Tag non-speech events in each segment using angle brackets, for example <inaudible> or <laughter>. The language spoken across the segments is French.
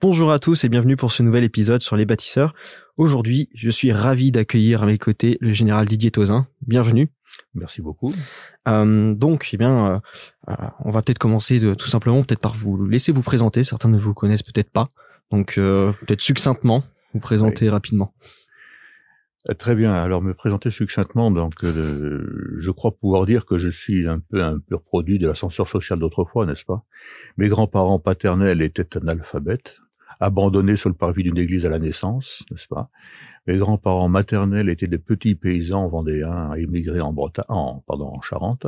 Bonjour à tous et bienvenue pour ce nouvel épisode sur les bâtisseurs. Aujourd'hui, je suis ravi d'accueillir à mes côtés le général Didier Tauzin. Bienvenue. Merci beaucoup. Euh, donc, eh bien, euh, euh, on va peut-être commencer de, tout simplement peut-être par vous laisser vous présenter. Certains ne vous connaissent peut-être pas, donc euh, peut-être succinctement vous présenter oui. rapidement. Très bien. Alors, me présenter succinctement. Donc, euh, je crois pouvoir dire que je suis un peu un pur produit de l'ascenseur social d'autrefois, n'est-ce pas? Mes grands-parents paternels étaient analphabètes, abandonnés sur le parvis d'une église à la naissance, n'est-ce pas? Mes grands-parents maternels étaient des petits paysans vendéens immigrés en Bretagne, pardon, en Charente.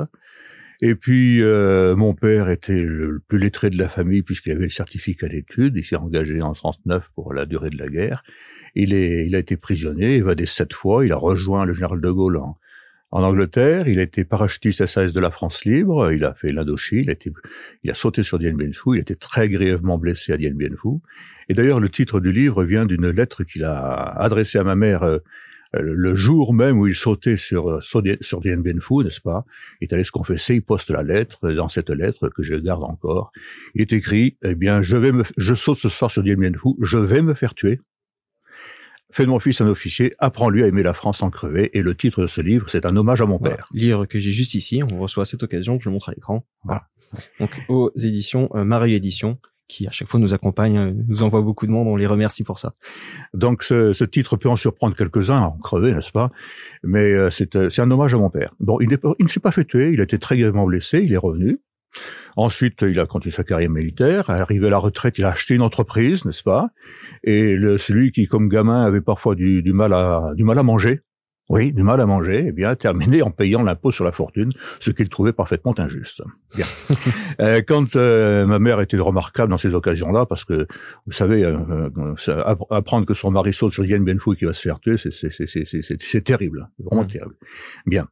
Et puis, euh, mon père était le plus lettré de la famille puisqu'il avait le certificat d'études. Il s'est engagé en 39 pour la durée de la guerre. Il, est, il a été prisonnier, évadé sept fois. Il a rejoint le général de Gaulle en, en Angleterre. Il a été parachutiste SAS de la France libre. Il a fait l'Indochine. Il, a sauté sur Dien Bien Phu. Il a été très grièvement blessé à Dien Bien Phu. Et d'ailleurs, le titre du livre vient d'une lettre qu'il a adressée à ma mère euh, le jour même où il sautait sur, sur, sur Dien Bien Phu, n'est-ce pas? Il est allé se confesser, il poste la lettre. Dans cette lettre, que je garde encore, il est écrit, eh bien, je vais me, je saute ce soir sur Dien Bien Phu, je vais me faire tuer. Fais de mon fils un officier, apprends-lui à aimer la France en crever. Et le titre de ce livre, c'est un hommage à mon voilà. père. Livre que j'ai juste ici. On reçoit à cette occasion, je le montre à l'écran. Voilà. Donc, aux éditions euh, Marie Édition qui à chaque fois nous accompagne, nous envoie beaucoup de monde, on les remercie pour ça. Donc ce, ce titre peut en surprendre quelques-uns, en crever, n'est-ce pas? Mais euh, c'est un hommage à mon père. Bon, il, il ne s'est pas fait tuer, il a été très gravement blessé, il est revenu. Ensuite, il a continué sa carrière militaire. Arrivé à la retraite, il a acheté une entreprise, n'est-ce pas? Et celui qui, comme gamin, avait parfois du, mal à du mal à manger, oui, du mal à manger, eh bien, terminé en payant l'impôt sur la fortune, ce qu'il trouvait parfaitement injuste. Bien. <laughs> euh, quand euh, ma mère était remarquable dans ces occasions-là, parce que, vous savez, euh, euh, apprendre que son mari saute sur Yen Benfou qui va se faire tuer, c'est terrible, vraiment mmh. terrible. Bien.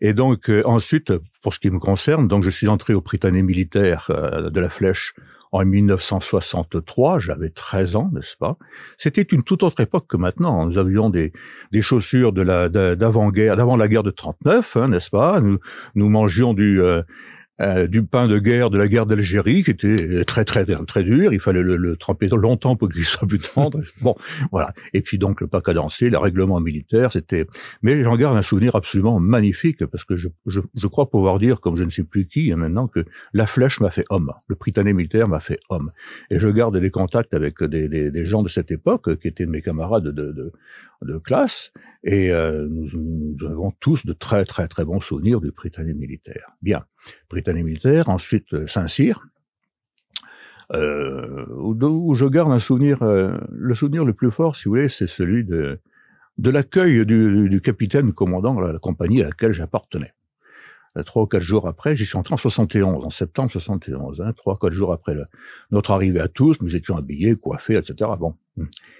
Et donc, euh, ensuite, pour ce qui me concerne, donc je suis entré au Prytanée militaire euh, de la Flèche en 1963, j'avais 13 ans, n'est-ce pas? C'était une toute autre époque que maintenant. Nous avions des, des chaussures de la d'avant-guerre, d'avant la guerre de 39, hein, n'est-ce pas? Nous nous mangions du euh, euh, du pain de guerre de la guerre d'Algérie qui était très très très dur. Il fallait le, le tremper longtemps pour qu'il <laughs> soit plus tendre. bon, voilà. Et puis donc le pas cadencé, le règlement militaire, c'était. Mais j'en garde un souvenir absolument magnifique parce que je, je, je, crois pouvoir dire, comme je ne sais plus qui hein, maintenant, que la flèche m'a fait homme. Le Prytanée militaire m'a fait homme. Et je garde des contacts avec des, des, des gens de cette époque qui étaient mes camarades de, de, de classe et euh, nous, nous, avons tous de très très très bons souvenirs du Prytanée militaire. Bien, Prytanée militaire, ensuite euh, Saint-Cyr, euh, où, je garde un souvenir, euh, le souvenir le plus fort, si vous voulez, c'est celui de de l'accueil du, du, capitaine commandant de la compagnie à laquelle j'appartenais trois ou quatre jours après, j'y suis entré en 71, en septembre 71, hein, trois, quatre jours après notre arrivée à tous, nous étions habillés, coiffés, etc. Bon,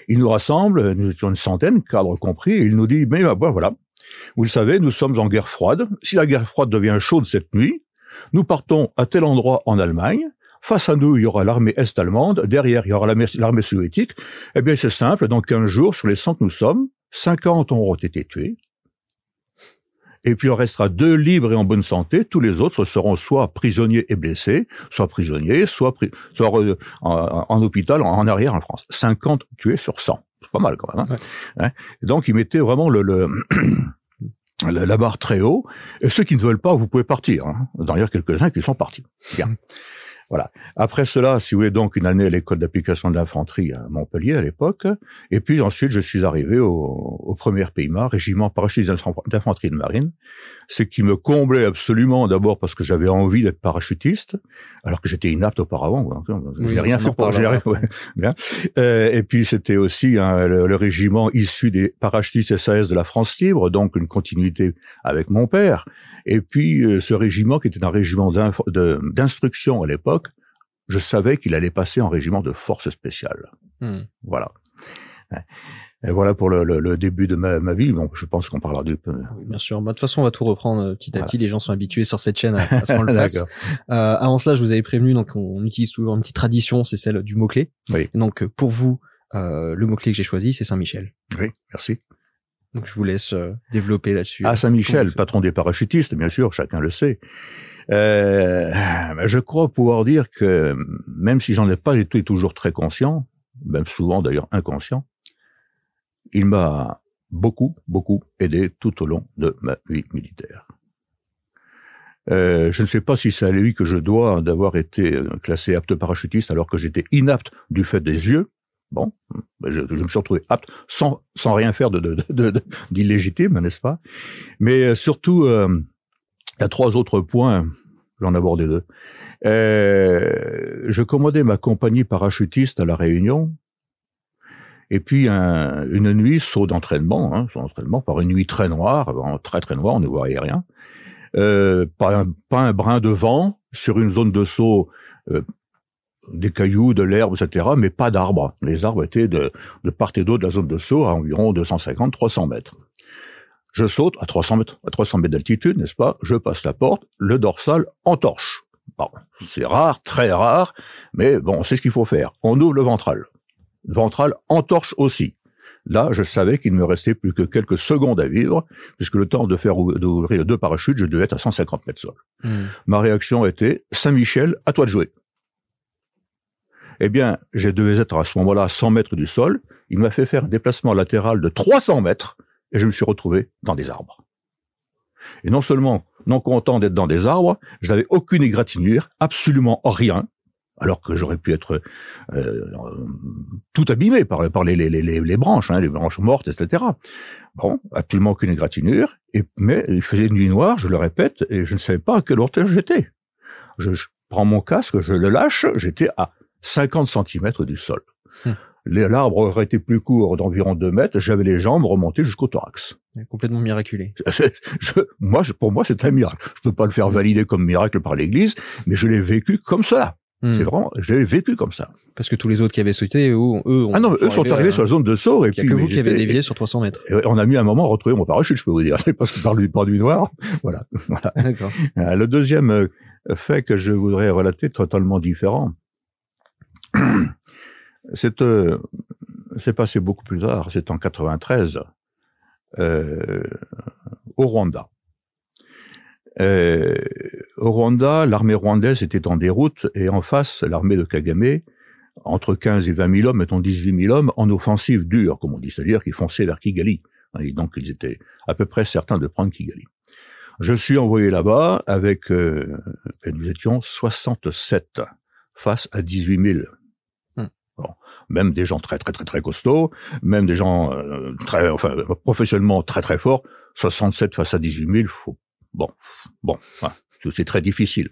il nous rassemble, nous étions une centaine, cadre compris, et il nous dit, mais ben, voilà, vous le savez, nous sommes en guerre froide. Si la guerre froide devient chaude cette nuit, nous partons à tel endroit en Allemagne. Face à nous, il y aura l'armée est-allemande. Derrière, il y aura l'armée soviétique. Eh bien, c'est simple. Dans 15 jours, sur les 100 que nous sommes, 50 auront été tués et puis il en restera deux libres et en bonne santé. Tous les autres seront soit prisonniers et blessés, soit prisonniers, soit, pri soit en, en, hôpital, en, en, arrière en France. 50 tués sur 100. C'est pas mal quand même. Hein ouais. hein? Donc il mettait vraiment le, le <clears throat> la barre très haut. Et ceux qui ne veulent pas, vous pouvez partir. Hein. D'ailleurs, quelques-uns qui sont partis. Bien. Voilà. Après cela, si vous voulez, donc une année à l'école d'application de l'infanterie à Montpellier à l'époque, et puis ensuite je suis arrivé au, au premier PIMA, régiment parachutiste d'infanterie de marine, ce qui me comblait absolument d'abord parce que j'avais envie d'être parachutiste, alors que j'étais inapte auparavant. Je n'ai rien fait pour. Ouais, euh, et puis c'était aussi hein, le, le, régiment issu des parachutistes SAS de la France libre, donc une continuité avec mon père. Et puis euh, ce régiment qui était un régiment d'instruction à l'époque, je savais qu'il allait passer en régiment de force spéciale. Hmm. Voilà. Et voilà pour le, le, le début de ma, ma, vie. Bon, je pense qu'on parlera du peu. bien sûr. Bah, de toute façon, on va tout reprendre euh, petit à petit. Les gens sont habitués sur cette chaîne à, à ce qu'on le <laughs> fasse. Euh, avant cela, je vous avais prévenu, donc on utilise toujours une petite tradition, c'est celle du mot-clé. Oui. donc pour vous, euh, le mot-clé que j'ai choisi, c'est Saint-Michel. Oui, merci. Donc je vous laisse euh, développer là-dessus. Ah, Saint-Michel, patron des parachutistes, bien sûr, chacun le sait. Euh, <sighs> je crois pouvoir dire que même si j'en ai pas été toujours très conscient, même souvent d'ailleurs inconscient, il m'a beaucoup, beaucoup aidé tout au long de ma vie militaire. Euh, je ne sais pas si c'est à lui que je dois d'avoir été classé apte parachutiste alors que j'étais inapte du fait des yeux. Bon, ben, je, je, me suis retrouvé apte sans, sans rien faire d'illégitime, de, de, n'est-ce pas? Mais euh, surtout, euh, il y a trois autres points, j'en abordé deux. Euh, je commandais ma compagnie parachutiste à La Réunion, et puis un, une nuit, saut d'entraînement, hein, saut d'entraînement par une nuit très noire, très très noire, on ne voyait rien. Euh, pas, un, pas un brin de vent sur une zone de saut euh, des cailloux, de l'herbe, etc., mais pas d'arbres. Les arbres étaient de, de part et d'autre de la zone de saut à environ 250-300 mètres. Je saute à 300 mètres, à 300 mètres d'altitude, n'est-ce pas? Je passe la porte, le dorsal en torche. Bon, c'est rare, très rare, mais bon, c'est ce qu'il faut faire. On ouvre le ventral. Le ventral en torche aussi. Là, je savais qu'il ne me restait plus que quelques secondes à vivre, puisque le temps de faire d'ouvrir deux parachutes, je devais être à 150 mètres sol. Mmh. Ma réaction était Saint-Michel, à toi de jouer eh bien, je devais être à ce moment-là à 100 mètres du sol. Il m'a fait faire un déplacement latéral de 300 mètres et je me suis retrouvé dans des arbres. Et non seulement, non content d'être dans des arbres, je n'avais aucune égratignure, absolument rien, alors que j'aurais pu être euh, tout abîmé par, les, les, branches, hein, les branches mortes, etc. Bon, absolument aucune égratignure, et, mais il faisait nuit noire, je le répète, et je ne savais pas à quelle hauteur j'étais. Je, je prends mon casque, je le lâche, j'étais à 50 cm du sol. Hum. L'arbre aurait été plus court d'environ 2 mètres, j'avais les jambes remontées jusqu'au thorax. Complètement miraculé. <laughs> Je, moi, je, pour moi, c'est un miracle. Je peux pas le faire valider comme miracle par l'Église, mais je l'ai vécu comme ça. Hum. C'est vraiment, je l'ai vécu comme ça. Parce que tous les autres qui avaient sauté, eux, eux, ah non, eux sont arrivés sur la zone de saut. Et puis, que vous qui avez dévié sur 300 mètres. on a mis un moment à retrouver mon parachute, je peux vous dire, <laughs> parce que par du, par du noir, <laughs> voilà. voilà. D'accord. Euh, le deuxième euh, fait que je voudrais relater, totalement différent, <clears throat> c'est euh, passé beaucoup plus tard, c'est en 93, euh, au Rwanda. Euh, au Rwanda, l'armée rwandaise était en déroute et en face, l'armée de Kagame, entre 15 et 20 000 hommes, mettons 18 000 hommes, en offensive dure, comme on dit, c'est-à-dire qu'ils fonçaient vers Kigali. Et donc, ils étaient à peu près certains de prendre Kigali. Je suis envoyé là-bas avec, euh, nous étions 67 face à 18 000. Bon. Même des gens très très très très costauds, même des gens euh, très, enfin professionnellement très très forts. 67 face à 18 000, faut, bon, bon, c'est très difficile.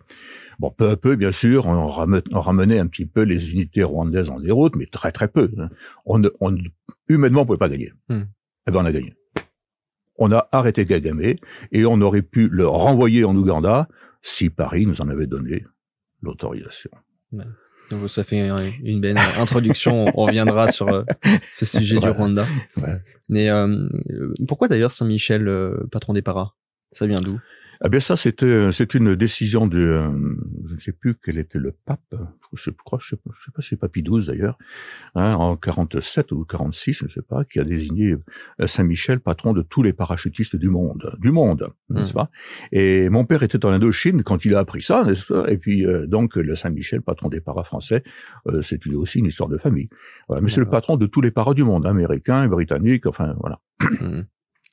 Bon, peu à peu, bien sûr, on, ramenait un petit peu les unités rwandaises en déroute, mais très très peu. Hein. On, on humainement, on pouvait pas gagner. Hmm. Eh ben, on a gagné. On a arrêté Kagame et on aurait pu le renvoyer en Ouganda si Paris nous en avait donné l'autorisation. Donc ça fait une belle introduction. On reviendra sur euh, ce sujet du Rwanda. Mais euh, pourquoi d'ailleurs Saint-Michel, euh, patron des paras? Ça vient d'où? Eh bien ça, c'était euh, c'est une décision de, euh, je ne sais plus quel était le pape, je crois, je sais pas, je sais pas si c'est Papy XII d'ailleurs, hein, en 47 ou 46, je ne sais pas, qui a désigné euh, Saint Michel patron de tous les parachutistes du monde, du monde, n'est-ce mmh. pas? Et mon père était en Indochine quand il a appris ça, n'est-ce pas? Et puis donc le Saint Michel, patron des paras français, c'est aussi une histoire de famille. Voilà. Mais c'est le patron de tous les paras du monde, américains, britanniques, enfin voilà. Mmh.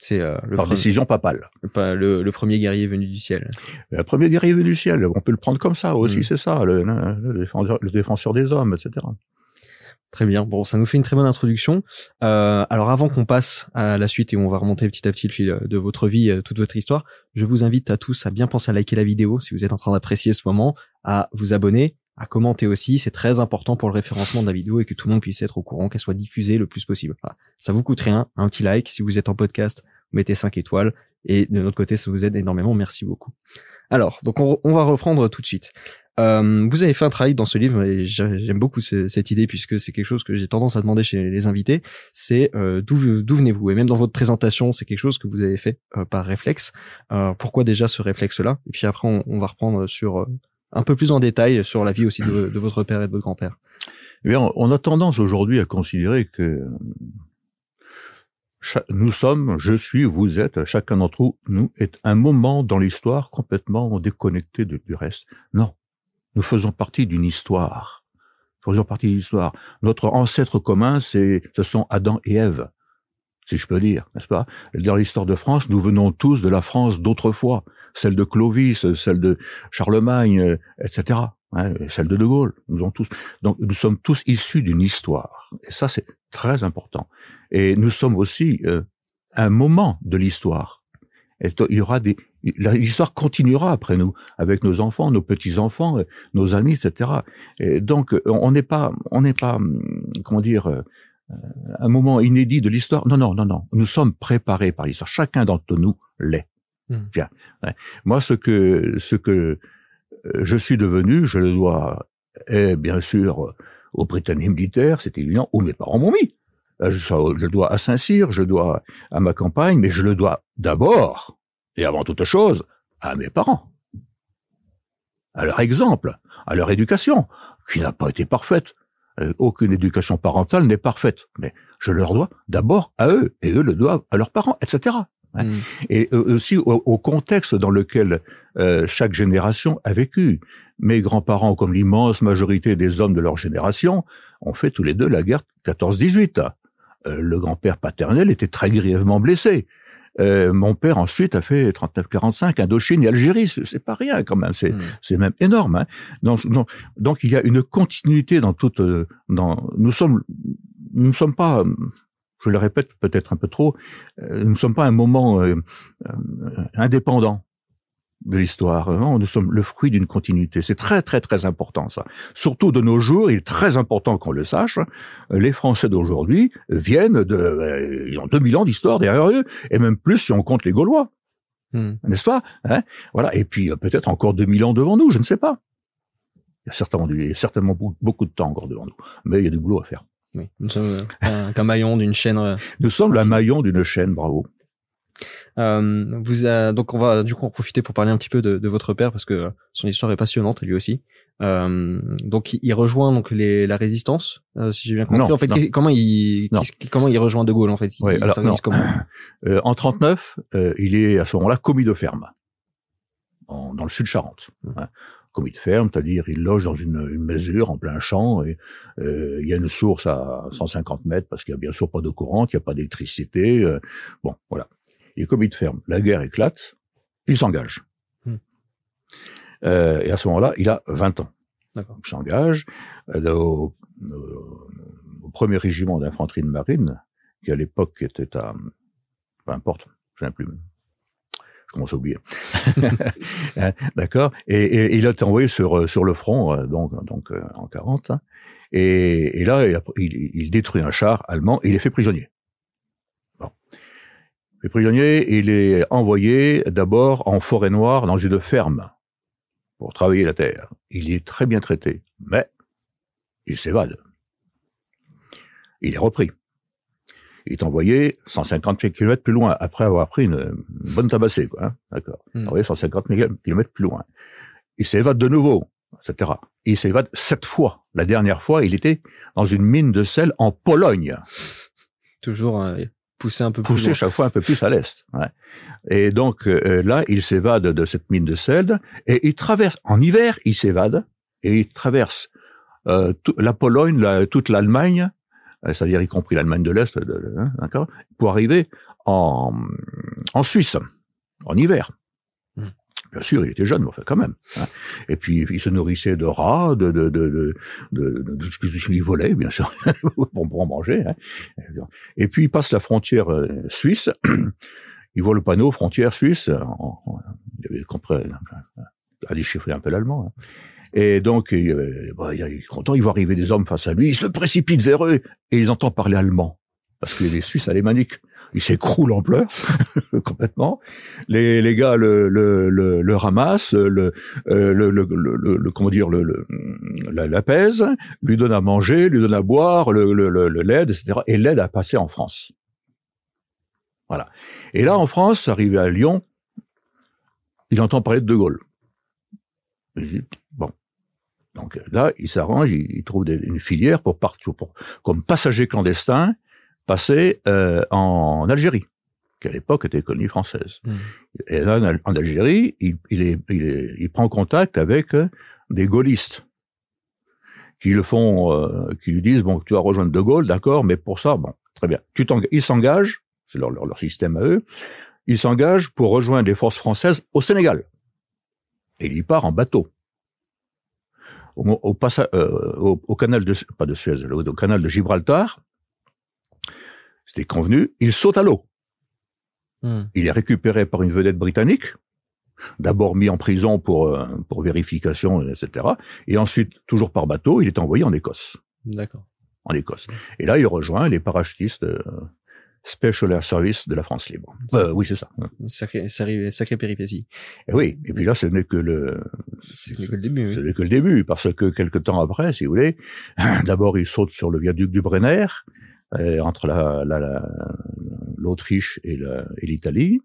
C'est euh, par pre- décision papale. pas le, le premier guerrier venu du ciel. Le premier guerrier venu du ciel, on peut le prendre comme ça aussi, Mm. c'est ça, le, le défenseur, le défenseur des hommes, etc. Très bien. Bon, ça nous fait une très bonne introduction. Euh, alors avant qu'on passe à la suite et on va remonter petit à petit le fil de votre vie, euh, toute votre histoire, je vous invite à tous à bien penser à liker la vidéo si vous êtes en train d'apprécier ce moment, à vous abonner, à commenter aussi. C'est très important pour le référencement de la vidéo et que tout le monde puisse être au courant, qu'elle soit diffusée le plus possible. Voilà. Ça vous coûte rien, un petit like. Si vous êtes en podcast, mettez 5 étoiles. Et de notre côté, ça vous aide énormément. Merci beaucoup. Alors, donc on, va reprendre tout de suite. Euh, vous avez fait un travail dans ce livre et j'a- j'aime beaucoup ce- cette idée puisque c'est quelque chose que j'ai tendance à demander chez les invités. C'est euh, d'où d'où venez-vous? Et même dans votre présentation, c'est quelque chose que vous avez fait euh, par réflexe. Euh, pourquoi déjà ce réflexe-là? Et puis après, on, on va reprendre sur euh, un peu plus en détail sur la vie aussi de, votre père et de votre grand-père. Eh on a tendance aujourd'hui à considérer que nous sommes, je suis, vous êtes, chacun d'entre nous est un moment dans l'histoire complètement déconnecté du reste. Non, nous faisons partie d'une histoire. Nous faisons partie d'une histoire. Notre ancêtre commun, c'est, ce sont Adam et Ève, si je peux dire, n'est-ce pas? Dans l'histoire de France, nous venons tous de la France d'autrefois, celle de Clovis, celle de Charlemagne, etc. hein, celle de De Gaulle. Nous avons tous. Donc, nous sommes tous issus d'une histoire. Et ça, c'est très important. Et nous sommes aussi euh, un moment de l'histoire. Il y aura des, l'histoire continuera après nous, avec nos enfants, nos petits-enfants, euh, nos amis, etc. Et donc, on n'est pas, on n'est pas, hum, comment dire, euh, un moment inédit de l'histoire. Non, non, non, non. Nous sommes préparés par l'histoire. Chacun d'entre nous l'est. Hmm. Bien. Ouais. Moi, ce que, ce que euh, je suis devenu, je le dois, eh, bien sûr, euh, aux Britanniques militaires, c'est évident, où mes parents m'ont mis. Euh, Je, je le dois à Saint-Cyr, je le dois à ma campagne, mais je le dois d'abord, et avant toute chose, à mes parents. À leur exemple, à leur éducation, qui n'a pas été parfaite. Euh, aucune éducation parentale n'est parfaite, mais je leur dois d'abord à eux, et eux le doivent à leurs parents, etc. Ouais. Mm. Et euh, aussi au, au contexte dans lequel euh, chaque génération a vécu. Mes grands-parents, comme l'immense majorité des hommes de leur génération, ont fait tous les deux la guerre 14-18. Euh, le grand-père paternel était très grièvement blessé. Euh, mon père ensuite a fait 39-45, Indochine et Algérie, c'est pas rien quand même, c'est Mm. c'est même énorme. Hein. Donc, donc, donc il y a une continuité dans toute. euh, Dans, nous sommes, nous ne sommes pas, je le répète peut-être un peu trop, euh, nous ne sommes pas un moment euh, euh, indépendant de l'histoire. Nous sommes le fruit d'une continuité. C'est très très très important ça. Surtout de nos jours, il est très important qu'on le sache. Les Français d'aujourd'hui viennent de, euh, ils ont 2000 ans d'histoire derrière eux, et même plus si on compte les Gaulois Mm. n'est-ce pas? Hein? Voilà. Et puis euh, peut-être encore 2000 ans devant nous, je ne sais pas. Il y a certainement, du- il y a certainement beaucoup, de temps encore devant nous, mais il y a du boulot à faire. Oui. Nous sommes euh, un, qu'un maillon d'une chaîne. Nous sommes le maillon d'une chaîne, bravo. Euh, vous a, donc on va du coup en profiter pour parler un petit peu de, de votre père parce que son histoire est passionnante lui aussi. Euh, donc il, rejoint donc les, la résistance, euh, si j'ai bien compris. Non, en fait, non. comment il comment il rejoint De Gaulle en fait? Il, Ouais, il alors, non. comment? <clears throat> Euh, en 39, euh, il est à ce moment-là commis de ferme en- dans le sud Charente. Hein. Commis de ferme, c'est-à-dire il loge dans une, une mesure en plein champ et euh, il y a une source à 150 mètres parce qu'il y a bien sûr pas d'eau courante, il n'y a pas d'électricité. euh, bon, voilà. Il est commis de ferme. La guerre éclate, il s'engage. Hmm. Euh, et à ce moment-là, il a 20 ans. Il s'engage euh, au, au- premier régiment d'infanterie de marine, qui à l'époque était à, peu importe, je ne sais plus. Je commence à oublier. <laughs> <laughs> Hein, D'accord. Et, et il a été envoyé sur euh, sur le front, euh, donc donc euh, en 40. hein. Et, et là, il, a- il- il détruit un char allemand et il est fait prisonnier. Bon. Fait prisonnier, il est envoyé d'abord en forêt noire dans une ferme pour travailler la terre. Il est très bien traité, mais il s'évade. Il est repris. Il est envoyé 150 km plus loin, après avoir pris une, bonne tabassée, quoi. hein. D'accord. Hmm. Envoyé 150 km plus loin. Il s'évade de nouveau, etc. Il s'évade sept fois. La dernière fois, il était dans une mine de sel en Pologne Toujours euh, poussé un peu plus poussé loin. chaque fois un peu plus à l'est. Ouais. Et donc euh, là, il s'évade de cette mine de sel et il traverse. En hiver, il s'évade et il traverse euh, tout- la Pologne, la- toute l'Allemagne euh, c'est-à-dire y compris l'Allemagne de l'Est, hein, d'accord, pour arriver en, en Suisse, en hiver. Hmm. Bien sûr, il était jeune, mais enfin quand même. hein. Et puis il se nourrissait de rats, de de de de, de, de, de- de- il volait bien sûr pour, pour en manger. hein. Et puis il passe la frontière euh, suisse. Il voit le panneau frontière suisse. Il compris, a déchiffré un peu l'allemand. hein. Et donc, il, euh, bah, il est content, il voit arriver des hommes face à lui, il se précipite vers eux et ils entendent parler allemand. Parce que les Suisses alémaniques, il s'écroule en pleurs, <laughs> complètement. Les, les gars le, ramassent, le, euh, le, le, comment dire, le, lui donne à manger, lui donne à boire, le, le, l'aide, etc. Et l'aide à passer en France. Voilà. Et là, en France, arrivé à Lyon, il entend parler de De Gaulle. Bon. Donc là, il s'arrange, il, trouve une filière pour partir, comme passager clandestin, passer euh, en Algérie, qui à l'époque était colonie française. Hmm. Et là, en Al- en Algérie, il, il, est, il, est- il prend contact avec euh, des gaullistes qui le font, euh, qui lui disent bon, tu vas rejoindre De Gaulle, d'accord, mais pour ça, bon, très bien. Tu ils s'engagent, c'est leur, leur, leur système à eux, ils s'engagent pour rejoindre les forces françaises au Sénégal. Et il y part en bateau. Au, mo- au, passa- euh, au, au canal de, pas de Suez, au canal de Gibraltar, c'était convenu, il saute à l'eau. Hmm. Il est récupéré par une vedette britannique, d'abord mis en prison pour, euh, pour vérification, etc. Et ensuite, toujours par bateau, il est envoyé en Écosse. D'accord. En Écosse. Et là, il rejoint les parachutistes euh, Special Air Service de la France libre. Euh, oui, c'est ça. Sacré, sacré, sacré péripétie. Et oui. Et puis là, ce n'est que le, C'est que le début. oui. ce n'est que le début, parce que quelque temps après, si vous voulez, <clears throat> d'abord il saute sur le viaduc du Brenner, entre la, la- la- l'Autriche et, la- et l'Italie.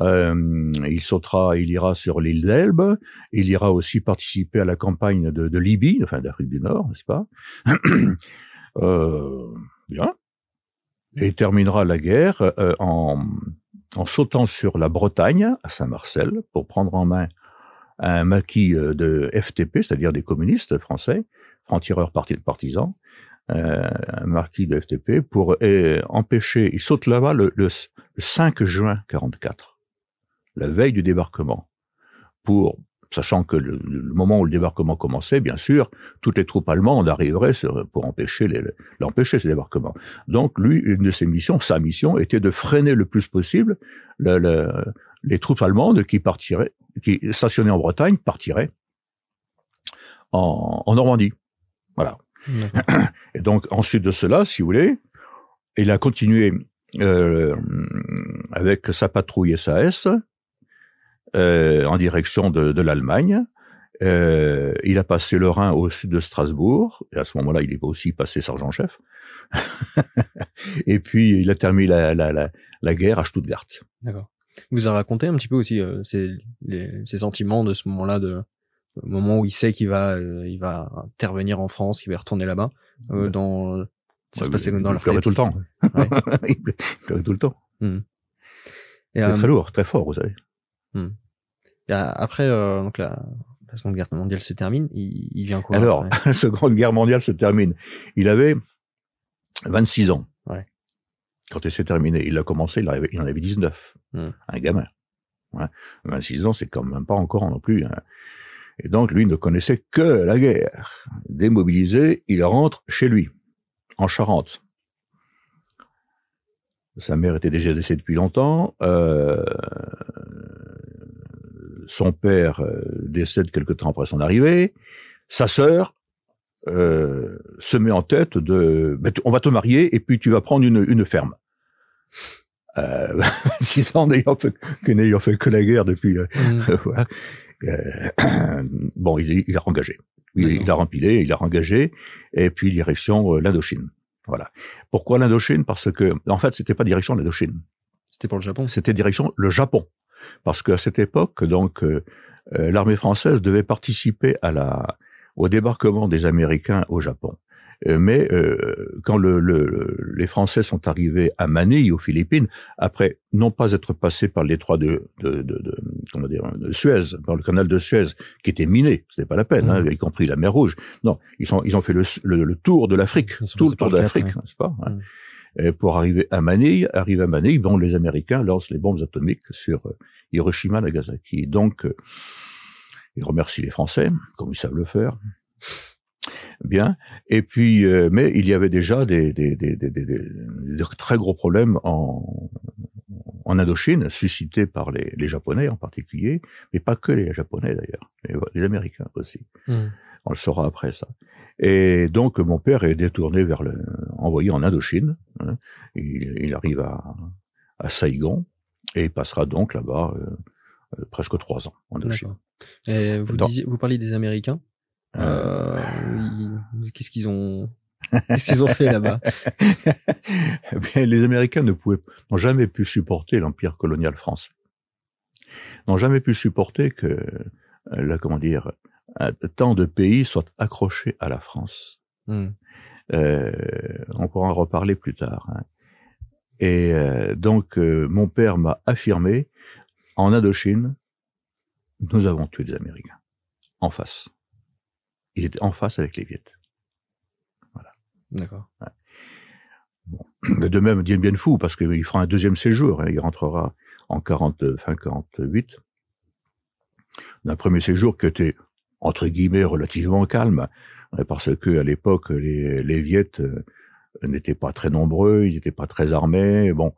Euh, il sautera, il ira sur l'île d'Elbe. Il ira aussi participer à la campagne de, de Libye, enfin d'Afrique du Nord, n'est-ce pas? <clears throat> Euh, Bien. Et terminera la guerre euh, en, en sautant sur la Bretagne, à Saint-Marcel, pour prendre en main un maquis euh, de FTP, c'est-à-dire des communistes français, francs-tireurs parti- partisans, euh, un maquis de FTP pour euh, empêcher, il saute là-bas le, le, le 5 juin 44, la veille du débarquement, pour, sachant que le, le moment où le débarquement commençait, bien sûr, toutes les troupes allemandes arriveraient sur- pour empêcher l'empêcher ce débarquement. Donc lui, une de ses missions, sa mission, était de freiner le plus possible le- le- les troupes allemandes qui partiraient, qui stationnaient en Bretagne, partiraient en, en Normandie. Voilà. Et donc, ensuite de cela, si vous voulez, il a continué euh, avec sa patrouille SAS euh, en direction de, l'Allemagne. Euh, il a passé le Rhin au sud de Strasbourg, et à ce moment-là, il est aussi passé sergent-chef. <laughs> et puis, il a terminé la, guerre à Stuttgart. D'accord. Vous a raconté un petit peu aussi euh, ses, sentiments de ce moment-là, au moment où il sait qu'il va, euh, il va intervenir en France, qu'il va retourner là-bas. Euh, dans, ça se Ouais, passait il- dans il leur pleurait tête. tout le temps. Ouais. <laughs> il pleurait tout le temps. C'est euh, très lourd, très fort, vous savez. et après, euh, donc la, la Seconde Guerre mondiale se termine, il, il vient quoi Alors, la <laughs> Seconde Guerre mondiale se termine. Il avait 26 ans. Ouais. Quand elle s'est terminée, il a commencé, il, avait- il en avait 19. Hmm. Un gamin. Ouais. 26 ans, c'est quand même pas encore non plus. hein. Et donc, lui ne connaissait que la guerre. Démobilisé, il rentre chez lui, en Charente. Sa mère était déjà décédée depuis longtemps. Euh, son père euh, décède quelque temps après son arrivée. Sa sœur euh, se met en tête de ben, on va te marier et puis tu vas prendre une, une ferme. Euh, <laughs> 26 ans n'ayant fait, que fait que la guerre depuis. euh, <laughs> voilà. Euh, <clears throat> bon, il, il a engagé. Il, il a rempilé, il a engagé, et puis direction euh, l'Indochine. Voilà. Pourquoi l'Indochine? Parce que, en fait, c'était pas direction l'Indochine, C'était pour le Japon. c'était direction le Japon. Parce qu'à cette époque, donc, euh, l'armée française devait participer à la, au débarquement des Américains au Japon. Euh, mais euh, quand le, le, les Français sont arrivés à Manille, aux Philippines, après non pas être passés par le détroit de, de, de, de, comment dire, de Suez, par le canal de Suez, qui était miné, c'était pas la peine, hein, Mhm. y compris la mer Rouge. Non, ils, sont, ils ont fait le, le, le tour de l'Afrique, tout le tour de l'Afrique, ouais. n'est-ce pas hein. Et pour arriver à Manille, arriver à Manille, bon, les Américains lancent les bombes atomiques sur euh, Hiroshima, Nagasaki. Donc, euh, ils remercient les Français, comme ils savent le faire. Bien. Et puis, euh, mais il y avait déjà des, très gros problèmes en, en Indochine, suscités par les, les Japonais en particulier, mais pas que les Japonais d'ailleurs, les, les Américains aussi. Hmm. On le saura après ça. Et donc mon père est détourné vers le, envoyé en Indochine. hein. Il, il arrive à, à Saïgon et il passera donc là-bas euh, euh, presque trois ans en Indochine. D'accord. Et vous, Dans- disiez, vous parliez des Américains? Euh, Euh, Qu'est-ce qu'ils ont Qu'est-ce qu'ils ont fait là-bas? <laughs> Eh les Américains ne pouvaient, n'ont jamais pu supporter l'empire colonial français. N'ont jamais pu supporter que, euh, là, comment dire, tant de pays soient accrochés à la France. Hmm. Euh, on pourra en reparler plus tard. hein. Et euh, donc, euh, mon père m'a affirmé, en Indochine, nous avons tué des Américains. En face. Il était en face avec les Viettes. D'accord. De même, Dien Bien Phu, parce qu'il fera un deuxième séjour. hein, il rentrera en 40, fin 48. Un premier séjour qui était, entre guillemets, relativement calme, hein, parce que à l'époque, les, les Viettes euh, n'étaient pas très nombreux, ils n'étaient pas très armés. Bon,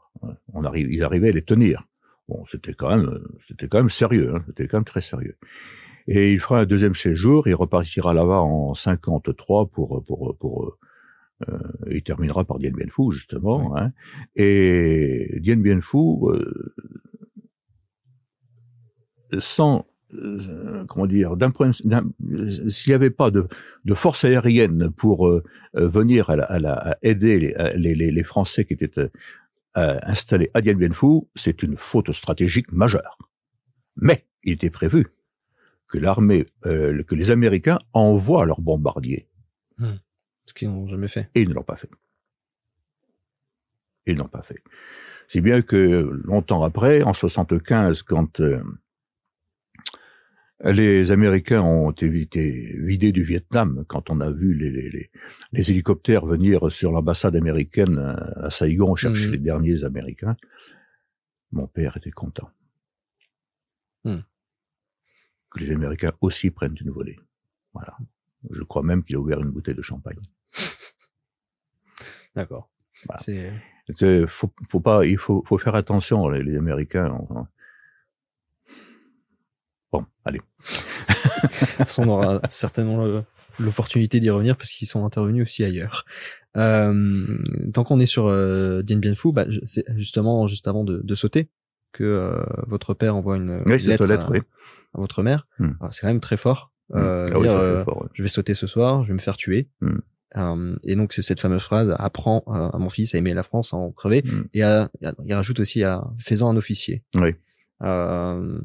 on arrive, ils arrivaient à les tenir. Bon, c'était quand même, c'était quand même sérieux, hein, c'était quand même très sérieux. Et il fera un deuxième séjour, il repartira là-bas en 53 pour pour pour euh, il terminera par Dien Bien Phu justement. Hein. Et Dien Bien Phu, euh, sans euh, comment dire, d'un point, s'il n'y avait pas de, de force aérienne pour euh, euh, venir à, la- à la- à aider les, à- les, les, les Français qui étaient euh, euh, installés à Dien Bien Phu, c'est une faute stratégique majeure. Mais il était prévu que l'armée, euh, que les Américains envoient leurs bombardiers Ce qu'ils n'ont jamais fait. et ils ne l'ont pas fait. Ils ne l'ont pas fait. Si bien que longtemps après, en 75, quand euh, les Américains ont été vidés du Vietnam, quand on a vu les, les, les, les hélicoptères venir sur l'ambassade américaine à Saigon chercher Mhm. les derniers Américains, mon père était content. Mhm. Que les Américains aussi prennent une volée. Voilà. Je crois même qu'il a ouvert une bouteille de champagne. <laughs> D'accord. Voilà. C'est faut, faut pas, il faut, faut faire attention, les, les Américains. on- Bon, allez. <laughs> On aura <laughs> certainement le- l'opportunité d'y revenir parce qu'ils sont intervenus aussi ailleurs. Euh, tant qu'on est sur euh, Dien Bien Phu, bah, justement juste avant de, de sauter que euh, votre père envoie une Oui, lettre, lettre, à, oui. à votre mère. Hmm. Alors, C'est quand même très fort. Euh, Ah oui, dire, fait euh, fort, ouais. je vais sauter ce soir, je vais me faire tuer. Hmm. Et donc c'est cette fameuse phrase apprends à, mon fils à aimer la France, à en crever. Hmm. Et à- il rajoute aussi à faisant un officier. Oui. Euh,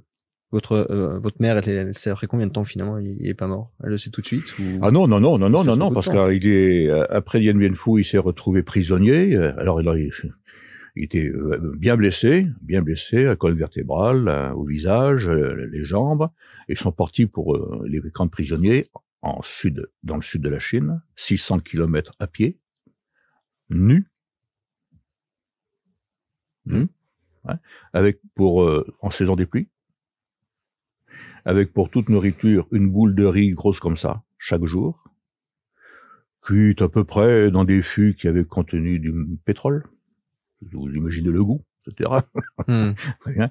votre euh, votre mère, elle, elle sait après combien de temps finalement? Il, il est pas mort Elle le sait tout de suite ou... Ah non, non, non, non, non, non, non, parce de temps. qu'il est, euh, après Dien Bien Phu, il s'est retrouvé prisonnier. Alors, il, a- il était euh, bien blessé, bien blessé, à colonne vertébrale, euh, au visage, euh, les jambes. Ils sont partis pour les camps de prisonniers en sud, dans le sud de la Chine, 600 kilomètres à pied, nus, avec pour en saison des pluies, avec pour toute nourriture une boule de riz grosse comme ça chaque jour, cuite à peu près dans des fûts qui avaient contenu du pétrole. Vous imaginez le goût, etc. Hmm. <laughs> Très bien.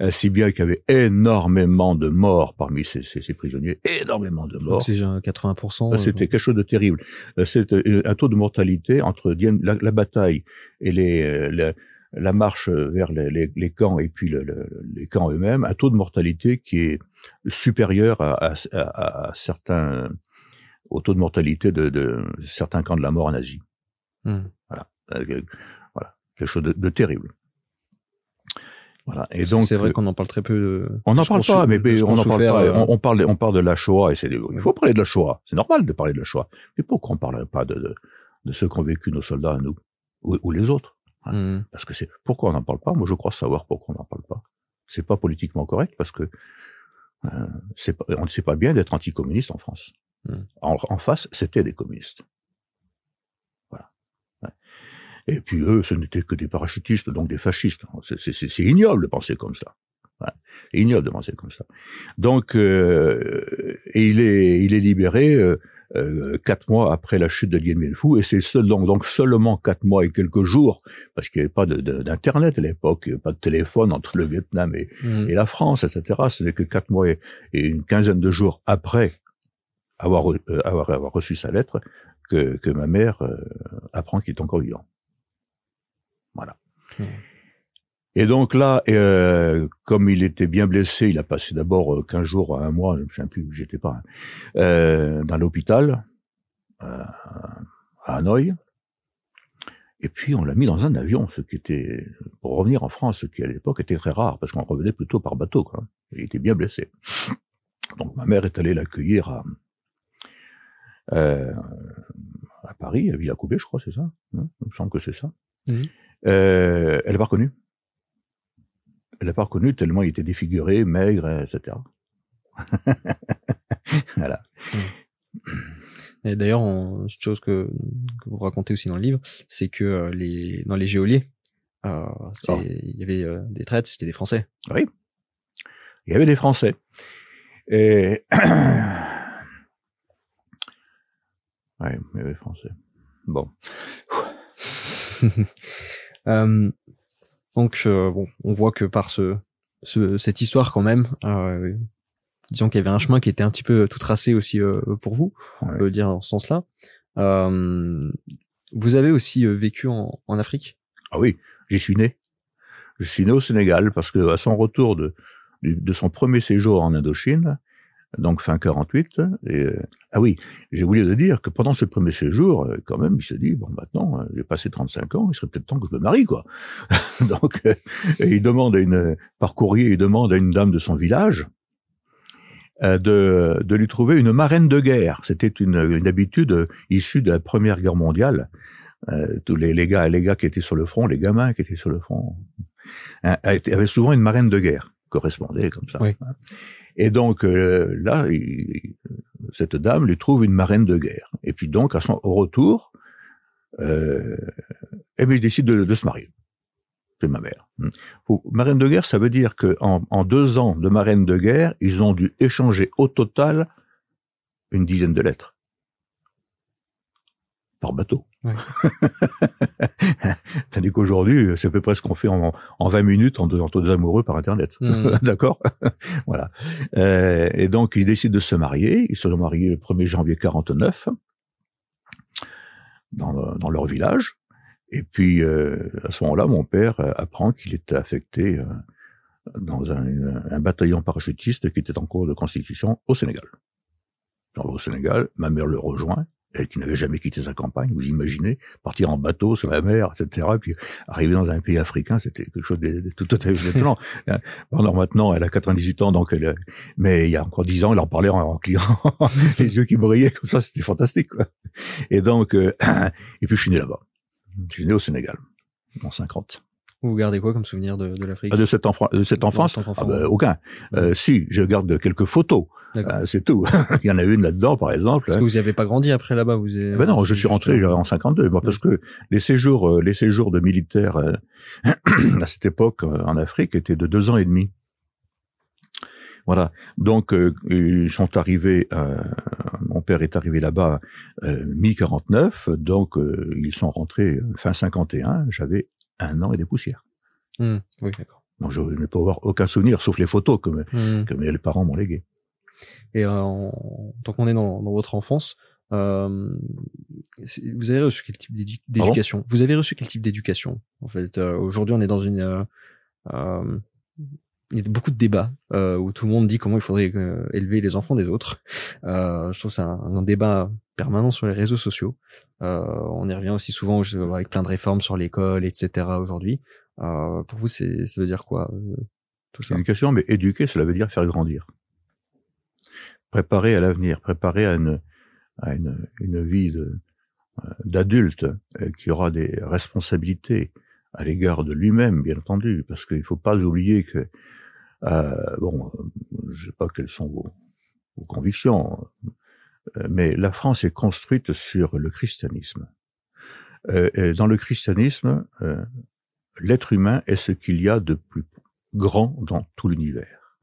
Euh, Si bien qu'il y avait énormément de morts parmi ces, ces, ces prisonniers, énormément de morts. C'est genre 80%. Bah, C'était quelque chose de terrible. Euh, C'est euh, un taux de mortalité entre la, la bataille et les, euh, la, marche vers les, les, les camps et puis le, le- les camps eux-mêmes, un taux de mortalité qui est supérieur à, à, à- à certains au taux de mortalité de, de certains camps de la mort en Asie. Hmm. Euh, voilà, quelque chose de, de terrible. Voilà. Et donc, c'est vrai qu'on en parle très peu. De, on n'en parle pas, mais, on en parle pas. euh, On, parle, on parle de la Shoah et c'est, il faut parler de la Shoah. C'est normal de parler de la Shoah. Mais pourquoi on parlerait pas de, de, de ceux qu'ont vécu nos soldats à nous ou, ou les autres hum, Parce que c'est pourquoi on n'en parle pas? Moi, je crois savoir pourquoi on n'en parle pas. C'est pas politiquement correct parce que euh, c'est on ne sait pas bien d'être anticommuniste en France. Mm. En, en face, c'était des communistes. Voilà. Et puis eux, ce n'étaient que des parachutistes, donc des fascistes. C'est- ignoble de penser comme ça. C'est ignoble de penser comme ça. Donc, euh, et il est, il est libéré euh, euh, quatre mois après la chute de Dien Bien Phu, et c'est seul, donc, donc seulement quatre mois et quelques jours, parce qu'il n'y avait pas de- de- d'internet à l'époque, pas de téléphone entre le Vietnam et, et la France, etc. Ce n'est que quatre mois et, et une quinzaine de jours après avoir, euh, avoir, avoir reçu sa lettre que, que ma mère euh, apprend qu'il est encore vivant. Voilà. Hmm. Et donc là, euh, comme il était bien blessé, il a passé d'abord euh, 15 jours à un mois, je ne sais plus où j'étais pas, hein, euh, dans l'hôpital euh, à Hanoï. Et puis on l'a mis dans un avion, ce qui était pour revenir en France, ce qui à l'époque était très rare parce qu'on revenait plutôt par bateau. Quoi. Il était bien blessé. Donc ma mère est allée l'accueillir à, euh, à Paris, à Villa-Coubé, je crois, c'est ça. hein Il me semble que c'est ça. Mhm. Euh, elle l'a pas reconnu. Elle l'a pas reconnu tellement il était défiguré, maigre, etc. <laughs> voilà. Et d'ailleurs, une chose que, que vous racontez aussi dans le livre, c'est que euh, les, dans les geôliers, euh, Oh. il y avait euh, des traites, c'était des Français. Oui. Il y avait des Français. Et <coughs> ouais, il y avait des Français. Bon. <laughs> Euh, donc, euh, bon, on voit que par ce, ce cette histoire quand même, euh, disons qu'il y avait un chemin qui était un petit peu tout tracé aussi pour vous, on peut dire dans ce sens-là. Vous avez aussi vécu en, en Afrique? Ah oui, j'y suis né. Je suis né au Sénégal parce que à son retour de, de son premier séjour en Indochine, donc fin 48, et, euh, ah oui, j'ai oublié de dire que pendant ce premier séjour, euh, quand même, il s'est dit, bon, maintenant, euh, j'ai passé 35 ans, il serait peut-être temps que je me marie, quoi. <laughs> donc, euh, il demande à une, par courrier, il demande à une dame de son village, de, de lui trouver une marraine de guerre. C'était une, une habitude issue de la Première Guerre mondiale. Tous les, les gars, les gars qui étaient sur le front, les gamins qui étaient sur le front, hein, avaient souvent une marraine de guerre correspondait comme ça. Oui. Et donc euh, là, cette dame lui trouve une marraine de guerre. Et puis donc, à son, retour, euh, eh il décide de, se marier. C'est ma mère. Faut- Marraine de guerre, ça veut dire que en, en deux ans de marraine de guerre, ils ont dû échanger au total une dizaine de lettres par bateau. Ouais. <laughs> Tandis qu'aujourd'hui, c'est à peu près ce qu'on fait en, en 20 minutes entre, entre deux amoureux par Internet. Mhm. <laughs> D'accord? Voilà. Euh, et donc, ils décident de se marier. Ils se sont mariés le 1er janvier 49 dans, dans leur village. Et puis, euh, à ce moment-là, mon père euh, apprend qu'il était affecté euh, dans un, bataillon parachutiste qui était en cours de constitution au Sénégal. Au Sénégal, ma mère le rejoint, elle qui n'avait jamais quitté sa campagne, vous imaginez, partir en bateau sur la mer, etc., puis arriver dans un pays africain, c'était quelque chose de, tout à fait étonnant. Hein. Alors maintenant, elle a 98 ans, donc elle, mais il y a encore 10 ans, elle en parlait en, en client, <laughs> les yeux qui brillaient comme ça, c'était fantastique, quoi. Et donc, euh, <clears throat> et puis je suis né là-bas. Je suis né au Sénégal, en 50. Vous gardez quoi comme souvenir de, de l'Afrique Ah, de cette, enfant, de cette enfance ah ben, ouais. Aucun. Euh, si, je garde quelques photos, D'accord. euh, c'est tout. <laughs> il y en a une là-dedans, par exemple. Parce que vous n'y avez pas grandi après là-bas, vous avez... Eh ben non, je suis rentré en 52, moi, parce que les séjours, euh, les séjours de militaires euh, <clears throat> à cette époque euh, en Afrique étaient de deux ans et demi. Voilà. Donc euh, ils sont arrivés. euh, mon père est arrivé là-bas euh, mi 49, donc ils sont rentrés fin 51. J'avais un an et des poussières. Oui, d'accord. Donc je ne peux avoir aucun souvenir, sauf les photos que, mes- Hmm. que mes parents m'ont léguées. Et euh, en- tant qu'on est dans, dans votre enfance, euh, vous avez reçu quel type d'éducation? Vous avez reçu quel type d'éducation En fait, euh, aujourd'hui, on est dans une il y a beaucoup de débats euh, où tout le monde dit comment il faudrait euh, élever les enfants des autres. Euh, je trouve que c'est un, un débat permanent sur les réseaux sociaux. Euh, on y revient aussi souvent avec plein de réformes sur l'école, etc. Aujourd'hui. Euh, pour vous, c'est ça veut dire quoi euh, tout ça? L'éducation, mais éduquer, cela veut dire faire grandir. Préparer à l'avenir, préparer à une, à une, une vie de, d'adulte qui aura des responsabilités à l'égard de lui-même, bien entendu, parce qu'il ne faut pas oublier que, bon, je ne sais pas quelles sont vos, vos convictions, mais la France est construite sur le christianisme. Euh, dans le christianisme, euh, l'être humain est ce qu'il y a de plus grand dans tout l'univers.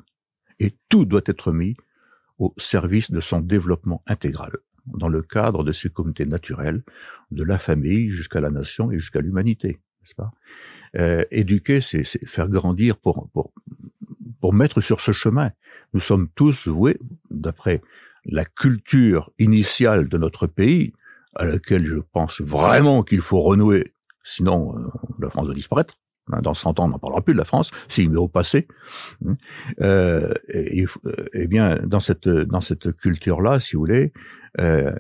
Et tout doit être mis au service de son développement intégral, dans le cadre de ses communautés naturelles, de la famille jusqu'à la nation et jusqu'à l'humanité, n'est-ce pas? Euh, Éduquer, c'est faire grandir pour, pour, pour mettre sur ce chemin. Nous sommes tous voués, d'après la culture initiale de notre pays, à laquelle je pense vraiment qu'il faut renouer, sinon euh, la France va disparaître. Hein, Dans 100 ans, on n'en parlera plus de la France, s'il met au passé. Hein. Euh, et, euh, eh bien, dans cette dans cette culture-là, si vous voulez, euh,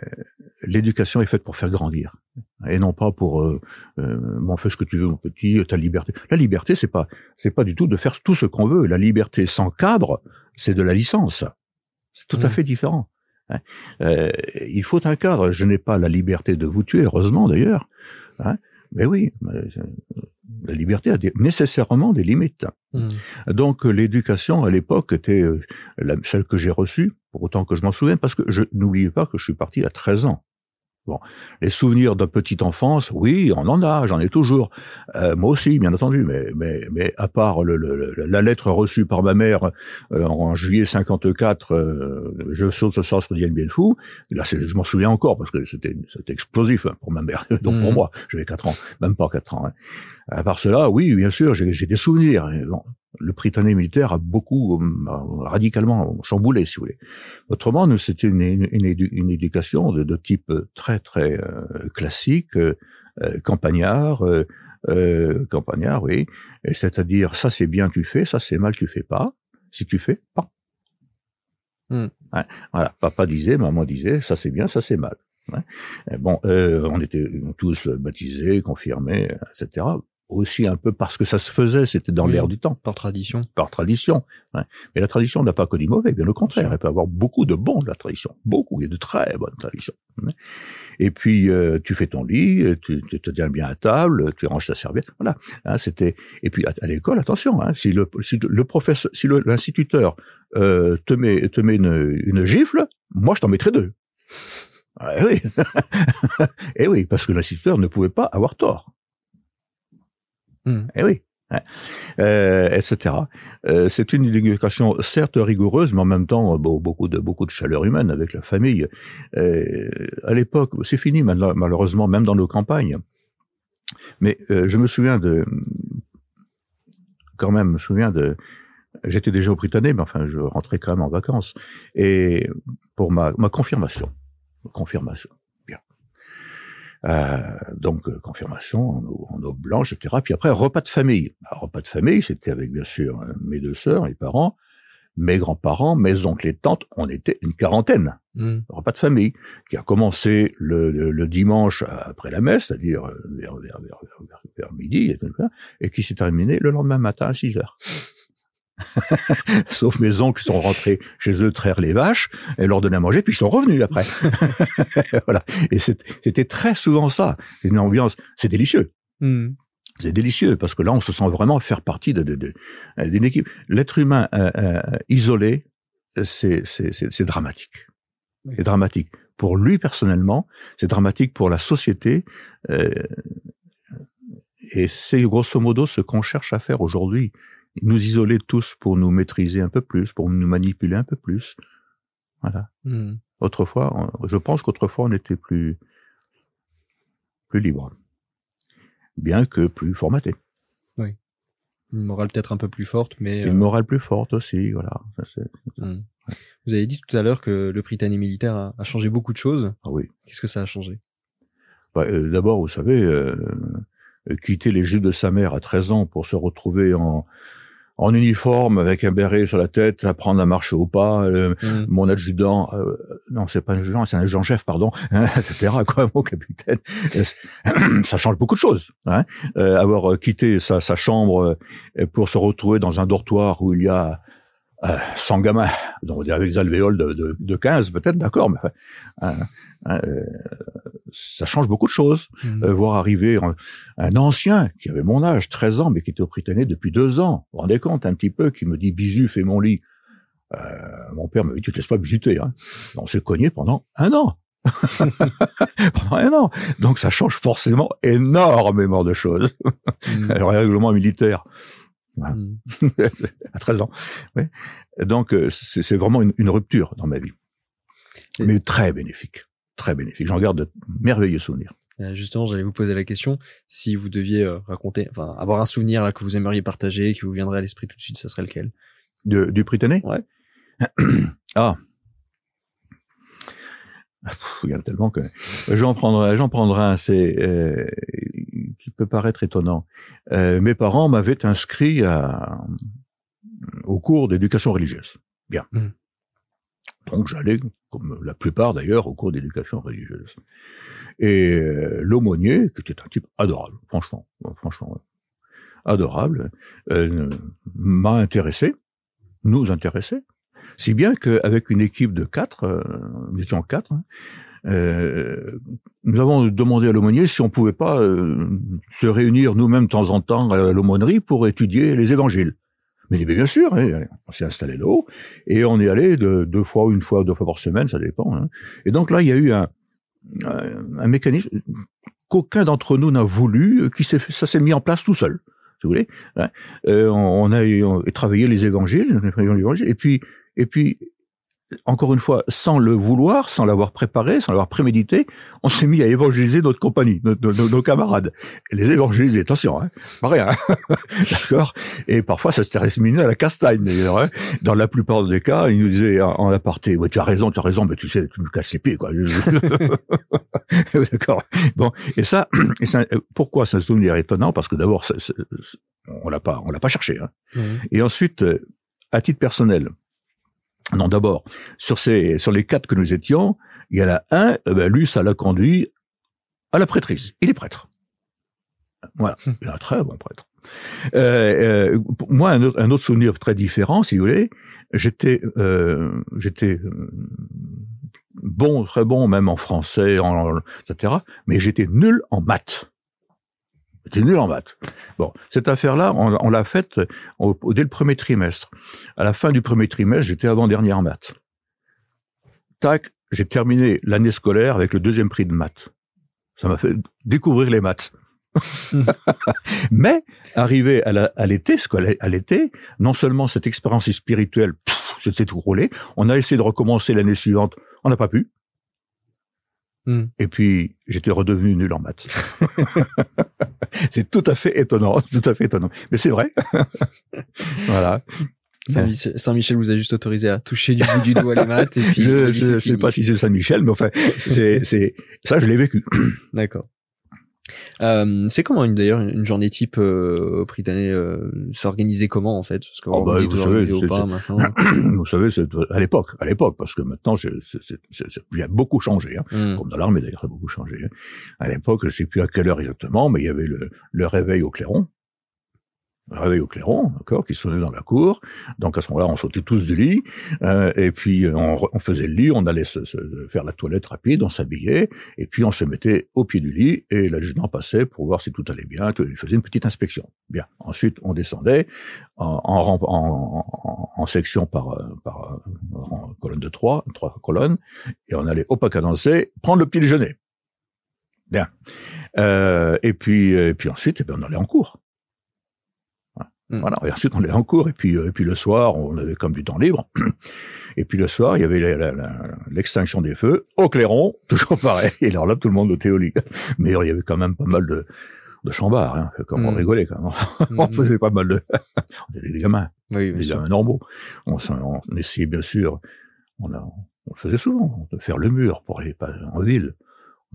l'éducation est faite pour faire grandir, et non pas pour euh, euh, bon, fais ce que tu veux, mon petit, ta liberté. La liberté, c'est pas c'est pas du tout de faire tout ce qu'on veut. La liberté sans cadre, c'est de la licence. C'est tout à Mm. fait différent. Hein. Euh, il faut un cadre. Je n'ai pas la liberté de vous tuer, heureusement d'ailleurs. hein. Mais oui, euh, la liberté a des- nécessairement des limites. Hmm. Donc l'éducation à l'époque était euh, la- celle que j'ai reçue, pour autant que je m'en souvienne, parce que je n'oubliez pas que je suis parti à 13 ans. Bon, les souvenirs de petite enfance, oui, on en a, j'en ai toujours. Euh, moi aussi, bien entendu, mais mais mais à part le, le- le- la lettre reçue par ma mère euh, en juillet 54, euh, je saute ce soir sur Dien Bien Phu. Là, je m'en souviens encore parce que c'était c'était explosif hein, pour ma mère, <laughs> donc pour Mhm. moi, j'avais 4 ans, même pas 4 ans. hein. À part cela, oui, bien sûr, j'ai des souvenirs. Bon, le Britannique militaire a beaucoup euh, radicalement chamboulé, si vous voulez. Autrement, nous, c'était une, une, une édu- une éducation de, de type très très euh, classique, euh, campagnard, euh, euh, campagnard, oui. C'est-à-dire, ça c'est bien, tu fais, ça c'est mal, tu fais pas. Si tu fais, pas. Hmm. Voilà, papa disait, maman disait, ça c'est bien, ça c'est mal. Bon, euh, on était tous baptisés, confirmés, etc. Aussi un peu parce que ça se faisait, c'était dans Oui. l'air du temps Par tradition. par tradition. hein. Mais la tradition n'a pas que du mauvais, bien au contraire. Elle peut avoir beaucoup de bons de la tradition. Beaucoup, il y a de très bonnes traditions. hein. Et puis, euh, tu fais ton lit, euh, tu, tu te tiens bien à table, tu ranges ta serviette. Voilà. Hein, c'était. Et puis, à, à l'école, attention, hein, si le, si le professeur, si l'instituteur euh, te met, te met une, une gifle, moi, je t'en mettrai deux. Ah, oui. <laughs> Et oui, parce que l'instituteur ne pouvait pas avoir tort. Hmm. Eh oui. Euh, etc. Euh, c'est une éducation certes rigoureuse, mais en même temps bon, beaucoup de beaucoup de chaleur humaine avec la famille. Euh, à l'époque, c'est fini malheureusement, même dans nos campagnes. Mais euh, je me souviens de, quand même, je me souviens de, j'étais déjà au Britannique, mais enfin, je rentrais quand même en vacances et pour ma ma confirmation, confirmation. Euh, donc euh, confirmation en eau, en eau blanche, etc. Puis après repas de famille. Alors, repas de famille, c'était avec bien sûr euh, mes deux sœurs, mes parents, mes grands-parents, mes oncles et tantes. On était une quarantaine. Hmm. Repas de famille qui a commencé le, le- le dimanche après la messe, c'est-à-dire euh, vers, vers, vers, vers- vers midi, et, tout ça, et qui s'est terminé le lendemain matin à 6 heures. <laughs> Sauf mes oncles qui sont rentrés chez eux traire les vaches et leur donner à manger, puis ils sont revenus après. <laughs> voilà. Et c'était très souvent ça. C'est une ambiance, c'est délicieux. Hmm. C'est délicieux parce que là, on se sent vraiment faire partie de, de, de- euh, d'une équipe. L'être humain euh, euh, isolé, c'est, dramatique. C'est dramatique pour lui personnellement, c'est dramatique pour la société. euh, et c'est grosso modo ce qu'on cherche à faire aujourd'hui. Nous isoler tous pour nous maîtriser un peu plus, pour nous manipuler un peu plus. Voilà. Hmm. Autrefois, on- je pense qu'autrefois on était plus plus libre, bien que plus formaté. Une morale peut-être un peu plus forte, mais. Une euh, morale plus forte aussi, voilà. Ça, hmm. Vous avez dit tout à l'heure que le Britannique militaire a, a changé beaucoup de choses. Ah oui. Qu'est-ce que ça a changé? Bah, euh, D'abord, vous savez, euh, quitter les jupes de sa mère à 13 ans pour se retrouver en, en uniforme avec un béret sur la tête, apprendre à marcher au pas. euh, Mm. Mon adjudant, euh, non, c'est pas un adjudant, c'est un adjudant-chef, pardon, <laughs> hein, etc. Quoi, mon capitaine. Euh, <clears throat> ça change beaucoup de choses. Hein. Euh, avoir quitté sa, sa chambre euh, pour se retrouver dans un dortoir où il y a euh, 100 gamins, donc avec des alvéoles de, de, de 15 peut-être, d'accord, mais enfin, hein, euh, ça change beaucoup de choses. Mm. Euh, voir arriver un, un ancien qui avait mon âge, 13 ans, mais qui était au Prytanée depuis deux ans. Vous vous rendez compte un petit peu, qui me dit Bisu, fais mon lit. Euh, mon père me dit, tu te laisses pas bisuter. Hein. On s'est cogné pendant un an. <laughs> pendant un an. Donc ça change forcément énormément de choses. <laughs> Mm. Le règlement militaire Mm. <laughs> à 13 ans. Ouais. Donc euh, c'est vraiment une, une rupture dans ma vie. Et- Mais très bénéfique. Très bénéfique. J'en garde de merveilleux souvenirs. Euh, Justement, j'allais vous poser la question si vous deviez euh, raconter, enfin, avoir un souvenir là que vous aimeriez partager, qui vous viendrait à l'esprit tout de suite, ça serait lequel? De, du Prytanée? Ouais. <clears throat> ah. Pff, Il y en a tellement que j'en prendrai, j'en prendrai un, c'est euh, qui peut paraître étonnant. Euh, mes parents m'avaient inscrit à, au cours d'éducation religieuse. Bien. Mhm. Donc j'allais, comme la plupart d'ailleurs, au cours d'éducation religieuse. Et euh, l'aumônier, qui était un type adorable, franchement, franchement adorable, euh, m'a intéressé, nous intéressé, si bien qu'avec une équipe de quatre, euh, nous étions quatre, hein, euh, nous avons demandé à l'aumônier si on pouvait pas euh, se réunir nous-mêmes de temps en temps à l'aumônerie pour étudier les évangiles. Mais il dit, bien sûr, hein, on s'est installé là-haut et on est allé de, deux fois, une fois, deux fois par semaine, ça dépend. hein. Et donc là, il y a eu un, un, mécanisme qu'aucun d'entre nous n'a voulu, qui s'est ça s'est mis en place tout seul. Si vous voulez, hein. Euh, on, on a on a travaillé les évangiles, et puis et puis encore une fois, sans le vouloir, sans l'avoir préparé, sans l'avoir prémédité, on s'est mis à évangéliser notre compagnie, nos, nos- nos- camarades. Et les évangéliser, attention, hein, pas rien, hein. <laughs> d'accord Et parfois, ça se terminait à la castagne, d'ailleurs. Hein. Dans la plupart des cas, ils nous disaient en, en aparté, ouais, tu as raison, tu as raison, mais tu sais, tu me casses les pieds, quoi. <laughs> d'accord Bon, et ça, <clears throat> et ça, pourquoi c'est un souvenir étonnant? Parce que d'abord, on l'a pas, on l'a pas cherché. Hein. Et ensuite, euh, à titre personnel, non, d'abord, sur ces, sur les quatre que nous étions, il y en a un, eh ben, lui, ça l'a conduit à la prêtrise. Il est prêtre. Voilà, il est un très bon prêtre. Euh, euh, moi, un autre, un autre souvenir très différent, si vous voulez, j'étais, euh, j'étais bon, très bon, même en français, en, etc. Mais j'étais nul en maths. J'étais nul en maths. Bon, cette affaire-là, on, on l'a faite au- dès le premier trimestre. À la fin du premier trimestre, j'étais avant-dernier en maths. Tac, j'ai terminé l'année scolaire avec le deuxième prix de maths. Ça m'a fait découvrir les maths. <laughs> Mais, arrivé à l'été, à l'été, non seulement cette expérience spirituelle, c'était tout roulé, on a essayé de recommencer l'année suivante, on n'a pas pu. Hmm. Et puis, j'étais redevenu nul en maths. <laughs> c'est tout à fait étonnant, c'est tout à fait étonnant. Mais c'est vrai. <laughs> voilà. Saint-Michel, vous a juste autorisé à toucher du bout du doigt les maths et puis je ne sais pas si c'est Saint-Michel, mais enfin, c'est, c'est, ça, je l'ai vécu. D'accord. Euh, c'est comment une d'ailleurs une une journée type euh, au Prytanée euh, s'organiser comment en fait? Parce que Oh, vous bah, vous savez, pas. <clears throat> Vous savez, c'est à l'époque, à l'époque, parce que maintenant, c'est, il y a beaucoup changé. Hein. Comme dans l'armée d'ailleurs, ça a beaucoup changé. hein. À l'époque, je sais plus à quelle heure exactement, mais il y avait le, le réveil au clairon. Réveil au clairon, d'accord, qui sonnait dans la cour. Donc à ce moment-là, on sautait tous du lit, euh, et puis on, re- on faisait le lit, on allait se, se- faire la toilette rapide, on s'habillait, et puis on se mettait au pied du lit, et l'adjudant passait pour voir si tout allait bien, il faisait une petite inspection. Bien. Ensuite, on descendait en, en, en, en- section par, euh, par euh, colonne de trois, trois colonnes, et on allait au pas cadencé prendre le petit déjeuner. Bien. Euh, et puis, et puis ensuite, eh ben, on allait en cours. Voilà. Hmm. Voilà. Et ensuite, on allait en cours. Et puis, euh, et puis le soir, on avait comme du temps libre. Et puis le soir, il y avait l'extinction des feux au clairon, <laughs> toujours pareil. Et alors là, tout le monde était au lit. Mais il y avait quand même pas mal de, de chambards. Hein, comme on Hmm. rigolait quand même. <laughs> on Hmm. faisait pas mal de... <laughs> on était des gamins Oui, sûr. gamins normaux. On, on essayait bien sûr, on, a, on le faisait souvent, de faire le mur pour aller pas en ville.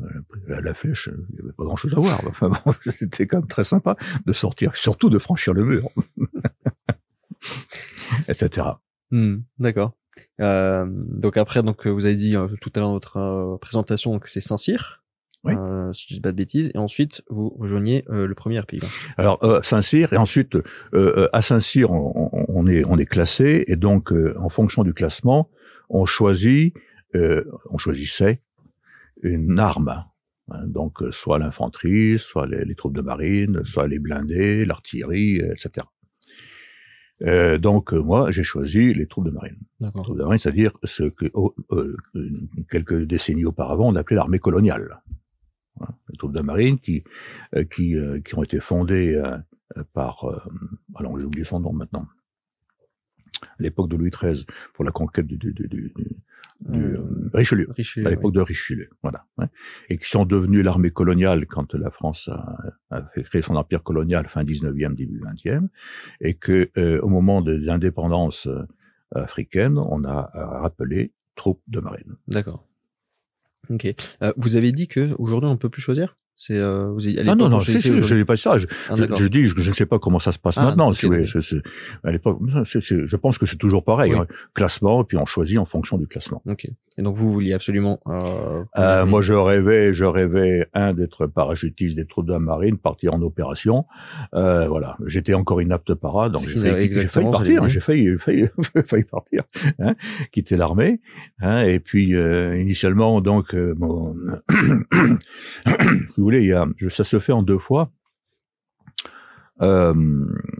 Euh, La, la flèche, il n'y avait pas grand-chose à voir. Enfin bon, <laughs> c'était quand même très sympa de sortir, surtout de franchir le mur. <laughs> etc. Hmm, D'accord. Euh, donc après, donc vous avez dit euh, tout à l'heure dans votre euh, présentation que c'est Saint-Cyr. Oui. Euh, si je dis pas de bêtises. Et ensuite, vous rejoignez euh, le premier RPI. Alors euh, Saint-Cyr et ensuite euh, euh, à Saint-Cyr on, on- on est on est classé et donc euh, en fonction du classement on choisit euh, on choisissait une arme. Hein, donc euh, soit l'infanterie, soit les, les troupes de marine, soit les blindés, l'artillerie, euh, etc. Euh, donc euh, moi j'ai choisi les troupes de marine. Les troupes de marine, c'est-à-dire ce que oh, euh, quelques décennies auparavant on appelait l'armée coloniale. Voilà. Les troupes de marine qui qui, euh, qui ont été fondées par euh, alors j'ai oublié son nom maintenant. À l'époque de Louis XIII pour la conquête du, du, du, du- Euh, euh, Richelieu Richelieu. à l'époque de Richelieu, voilà, ouais. et qui sont devenus l'armée coloniale quand la France a, a créer son empire colonial fin 19e, début 20e, et que euh, au moment des indépendances euh, africaines, on a euh, rappelé troupes de marine. oui. D'accord. Ok. Euh, vous avez dit que aujourd'hui on ne peut plus choisir? C'est euh, vous à Ah non, non, je dis pas ça. Je, Ah, je, d'accord. je dis je ne sais pas comment ça se passe Ah, maintenant. si vous voulez. à l'époque, je pense que c'est toujours pareil. Oui. hein. Classement, et puis on choisit en fonction du classement. Ok. Et donc vous vouliez absolument. Euh, Euh, moi, je rêvais, je rêvais un d'être parachutiste des troupes de la marine, partir en opération. Euh, voilà, j'étais encore inapte para, donc j'ai failli, partir. J'ai failli, failli, <laughs> failli partir, hein, quitter l'armée. Hein, et puis euh, initialement, donc, euh, <clears throat> voulez, il y a, ça se fait en deux fois. Euh,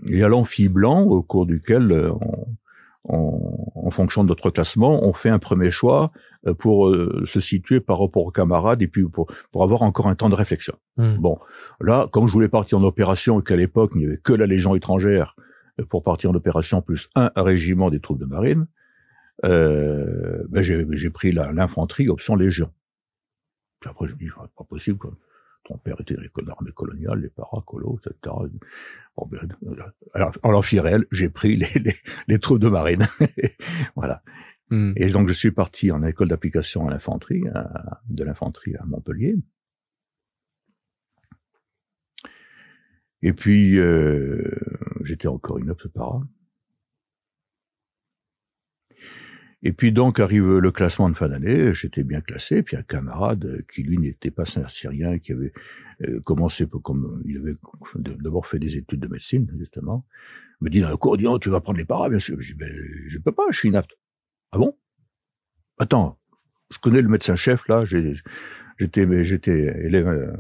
il y a l'amphi blanc au cours duquel euh, on, on- en fonction de notre classement, on fait un premier choix euh, pour se situer par rapport aux camarades et puis pour, pour avoir encore un temps de réflexion. Hmm. Bon, là, comme je voulais partir en opération et qu'à l'époque, il n'y avait que la Légion étrangère pour partir en opération, plus un régiment des troupes de marine, euh, ben j'ai pris l'infanterie option Légion. Puis après, je me dis, Ah, pas possible, quoi. Ton père était dans l'école d'armée coloniale, les paracolos, etc. Bon, ben, alors, en l'amphi réel, j'ai pris les, les, les troupes de marine. <laughs> voilà. Hmm. Et donc, je suis parti en école d'application à l'infanterie, de l'infanterie à Montpellier. Et puis, euh, j'étais encore inapte para. Et puis donc arrive le classement de fin d'année, j'étais bien classé, puis un camarade qui lui n'était pas syrien, qui avait euh, commencé comme il avait d'abord fait des études de médecine justement, me dit dans le cours, dis donc, tu vas prendre les paras bien sûr. Je dis ben je peux pas, je suis inapte. Ah bon? Attends, je connais le médecin chef là, j'étais j'étais élève euh,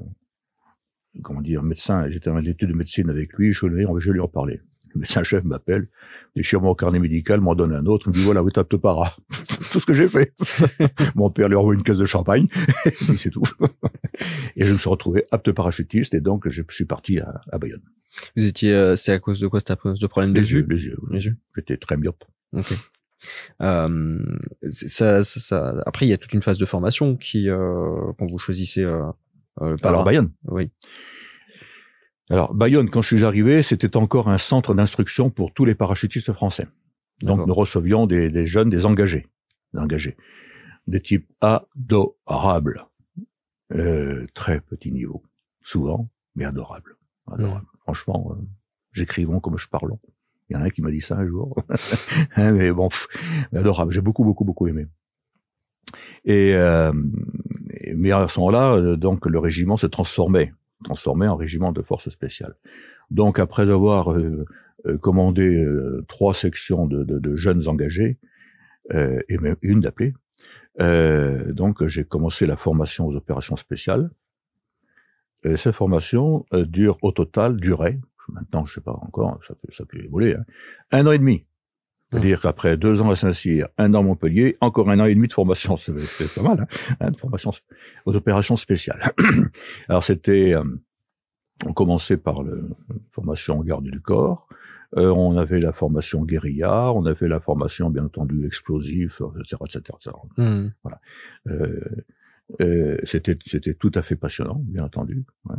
comment dire médecin, j'étais en études de médecine avec lui, je, lui- je vais lui en parler. Le médecin chef m'appelle, déchire mon carnet médical, m'en donne un autre, il me dit voilà, vous tapez para. <laughs> tout ce que j'ai fait. <laughs> mon père lui envoie une caisse de champagne, <laughs> et puis c'est tout. et je me suis retrouvé apte parachutiste, et donc je suis parti à, à Bayonne. Vous étiez. euh, c'est à cause de quoi C'était à cause de problèmes de yeux, les yeux. oui. Les yeux. J'étais très myope. Ok. Euh, ça, ça, ça- Après, il y a toute une phase de formation qui, euh, quand vous choisissez. Euh, euh, par- Alors Bayonne. Oui. Alors Bayonne, quand je suis arrivé, c'était encore un centre d'instruction pour tous les parachutistes français. Donc nous recevions des, des jeunes, des engagés, des engagés, des types adorables, euh, très petit niveau, souvent, mais adorables, adorables. Franchement, euh, j'écrivons comme je parlons. Il y en a un qui m'a dit ça un jour, <laughs> Hein, mais bon, pff, mais adorable. J'ai beaucoup, beaucoup, beaucoup aimé. Et euh, mais à ce moment-là, euh, donc le régiment se transformait, transformait en régiment de forces spéciales. Donc après avoir euh, euh, commandé euh, trois sections de, de- de jeunes engagés euh, et même une d'appelés, euh, donc j'ai commencé la formation aux opérations spéciales. Et cette formation euh, dure au total durait, maintenant je sais pas encore, ça peut, ça peut évoluer, hein, un an et demi. C'est-à-dire qu'après deux ans à Saint-Cyr, un an à Montpellier, encore un an et demi de formation, c'est pas mal, hein, hein, de formation aux opérations spéciales. <clears throat> Alors c'était, euh, on commençait par la formation en garde du corps, euh, on avait la formation guérilla, on avait la formation bien entendu explosif, etc., etc., etc. Hmm. Euh, euh, c'était c'était tout à fait passionnant, bien entendu. ouais.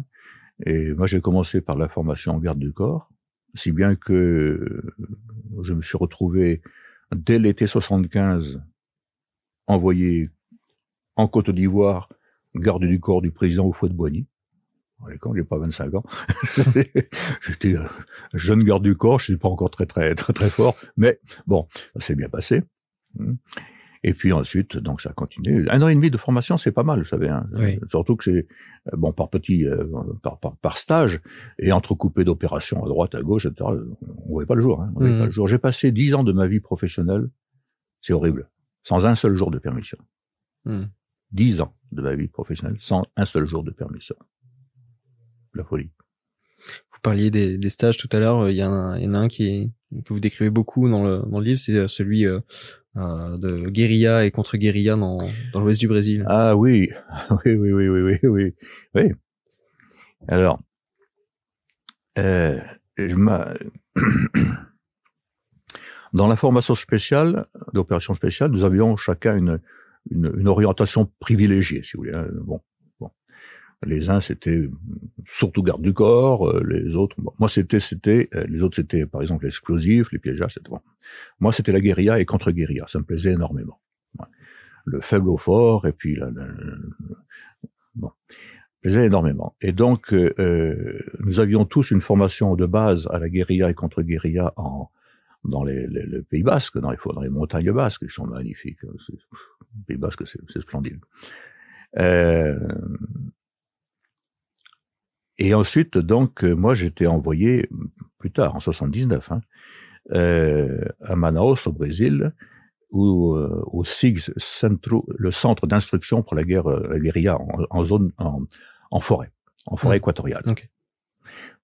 Et moi, j'ai commencé par la formation en garde du corps, si bien que euh, je me suis retrouvé dès l'été 75 envoyé en Côte d'Ivoire garde du corps du président au fouet de Boigny. Quand j'ai pas 25 ans, <laughs> j'étais jeune garde du corps, je suis pas encore très très très très fort, mais bon, ça s'est bien passé. Et puis ensuite, donc ça a continué. Un an et demi de formation, c'est pas mal, vous savez. Hein. Surtout que c'est bon par petit, euh, par, par, par, stage et entrecoupé d'opérations à droite, à gauche, etc. On voyait pas le jour. Hein. On voyait pas mmh. le jour. J'ai passé dix ans de ma vie professionnelle, c'est horrible, sans un seul jour de permission. Mmh. Dix ans de ma vie professionnelle sans un seul jour de permission. La folie. Vous parliez des, stages tout à l'heure. Il y, en a un qui que vous décrivez beaucoup dans le, dans le livre, c'est celui euh, euh, de guérilla et contre-guérilla dans, dans l'ouest du Brésil. Ah oui, <laughs> oui, oui, oui, oui, oui, oui. oui. Alors, euh, je <coughs> dans la formation spéciale, d'opération spéciale, nous avions chacun une, une, une, orientation privilégiée, si vous voulez. Hein. Bon, les uns c'était surtout garde du corps, euh, les autres, moi c'était c'était euh, les autres c'était par exemple l'explosif, les piégeages, etc. Moi c'était la guérilla et contre-guérilla, ça me plaisait énormément. Le faible au fort et puis la, bon, plaisait énormément. Et donc euh, nous avions tous une formation de base à la guérilla et contre-guérilla en dans les, les, Pays Basques, dans les, dans les montagnes basques, qui sont magnifiques. Pays Basques, c'est splendide. Euh, et ensuite, donc, euh, moi, j'étais envoyé plus tard, en 79, hein, euh, à Manaus, au Brésil, où, euh, au SIGS, Centro, le centre d'instruction pour la guerre, euh, la guérilla en, zone, en, en, forêt, en forêt équatoriale.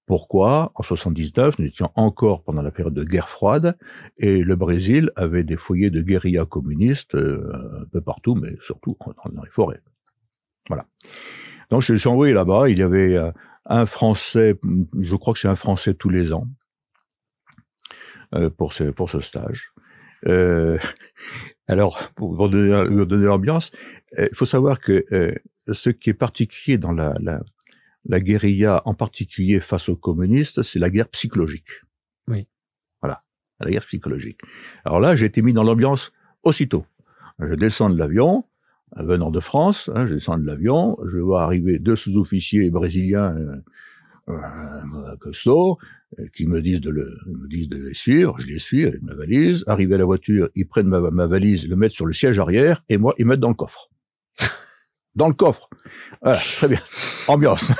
Pourquoi? En 79, nous étions encore pendant la période de guerre froide, et le Brésil avait des foyers de guérilla communistes un peu partout, mais surtout dans, les forêts. Voilà. Donc je suis envoyé là-bas. Il y avait un Français, je crois que c'est un Français tous les ans euh, pour ce pour ce stage. Euh, <laughs> alors, pour donner, donner l'ambiance, euh, il faut savoir que ce qui est particulier dans la, la, la guérilla, en particulier face aux communistes, c'est la guerre psychologique. Oui. Voilà, la guerre psychologique. Alors là, j'ai été mis dans l'ambiance aussitôt. Je descends de l'avion, venant de France, hein, je descends de l'avion, je vois arriver deux sous-officiers brésiliens euh, euh, costauds euh, qui me disent de le me disent de les suivre, je les suis avec ma valise. Arrivé à la voiture, ils prennent ma, ma valise, le mettent sur le siège arrière et moi ils mettent dans le coffre. <laughs> dans le coffre. Voilà, très bien. Ambiance.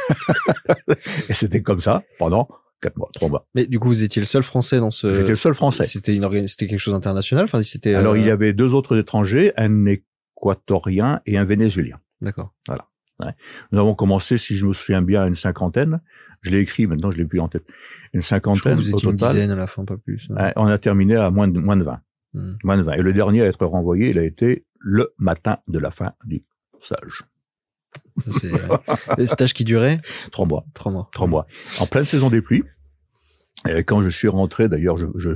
<laughs> et c'était comme ça pendant quatre mois, trois mois. Mais du coup, vous étiez le seul Français dans ce. J'étais le seul Français. C'était une c'était quelque chose d'international? Enfin, c'était. Alors, il y avait deux autres étrangers, un équatorien et un vénézuélien. D'accord. Voilà. Nous avons commencé, si je me souviens bien, à une cinquantaine. Je l'ai écrit, maintenant je l'ai plus en tête. Une cinquantaine vous au total. Une dizaine à la fin, pas plus. on a terminé à moins de moins de 20. Hmm. Moins de 20. Et le dernier à être renvoyé, il a été le matin de la fin du stage. C'est le stage qui durait <laughs> trois mois. Trois mois. Trois mois. En pleine saison des pluies. Et quand je suis rentré, d'ailleurs, je, je,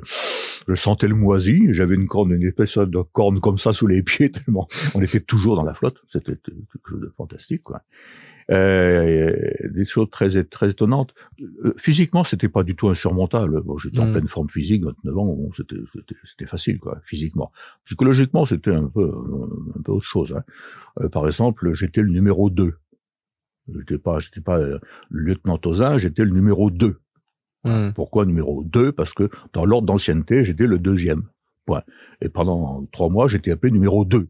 je, sentais le moisi. J'avais une corne, une espèce de corne comme ça sous les <laughs> pieds tellement on était toujours dans la flotte. C'était quelque chose de fantastique, quoi. Euh, des choses très très étonnantes. Euh, physiquement, c'était pas du tout insurmontable. Bon, j'étais en mm. pleine forme physique, 29 ans, bon, c'était facile, quoi, physiquement. Psychologiquement, c'était un peu un peu autre chose. Hein. Euh, par exemple, j'étais le numéro 2. J'étais pas j'étais pas le lieutenant Tozin, j'étais le numéro 2. Hmm. Pourquoi numéro 2 Parce que dans l'ordre d'ancienneté, j'étais le deuxième. Point. Et pendant trois mois, j'étais appelé numéro 2.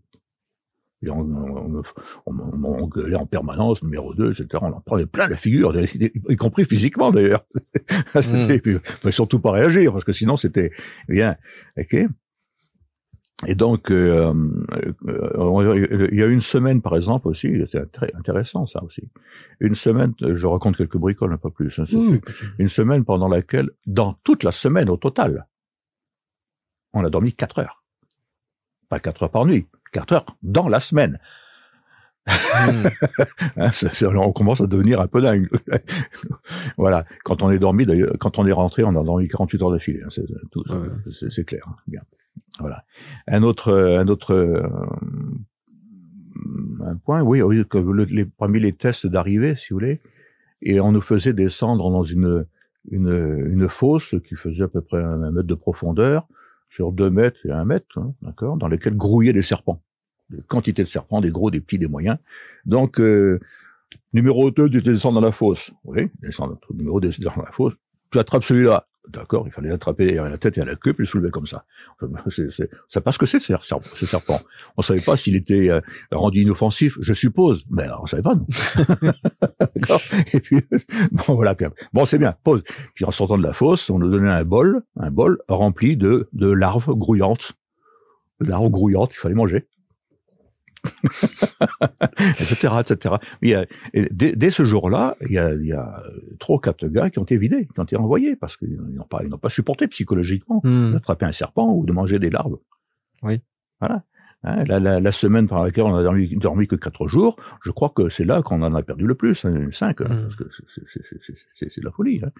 Et on, on, on, gueulait en permanence, numéro 2, etc. On en prenait plein la figure, y compris physiquement d'ailleurs. <laughs> c'était, hmm. surtout pas réagir, parce que sinon c'était bien. ok et donc, euh, euh, il y a une semaine, par exemple, aussi, c'est très intéressant ça aussi. Une semaine, je raconte quelques bricoles, un peu plus. Hein, une semaine pendant laquelle, dans toute la semaine au total, on a dormi quatre heures. Pas quatre heures par nuit, quatre heures dans la semaine. Hmm. <laughs> Hein, on commence à devenir un peu dingue. <laughs> voilà. Quand on est dormi, d'ailleurs, quand on est rentré, on a dormi 48 heures d'affilée. Hein, c'est clair. Bien. Voilà. Un autre, un autre, euh, un point, oui, les, parmi les tests d'arrivée, si vous voulez, et on nous faisait descendre dans une, une, une fosse qui faisait à peu près un, mètre de profondeur, sur deux mètres et un mètre, hein, d'accord, dans lesquels grouillaient des serpents. Des quantités de serpents, des gros, des petits, des moyens. Donc, euh, Numéro 2, tu descends dans la fosse. Oui, descends, numéro 2, dans la fosse. Tu attrapes celui-là. D'accord, il fallait l'attraper à la tête et à la queue, puis le soulever comme ça. C'est, c'est, c'est pas ce que c'est ce serpent. On savait pas s'il était euh, rendu inoffensif, je suppose, mais on savait pas. Non. <laughs> Bon voilà. Bon c'est bien. Pause. Puis en sortant de la fosse, on nous donnait un bol, un bol rempli de larves grouillantes, larves grouillantes. Il fallait manger. <laughs> etc., etc. Dès, dès, ce jour-là, il y a, il y a trois ou quatre gars qui ont été vidés, qui ont été envoyés parce qu'ils n'ont pas, ils n'ont pas supporté psychologiquement hmm. d'attraper un serpent ou de manger des larves. Oui. Voilà. Hein, la, la, la, semaine par laquelle on a dormi, dormi, que quatre jours, je crois que c'est là qu'on en a perdu le plus, hein, cinq, hein, hmm. parce que c'est de la folie. Hein.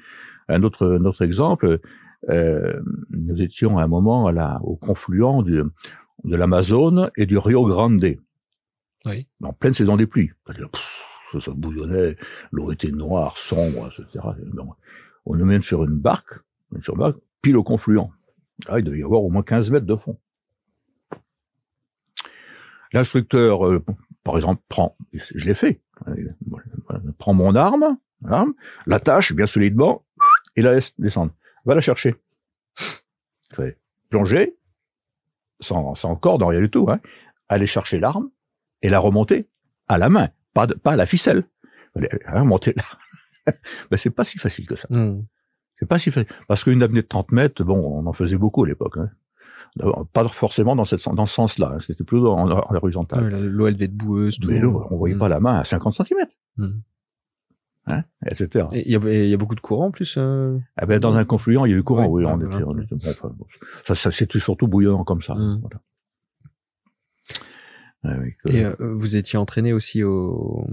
Un autre, un autre exemple, euh, nous étions à un moment à la, au confluent du, de l'Amazone et du Rio Grande. Oui. En pleine saison des pluies. ça, bouillonnait, l'eau était noire, sombre, etc. On nous mène sur une barque, sur une barque, pile au confluent. Là, il devait y avoir au moins 15 mètres de fond. L'instructeur, euh, par exemple, prend, je l'ai fait, prend mon arme, l'attache bien solidement, et la laisse descendre. Va la chercher. Plonger, sans, sans corde, rien du tout, hein, aller chercher l'arme, et la remonter à la main, pas, pas à la ficelle. Remonter là. <laughs> ben, c'est pas si facile que ça. Hmm. C'est pas si facile. Parce qu'une apnée de 30 mètres, bon, on en faisait beaucoup à l'époque. Hein. Pas forcément dans, cette, dans ce sens-là. Hein. C'était plutôt en, en horizontal. L'eau, elle devait être boueuse. Tout. Mais l'eau, on voyait hmm. pas la main à 50 cm. Hmm. Hein, etc. Il y, y, a beaucoup de courant en plus. Euh... Ah ben, dans un confluent, il y a eu courant. oui, on était, on était, bon, ça, ça c'était surtout bouillonnant comme ça. Voilà. Et euh, vous étiez entraîné aussi au,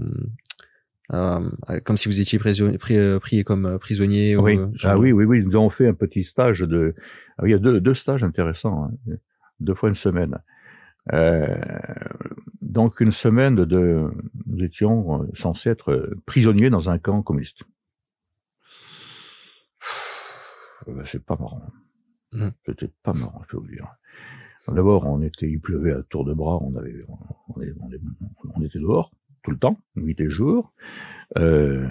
euh, comme si vous étiez prisonnier, euh, pris, comme prisonnier. Oui. ah oui, oui, oui. Nous avons fait un petit stage de. Ah, il y a deux, deux stages intéressants, hein. deux fois une semaine. Euh, donc une semaine de, nous étions censés être prisonniers dans un camp communiste. Ben, c'est pas marrant. Mmh. C'était pas marrant, je peux vous dire. D'abord, on était, il pleuvait à tour de bras, on avait, on, on, était dehors tout le temps, nuit et jour, euh,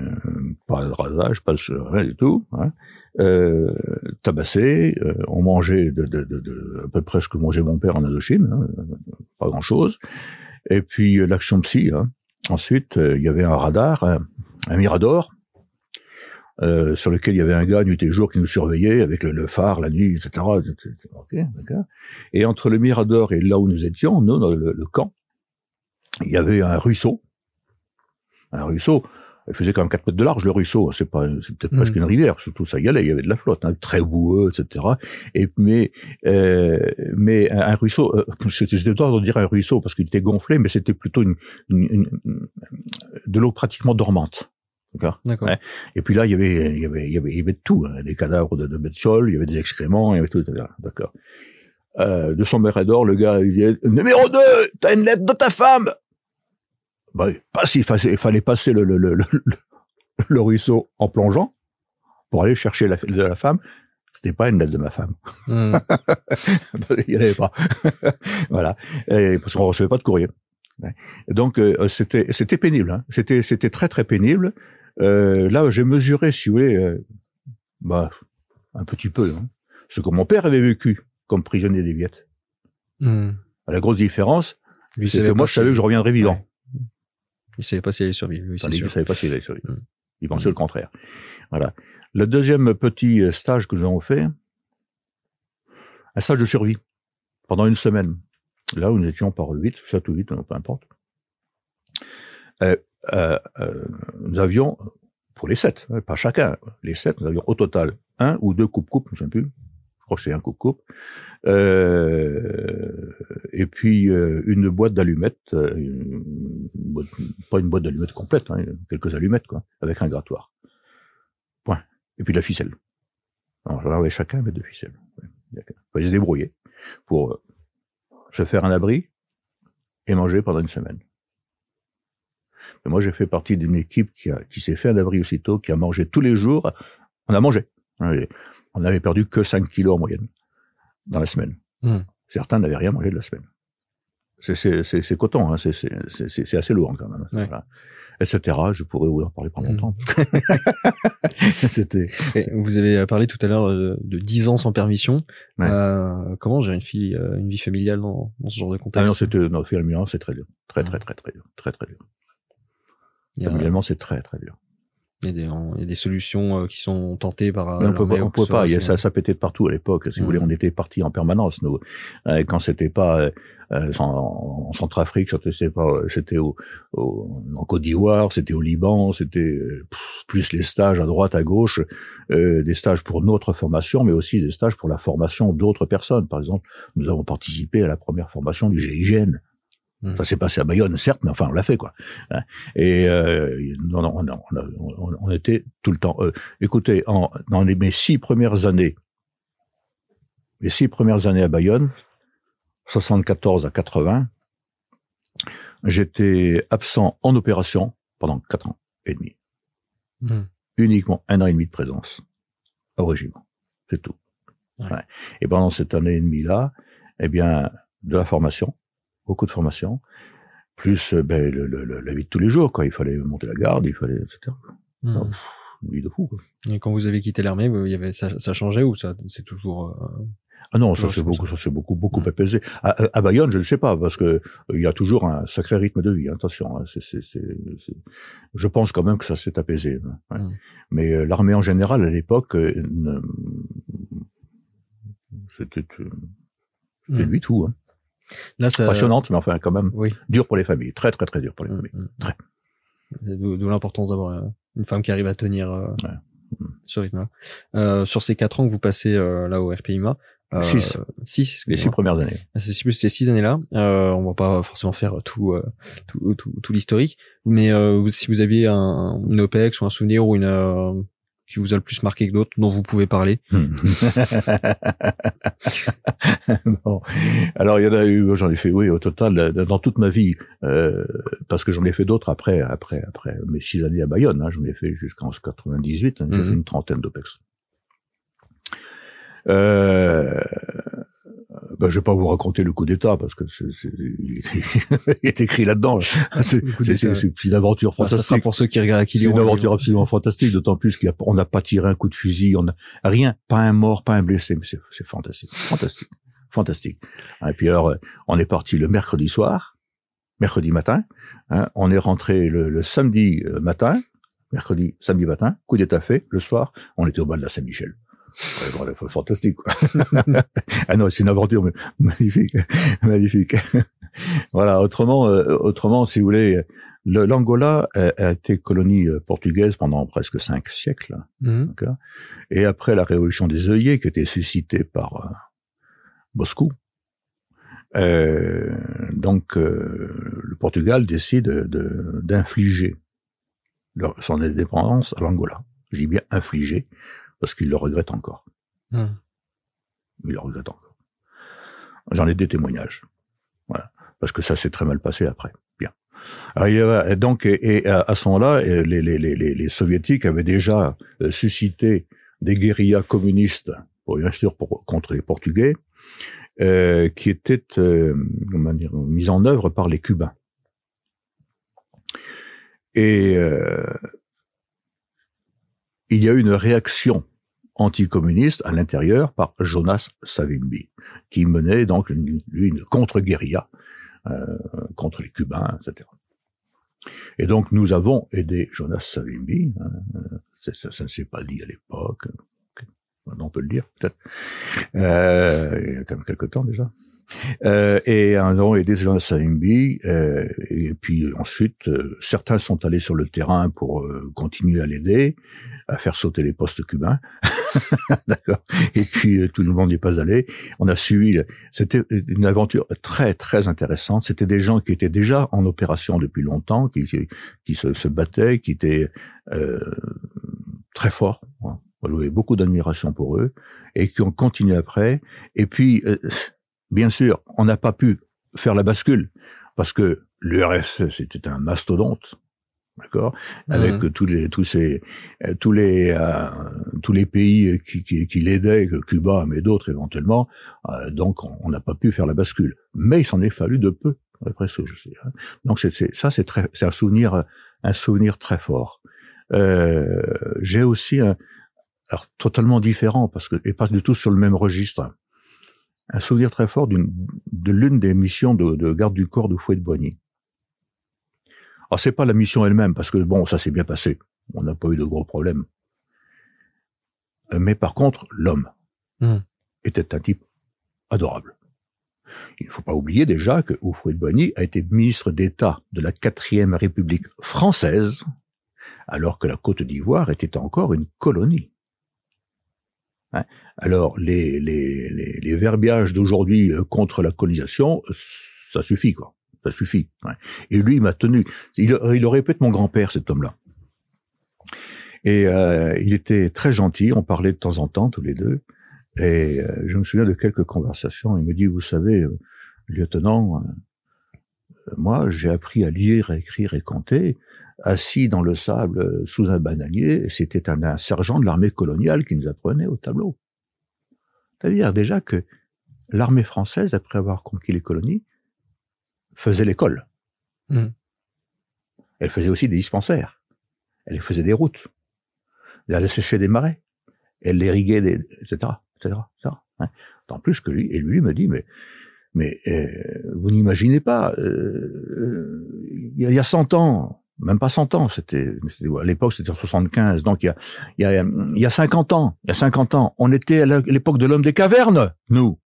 pas de rasage, pas de rien du tout, hein. euh, tabassé, euh, on mangeait de, de, de, de, à peu près ce que mangeait mon père en Indochine, hein, pas grand chose, et puis euh, l'action psy. Hein. Ensuite, euh, il y avait un radar, un mirador, euh, sur lequel il y avait un gars nuit et jour qui nous surveillait avec le, phare la nuit, etc. et entre le Mirador et là où nous étions, nous, dans le, camp, il y avait un ruisseau. Un ruisseau. Il faisait quand même 4 mètres de large, le ruisseau. C'est pas, c'est peut-être presque mmh. une rivière. Surtout, ça y allait. Il y avait de la flotte, hein, très boueux, etc. Et, mais, euh, mais un, ruisseau, euh, j'étais de dire un ruisseau parce qu'il était gonflé, mais c'était plutôt une, une, de l'eau pratiquement dormante. D'accord. Et puis là, il y avait, il y avait, il y avait, il y avait de tout, hein, des cadavres de, de sol, il y avait des excréments, il y avait tout, etc. D'accord. Euh, de son d'or, le gars, il dit, numéro 2, t'as une lettre de ta femme! Bah, s'il fallait, fallait passer le, le, le, le, le ruisseau en plongeant pour aller chercher la, de la femme. C'était pas une lettre de ma femme. Hmm. <laughs> il n'y en avait pas. <laughs> voilà. Et, parce qu'on recevait pas de courrier. Donc euh, c'était c'était pénible. Hein. C'était c'était très très pénible. Euh, là, j'ai mesuré, si vous voulez, euh, bah, un petit peu, hein, ce que mon père avait vécu comme prisonnier des Viettes. Hmm. La grosse différence, c'est que moi, je savais que je reviendrais vivant. Il savait pas s'il allait survivre. Oui, il savait pas s'il allait survivre. Hmm. Il pensait le contraire. Voilà. Le deuxième petit euh, stage que nous avons fait, un stage de survie pendant une semaine. Là où nous étions par 8, 7 ou 8, peu importe. Euh, euh, euh, nous avions, pour les sept, hein, pas chacun, les sept, nous avions au total un ou deux coupes-coupes, je ne sais plus, je crois que c'est un coupe-coupe, euh, et puis une boîte d'allumettes, pas une boîte d'allumettes complète, hein, quelques allumettes, quoi, avec un grattoir. Point. Et puis de la ficelle. Alors j'en avais chacun avec deux ficelles. Il fallait se débrouiller pour se faire un abri et manger pendant une semaine moi, j'ai fait partie d'une équipe qui, a, qui s'est fait un abri aussitôt, qui a mangé tous les jours. On a mangé. On n'avait perdu que 5 kilos en moyenne dans la semaine. Hmm. Certains n'avaient rien mangé de la semaine. c'est coton, hein, c'est c'est c'est c'est assez lourd quand même. Ouais. Voilà. Etc. Je pourrais vous en parler pendant Mm. longtemps. <laughs> C'était. Vous avez parlé tout à l'heure euh, de 10 ans sans permission. Ouais. Euh, comment gérer une fille, euh, une vie familiale dans, dans ce genre de Ah contexte? non, c'était non, finalement, c'est très dur, très très très très dur, très très dur. Il, y a, Familialement, c'est très très dur. il y a des, il y a des solutions euh, qui sont tentées par. Mais euh, on on pouvait que pas. Il y a, ça, ça pétait de partout à l'époque. Si vous voulez, on était partis en permanence. Nous, Euh, quand c'était pas euh, euh, en, en Centrafrique, c'était pas, c'était au, au- en Côte d'Ivoire, c'était au Liban, c'était plus les stages à droite, à gauche, euh, des stages pour notre formation, mais aussi des stages pour la formation d'autres personnes. Par exemple, nous avons participé à la première formation du GIGN. Ça s'est passé à Bayonne, certes, mais enfin, on l'a fait, quoi. Hein. Et euh, non, non, non, on, on- était tout le temps. euh, écoutez, en, dans les, mes six premières années, les six premières années à Bayonne, 74 à 80, j'étais absent en opération pendant quatre ans et demi. Mhm. Uniquement un an et demi de présence au régiment. C'est tout. Ouais. Ouais. Et pendant cette année et demie-là, eh bien, de la formation, beaucoup de formation, plus euh, ben, le, le- le- la vie de tous les jours, quoi. Il fallait monter la garde, il fallait, etc. Pff, Une vie de fou, quoi. Et quand vous avez quitté l'armée, vous- il y avait ça, ça changeait ou ça c'est toujours euh, Ah non, ça c'est beaucoup, ça. ça c'est beaucoup, beaucoup Mm. apaisé. À, Bayonne, je ne sais pas, parce que euh, il y a toujours un sacré rythme de vie. hein, Attention, hein, je pense quand même que ça s'est apaisé. hein, ouais. Mm. Mais euh, l'armée en général, à l'époque, euh, c'était, c'était lui tout. Hein. Là ça Passionnante, mais enfin quand même Oui. dur pour les familles, très très très dur pour les Mhm, familles. mhm. Très. D'où d'où l'importance d'avoir euh, une femme qui arrive à tenir euh, Ouais. Ce rythme-là. Euh, sur ces quatre ans que vous passez euh, là au RPIMA, euh, Six. six, Les six premières années. ces six, ces six années-là, euh, on va pas forcément faire tout euh, tout, tout, tout l'historique, mais euh, si vous aviez un, une OPEX ou un souvenir ou une euh, qui vous a le plus marqué que d'autres, dont vous pouvez parler. Hmm. <laughs> Alors il y en a eu, j'en ai fait, oui, au total, euh, dans toute ma vie, euh, parce que j'en ai fait d'autres après, après, après mes six années à Bayonne. Hein, j'en ai fait jusqu'en 98. hein, J'ai Mhm. fait une trentaine d'OPEX. Euh, ben, je vais pas vous raconter le coup d'État parce que c'est, c'est- il est- écrit là-dedans. C'est, une aventure Enfin, ça sera fantastique. pour ceux qui regardent qui C'est une aventure absolument fantastique, d'autant plus qu'on n'a pas tiré un coup de fusil, on a rien, pas un mort, pas un blessé, mais c'est c'est fantastique, fantastique, fantastique. Et puis alors, euh, on est parti le mercredi soir, mercredi matin, hein, on est rentré le, le samedi euh, matin, mercredi, samedi matin, coup d'état fait, le soir, on était au bas de la Saint-Michel. Ouais, bon, fantastique. Quoi. <laughs> ah non, c'est une aventure mais <laughs> magnifique, magnifique. <laughs> voilà. Autrement, euh, autrement, si vous voulez, le- l'Angola a, a été colonie euh, portugaise pendant presque cinq siècles. D'accord Et après la révolution des œillets, qui était suscitée par euh, Moscou, euh, donc euh, le Portugal décide de- d'infliger son indépendance à l'Angola. Je dis bien infliger, parce qu'il le regrette encore. Mhm. Il le regrette encore. J'en ai des témoignages. Voilà. Parce que ça s'est très mal passé après. Bien. Alors, il y avait- donc, et, et à ce moment-là, les, les, les, les, les soviétiques avaient déjà euh, suscité des guérillas communistes, pour, bien sûr, pour, contre les Portugais, euh, qui étaient euh, dire, mises en œuvre par les Cubains. Et euh, il y a eu une réaction anticommuniste à l'intérieur par Jonas Savimbi, qui menait donc une, une contre-guérilla euh, contre les Cubains, etc. Et donc nous avons aidé Jonas Savimbi, hein, euh, ça, ça- ne s'est pas dit à l'époque, on peut le dire peut-être, euh, il y a quand même quelque temps déjà. Euh, et nous avons aidé Jonas Savimbi, euh, et puis ensuite euh, certains sont allés sur le terrain pour euh, continuer à l'aider, à faire sauter les postes cubains. <laughs> D'accord. Et puis euh, tout le monde n'est pas allé. On a suivi. C'était une aventure très très intéressante. C'était des gens qui étaient déjà en opération depuis longtemps, qui qui, qui se, se battaient, qui étaient euh, très forts. hein. On avait beaucoup d'admiration pour eux et qui ont continué après. Et puis, euh, bien sûr, on n'a pas pu faire la bascule parce que l'URSS c'était un mastodonte. D'accord, avec Mhm. tous les tous ces euh, tous les euh, tous les pays qui qui, qui l'aidaient, Cuba mais d'autres éventuellement. Euh, donc on n'a pas pu faire la bascule. Mais il s'en est fallu de peu Après ce, je sais. hein. Donc c'est, c'est- ça, c'est très, c'est un souvenir, un souvenir très fort. Euh, j'ai aussi un, alors totalement différent parce que et pas du tout sur le même registre. Un souvenir très fort d'une, de l'une des missions de, de garde du corps de Fouet de Boigny. Alors c'est pas la mission elle-même parce que bon, ça s'est bien passé. On n'a pas eu de gros problèmes. Euh, Mais par contre, l'homme Hmm. était un type adorable. Il ne faut pas oublier déjà que Houphouët Boigny a été ministre d'État de la quatrième République française, alors que la Côte d'Ivoire était encore une colonie. Alors, les, les, les, les verbiages d'aujourd'hui euh, contre la colonisation, euh, ça suffit, quoi. Ça suffit. Et lui, il m'a tenu. Il, aurait pu être mon grand-père, cet homme-là. Et euh, il était très gentil, on parlait de temps en temps, tous les deux. Et euh, je me souviens de quelques conversations. Il me dit, vous savez, euh, lieutenant, moi, j'ai appris à lire, à écrire et compter, assis dans le sable euh, sous un bananier. et C'était un, un sergent de l'armée coloniale qui nous apprenait au tableau. C'est-à-dire déjà que l'armée française, après avoir conquis les colonies, faisait l'école. Mm. Elle faisait aussi des dispensaires. Elle faisait des routes. Elle allait sécher des marais. Elle irriguait des, etc., etc., etc. hein. Plus que lui, et lui me dit, mais, mais euh, vous n'imaginez pas, euh, euh, il y a- il y a 100 ans, même pas 100 ans, c'était, à l'époque c'était en 75, donc il y a, il y a, il y a 50 ans, il y a 50 ans, on était à l'époque de l'homme des cavernes, nous.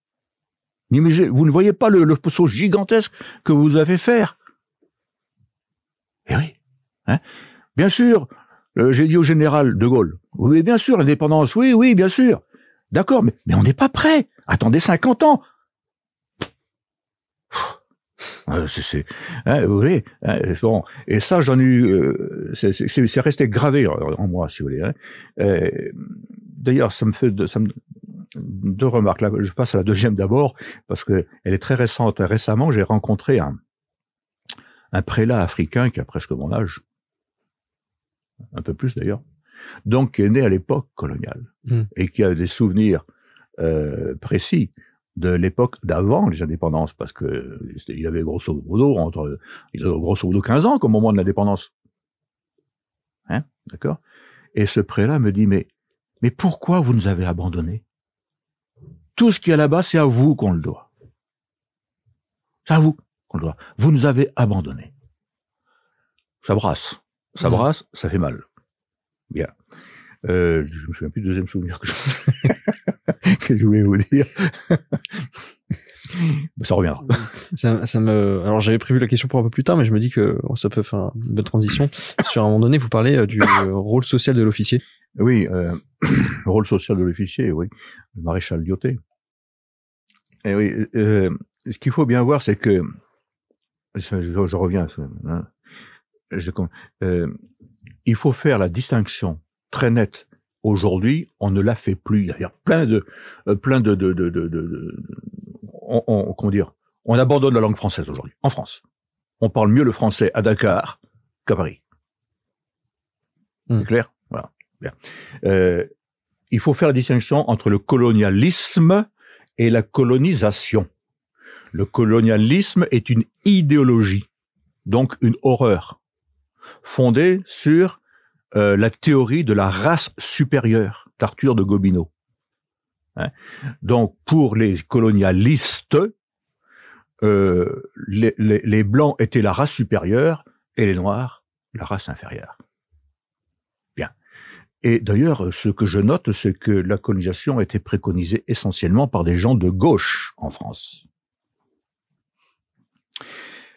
Vous ne voyez pas le, le gigantesque que vous avez faire? Eh oui. Hein bien sûr, euh, j'ai dit au général de Gaulle, oui, bien sûr, l'indépendance, oui, oui, bien sûr. D'accord, mais, mais on n'est pas prêt. Attendez 50 ans. Euh, c'est, hein, vous voyez, hein, bon, et ça j'en ai eu, euh, c'est, resté gravé en, moi, si vous voulez. hein. Euh, d'ailleurs, ça me fait de, ça me, deux remarques. Là, je passe à la deuxième d'abord parce que elle est très récente. Récemment, j'ai rencontré un, un prélat africain qui a presque mon âge, un peu plus d'ailleurs, donc qui est né à l'époque coloniale Mm. et qui a des souvenirs euh, précis de l'époque d'avant les indépendances, parce que il avait grosso modo entre il avait grosso modo 15 ans au moment de l'indépendance. Hein, d'accord? Et ce prélat me dit mais mais pourquoi vous nous avez abandonnés? Tout ce qui est là-bas, c'est à vous qu'on le doit. C'est à vous qu'on le doit. Vous nous avez abandonnés. Ça brasse. Ça Mhm. brasse, ça fait mal. Bien. Euh, je me souviens plus du deuxième souvenir que je, <laughs> que je voulais vous dire. Ça reviendra. Ça, ça me. Alors j'avais prévu la question pour un peu plus tard, mais je me dis que oh, ça peut faire une bonne transition. Sur un moment donné, vous parlez euh, du euh, rôle social de l'officier. Oui, euh, le <clears throat> rôle social de l'officier, oui, le maréchal Lyoté. Et oui, euh, ce qu'il faut bien voir, c'est que je reviens. hein, je- euh, il faut faire la distinction très nette. Aujourd'hui, on ne la fait plus. Il y a plein de, euh, plein de, de, de, de, de- de- on, on- comment dire, on abandonne la langue française aujourd'hui en France. On parle mieux le français à Dakar qu'à Paris. Hmm. C'est clair, voilà. Bien. Euh, il faut faire la distinction entre le colonialisme et la colonisation. Le colonialisme est une idéologie, donc une horreur, fondée sur euh, la théorie de la race supérieure d'Arthur de Gobineau. Hein? Donc, pour les colonialistes, euh, les, blancs étaient la race supérieure et les noirs la race inférieure. Bien. Et d'ailleurs, ce que je note, c'est que la colonisation a été préconisée essentiellement par des gens de gauche en France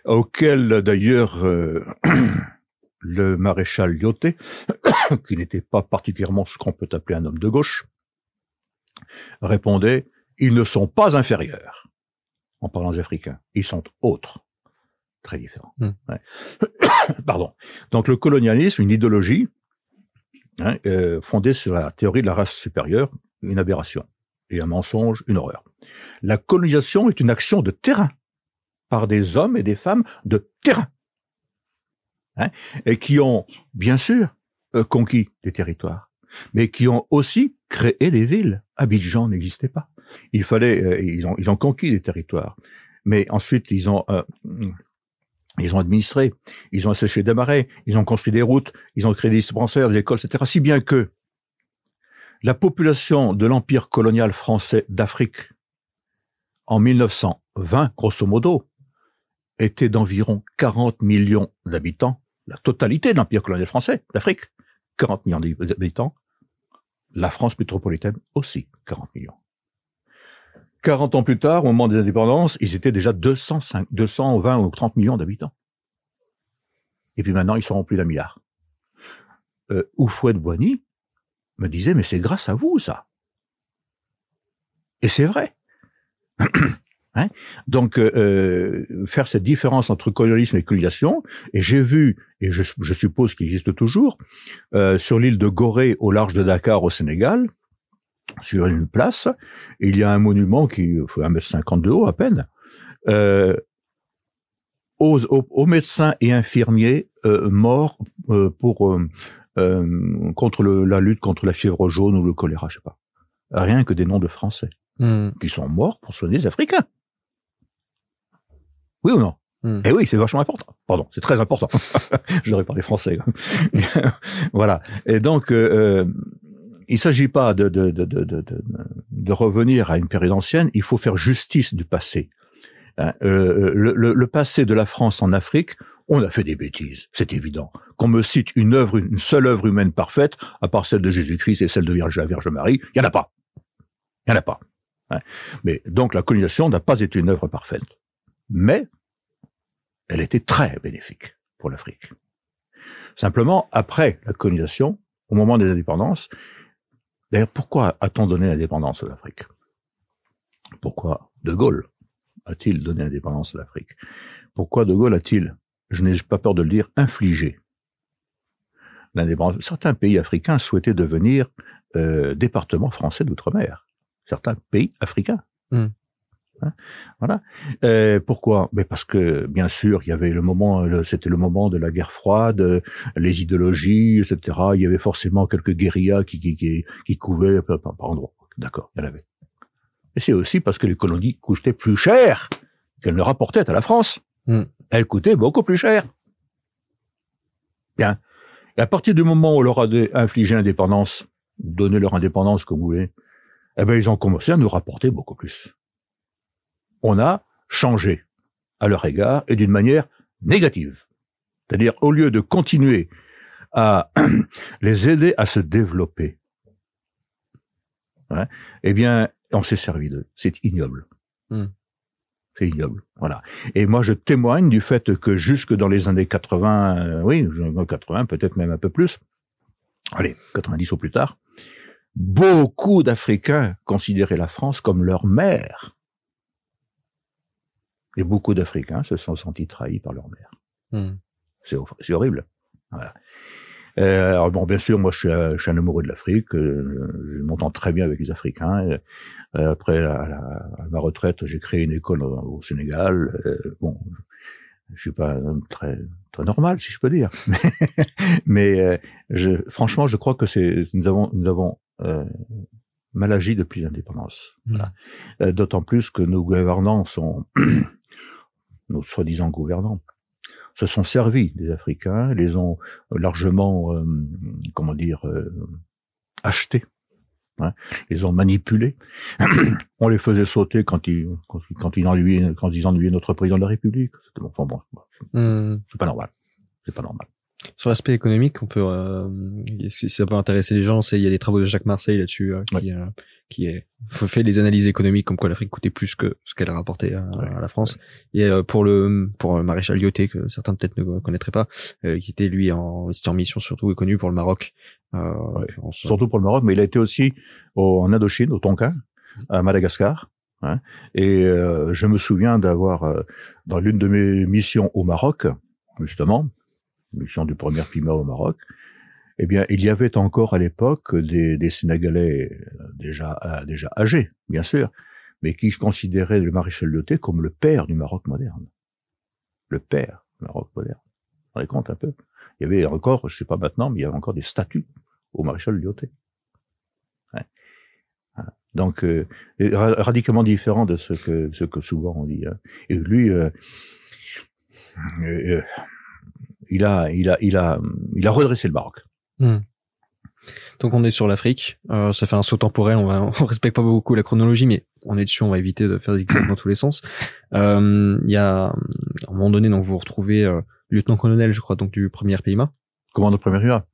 auquel d'ailleurs euh, <clears throat> le maréchal Lyoté, <coughs> qui n'était pas particulièrement ce qu'on peut appeler un homme de gauche, répondait ils ne sont pas inférieurs en parlant des Africains, ils sont autres, très différents. Hmm. Ouais. <coughs> Pardon. Donc le colonialisme, une idéologie hein, euh, fondée sur la théorie de la race supérieure, une aberration et un mensonge, une horreur. La colonisation est une action de terrain par des hommes et des femmes de terrain, hein, et qui ont, bien sûr, euh, conquis des territoires, mais qui ont aussi créé des villes. Abidjan n'existait pas. Il fallait, euh, ils, ont, ils ont conquis des territoires, mais ensuite ils ont, euh, Ils ont administré, ils ont asséché des marais, ils ont construit des routes, ils ont créé des dispensaires, des écoles, etc. Si bien que la population de l'empire colonial français d'Afrique en 1920, grosso modo, était d'environ 40 millions d'habitants, la totalité de l'empire colonial français d'Afrique, 40 millions d'habitants, la France métropolitaine aussi 40 millions. 40 ans plus tard, au moment des indépendances, ils étaient déjà 205, 220 ou 30 millions d'habitants. Et puis maintenant, ils seront plus d'un milliard. Euh, Oufouette Boigny me disait, mais c'est grâce à vous, ça. Et c'est vrai. <clears throat> Hein Donc, euh, euh, faire cette différence entre colonialisme et colonisation, et j'ai vu, et je, je suppose qu'il existe toujours, euh, sur l'île de Gorée, au large de Dakar, au Sénégal, sur une place, il y a un monument qui fait 1m50 de haut à peine, euh, aux, aux, aux, médecins et infirmiers morts pour contre le, la lutte contre la fièvre jaune ou le choléra, je sais pas. Rien que des noms de Français Hmm. qui sont morts pour soigner les Africains. Oui ou non Hmm. Eh oui, c'est vachement important. Pardon, c'est très important. <laughs> Je devrais parler français. <laughs> voilà. Et donc, euh, euh, il s'agit pas de, de, de, de, de, de revenir à une période ancienne. Il faut faire justice du passé. Hein, euh, le, le, le passé de la France en Afrique, on a fait des bêtises, c'est évident. Qu'on me cite une œuvre, une seule œuvre humaine parfaite, à part celle de Jésus-Christ et celle de Vierge, la Vierge Marie, il y en a pas. Il y en a pas. Hein. Mais donc la colonisation n'a pas été une œuvre parfaite. Mais elle était très bénéfique pour l'Afrique. Simplement, après la colonisation, au moment des indépendances, d'ailleurs, pourquoi a-t-on donné l'indépendance à l'Afrique? Pourquoi De Gaulle a-t-il donné l'indépendance à l'Afrique? Pourquoi De Gaulle a-t-il, je n'ai pas peur de le dire, infligé l'indépendance? Certains pays africains souhaitaient devenir euh, département français d'outre-mer certains pays africains. Mm. Hein, voilà. Euh, pourquoi? Mais parce que bien sûr, il y avait le moment, c'était le moment de la guerre froide, les idéologies, etc. Il y avait forcément quelques guérillas qui qui qui, qui couvaient par, par endroits. D'accord, il y en avait. Et c'est aussi parce que les colonies coûtaient plus cher qu'elles ne rapportaient à la France. Mm. Elles coûtaient beaucoup plus cher. Bien. Et à partir du moment où on leur a infligé l'indépendance, donné leur indépendance comme vous voulez, eh ben, ils ont commencé à nous rapporter beaucoup plus. On a changé à leur égard et d'une manière négative. C'est-à-dire, au lieu de continuer à <clears throat> les aider à se développer, hein, eh bien, on s'est servi d'eux. C'est ignoble. Mm. C'est ignoble. Voilà. Et moi, je témoigne du fait que jusque dans les années 80, euh, oui, 80, peut-être même un peu plus, allez, 90 ou plus tard, beaucoup d'Africains considéraient la France comme leur mère. Et beaucoup d'Africains se sont sentis trahis par leur mère. Mm. C'est horrible. Voilà. Euh, alors bon, bien sûr, moi, je suis, je suis un amoureux de l'Afrique. Euh, je m'entends très bien avec les Africains. Euh, après à, la, à, ma retraite, j'ai créé une école au, au Sénégal. Euh, bon, je suis pas un homme très très normal, si je peux dire. <laughs> Mais euh, je, franchement, je crois que c'est nous avons nous avons euh, mal agi depuis l'indépendance. Voilà. Euh, D'autant plus que nos gouvernants sont, <clears throat> nos soi-disant gouvernants, se sont servis des Africains, les ont largement, euh, comment dire, euh, achetés, hein, les ont manipulés. <clears throat> On les faisait sauter quand ils, quand, quand ils ennuyaient, quand ils ennuyaient notre président de la République. C'était bon, bon, bon Mm. c'est pas normal. C'est pas normal. Sur l'aspect économique, on peut, euh, si ça peut intéresser les gens, c'est il y a des travaux de Jacques Marseille là-dessus euh, qui, euh, qui est, fait des analyses économiques comme quoi l'Afrique coûtait plus que ce qu'elle rapportait à, Ouais. à la France. Et euh, pour le pour le maréchal Lyoté que certains peut-être ne connaîtraient pas, euh, qui était lui en, en mission surtout et connu pour le Maroc. Euh, Ouais. surtout pour le Maroc, mais il a été aussi au- en Indochine, au Tonkin, à Madagascar. hein. et euh, je me souviens d'avoir, euh, dans l'une de mes missions au Maroc, justement, mission du premier Pima au Maroc, eh bien, il y avait encore à l'époque des, Sénégalais euh, déjà, euh, déjà âgés, bien sûr, mais qui considéraient le maréchal Lyoté comme le père du Maroc moderne. Le père du Maroc moderne. Vous vous rendez compte un peu Il y avait encore, je sais pas maintenant, mais il y avait encore des statues au maréchal Lyoté. Ouais. Donc, euh, ra- radicalement différent de ce que, ce que souvent on dit. hein. Et lui, euh, il a, il a, il a, il a redressé le Maroc. Hmm. Donc on est sur l'Afrique, euh, ça fait un saut temporel, on, va, <laughs> on respecte pas beaucoup la chronologie, mais on est dessus, on va éviter de faire des dans tous les sens. Euh, Il y a, à un moment donné, donc vous vous retrouvez euh, lieutenant-colonel, je crois, donc du premier PIMA. Commandant premier PIMA.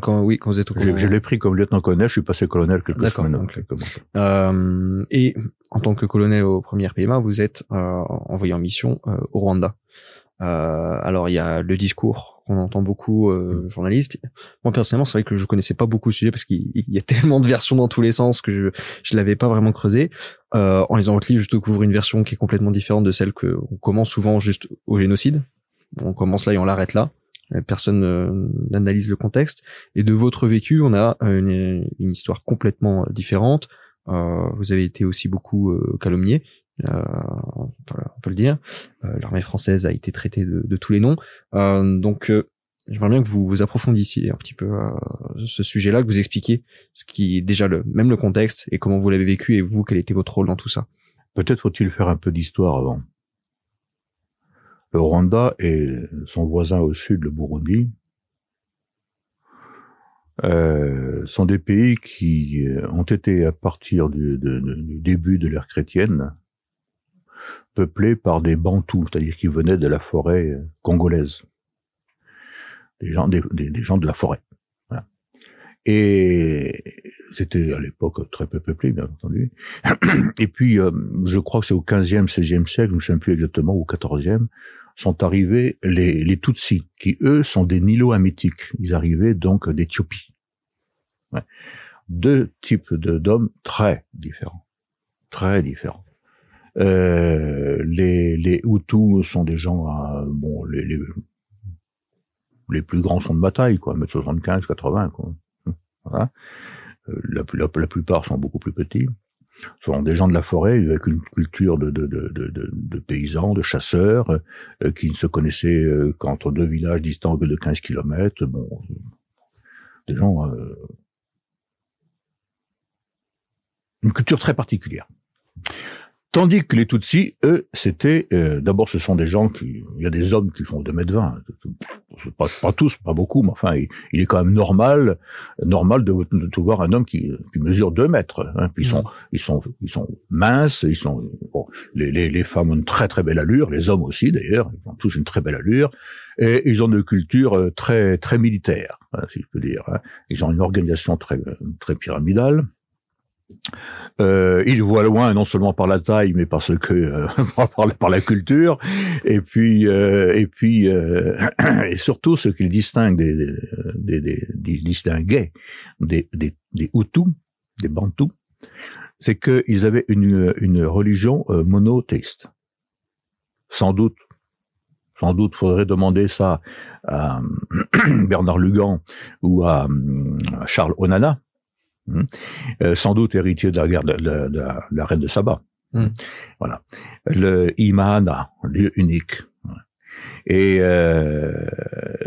Quand, oui, quand vous êtes au Je, je l'ai pris comme lieutenant-colonel, je suis passé colonel quelques D'accord, semaines. donc- quelques mois. Euh, et en tant que colonel au premier PMA, vous êtes euh, envoyé en mission euh, au Rwanda. Euh, alors il y a le discours qu'on entend beaucoup euh, journalistes. Moi personnellement, c'est vrai que je connaissais pas beaucoup le sujet parce qu'il il y a <laughs> tellement de versions dans tous les sens que je je l'avais pas vraiment creusé. Euh, en lisant votre livre, je découvre une version qui est complètement différente de celle que on commence souvent juste au génocide. On commence là et on l'arrête là. Euh, Personne euh, n'analyse le contexte. Et de votre vécu, on a euh, une, une histoire complètement différente. Euh, vous avez été aussi beaucoup euh, calomnié, euh, on peut- le dire. Euh, L'armée française a été traitée de, tous les noms. Euh, donc, j'aimerais bien que vous, vous approfondissiez un petit peu ce sujet-là, que vous expliquiez ce qui est déjà le même le contexte et comment vous l'avez vécu et vous quel était votre rôle dans tout ça. Peut-être faut-il faire un peu d'histoire avant. Le Rwanda et son voisin au sud, le Burundi, sont des pays qui ont été, à partir du, du début de l'ère chrétienne, peuplés par des Bantous, c'est-à-dire qui venaient de la forêt euh, congolaise. Des gens, des, gens de la forêt. Voilà. Et c'était à l'époque très peu peuplé, bien entendu. <clears throat> Et puis, euh, je crois que c'est au 15e, 16e siècle, je ne sais plus exactement, au 14e, sont arrivés les, les Tutsis, qui eux sont des Nilo-Hamétiques. Ils arrivaient donc d'Éthiopie. Ouais. Deux types d'hommes très différents. Très différents. Euh, les, les Hutus sont des gens, euh, bon, les, les, les plus grands sont de ma taille, quoi, 1m75, 80, quoi. Voilà. Euh, La, plupart sont beaucoup plus petits. Ce sont des gens de la forêt avec une culture de, de, de, de, paysans, de chasseurs, qui ne se connaissaient qu'entre deux villages distants que de 15 kilomètres. Bon, des gens... euh, une culture très particulière. Tandis que les Tutsis, eux, c'était euh, d'abord ce sont des gens qui, il y a des hommes qui font 2 mètres 20, C'est pas, pas tous, pas beaucoup, mais enfin, il, il est quand même normal, normal de, de, de voir un homme qui, qui mesure 2 mètres. Hein, puis ils sont, ils sont, ils sont minces, ils sont, bon, les, les, les femmes ont une très très belle allure, les hommes aussi d'ailleurs, ils ont tous une très belle allure, et ils ont une culture euh, très très militaire, hein, si je peux dire. Hein. Ils ont une organisation très très pyramidale. Euh, il voit loin non seulement par la taille, mais parce que euh, <laughs> par, la, culture, et puis euh, et puis <clears throat> et surtout ce qui le distingue des, des, des, des distinguait des, Hutus, des Bantous, c'est qu'ils avaient une, une religion monothéiste. Sans doute, sans doute faudrait demander ça à <clears throat> Bernard Lugan ou à Charles Onana, euh, sans doute héritier de la guerre de, de, de, la, de la, reine de Saba. Mm. Voilà. Le Imahana, lieu unique. Et euh,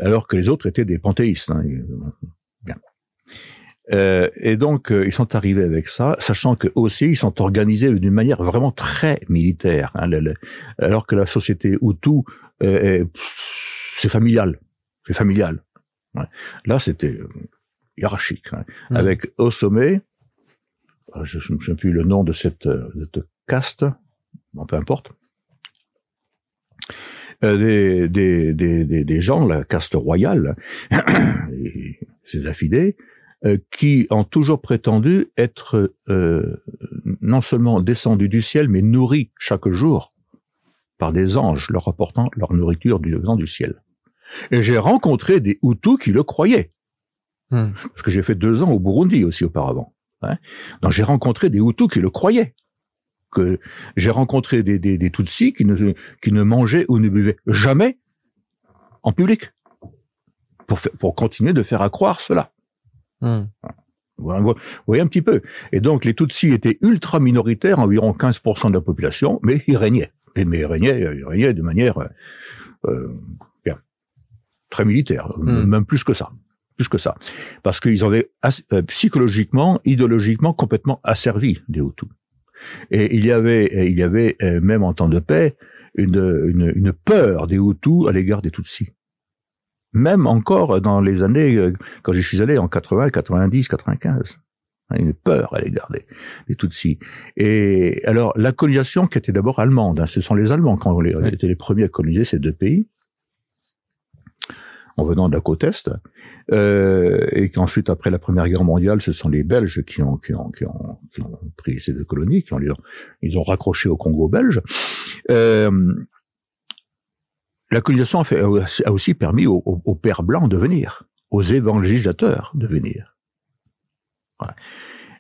alors que les autres étaient des panthéistes. Hein. Bien. Euh, et donc euh, ils sont arrivés avec ça, sachant que aussi ils sont organisés d'une manière vraiment très militaire. Hein, le, le, alors que la société Hutu, euh, c'est familial, c'est familial. Ouais. Là, c'était hiérarchique, hein, mmh. avec au sommet, je ne me souviens plus le nom de cette, de cette caste, bon, peu importe, euh, des, des, des, des, gens, la caste royale, <coughs> et ses affidés, euh, qui ont toujours prétendu être euh, non seulement descendus du ciel, mais nourris chaque jour par des anges leur apportant leur nourriture du vent du ciel. Et j'ai rencontré des Hutus qui le croyaient. Hmm. Parce que j'ai fait deux ans au Burundi aussi auparavant. Hein. Donc j'ai rencontré des Hutus qui le croyaient. Que j'ai rencontré des, des, des Tutsis qui ne, qui ne mangeaient ou ne buvaient jamais en public. Pour, faire, pour continuer de faire à croire cela. Hmm. Vous voyez un petit peu. Et donc les Tutsis étaient ultra minoritaires, environ 15% de la population, mais ils régnaient. Mais ils régnaient, ils régnaient de manière euh, bien, très militaire, hmm. même plus que ça plus que ça, parce qu'ils avaient euh, psychologiquement, idéologiquement complètement asservi les Hutus. Et il y avait, il y avait euh, même en temps de paix une, une, une peur des Hutus à l'égard des Tutsis. Même encore dans les années, euh, quand je suis allé en 80, 90, 95 une peur à l'égard des, des Tutsis. Et alors la colonisation qui était d'abord allemande, hein, ce sont les Allemands qui ont été les premiers à coloniser ces deux pays en venant de la côte est, euh, et qu'ensuite, après la Première Guerre mondiale, ce sont les Belges qui ont, qui ont, qui ont, qui ont pris ces deux colonies, qui ont, ils ont raccroché au Congo belge. Euh, la colonisation a, fait, a aussi permis aux, aux, pères blancs de venir, aux évangélisateurs de venir.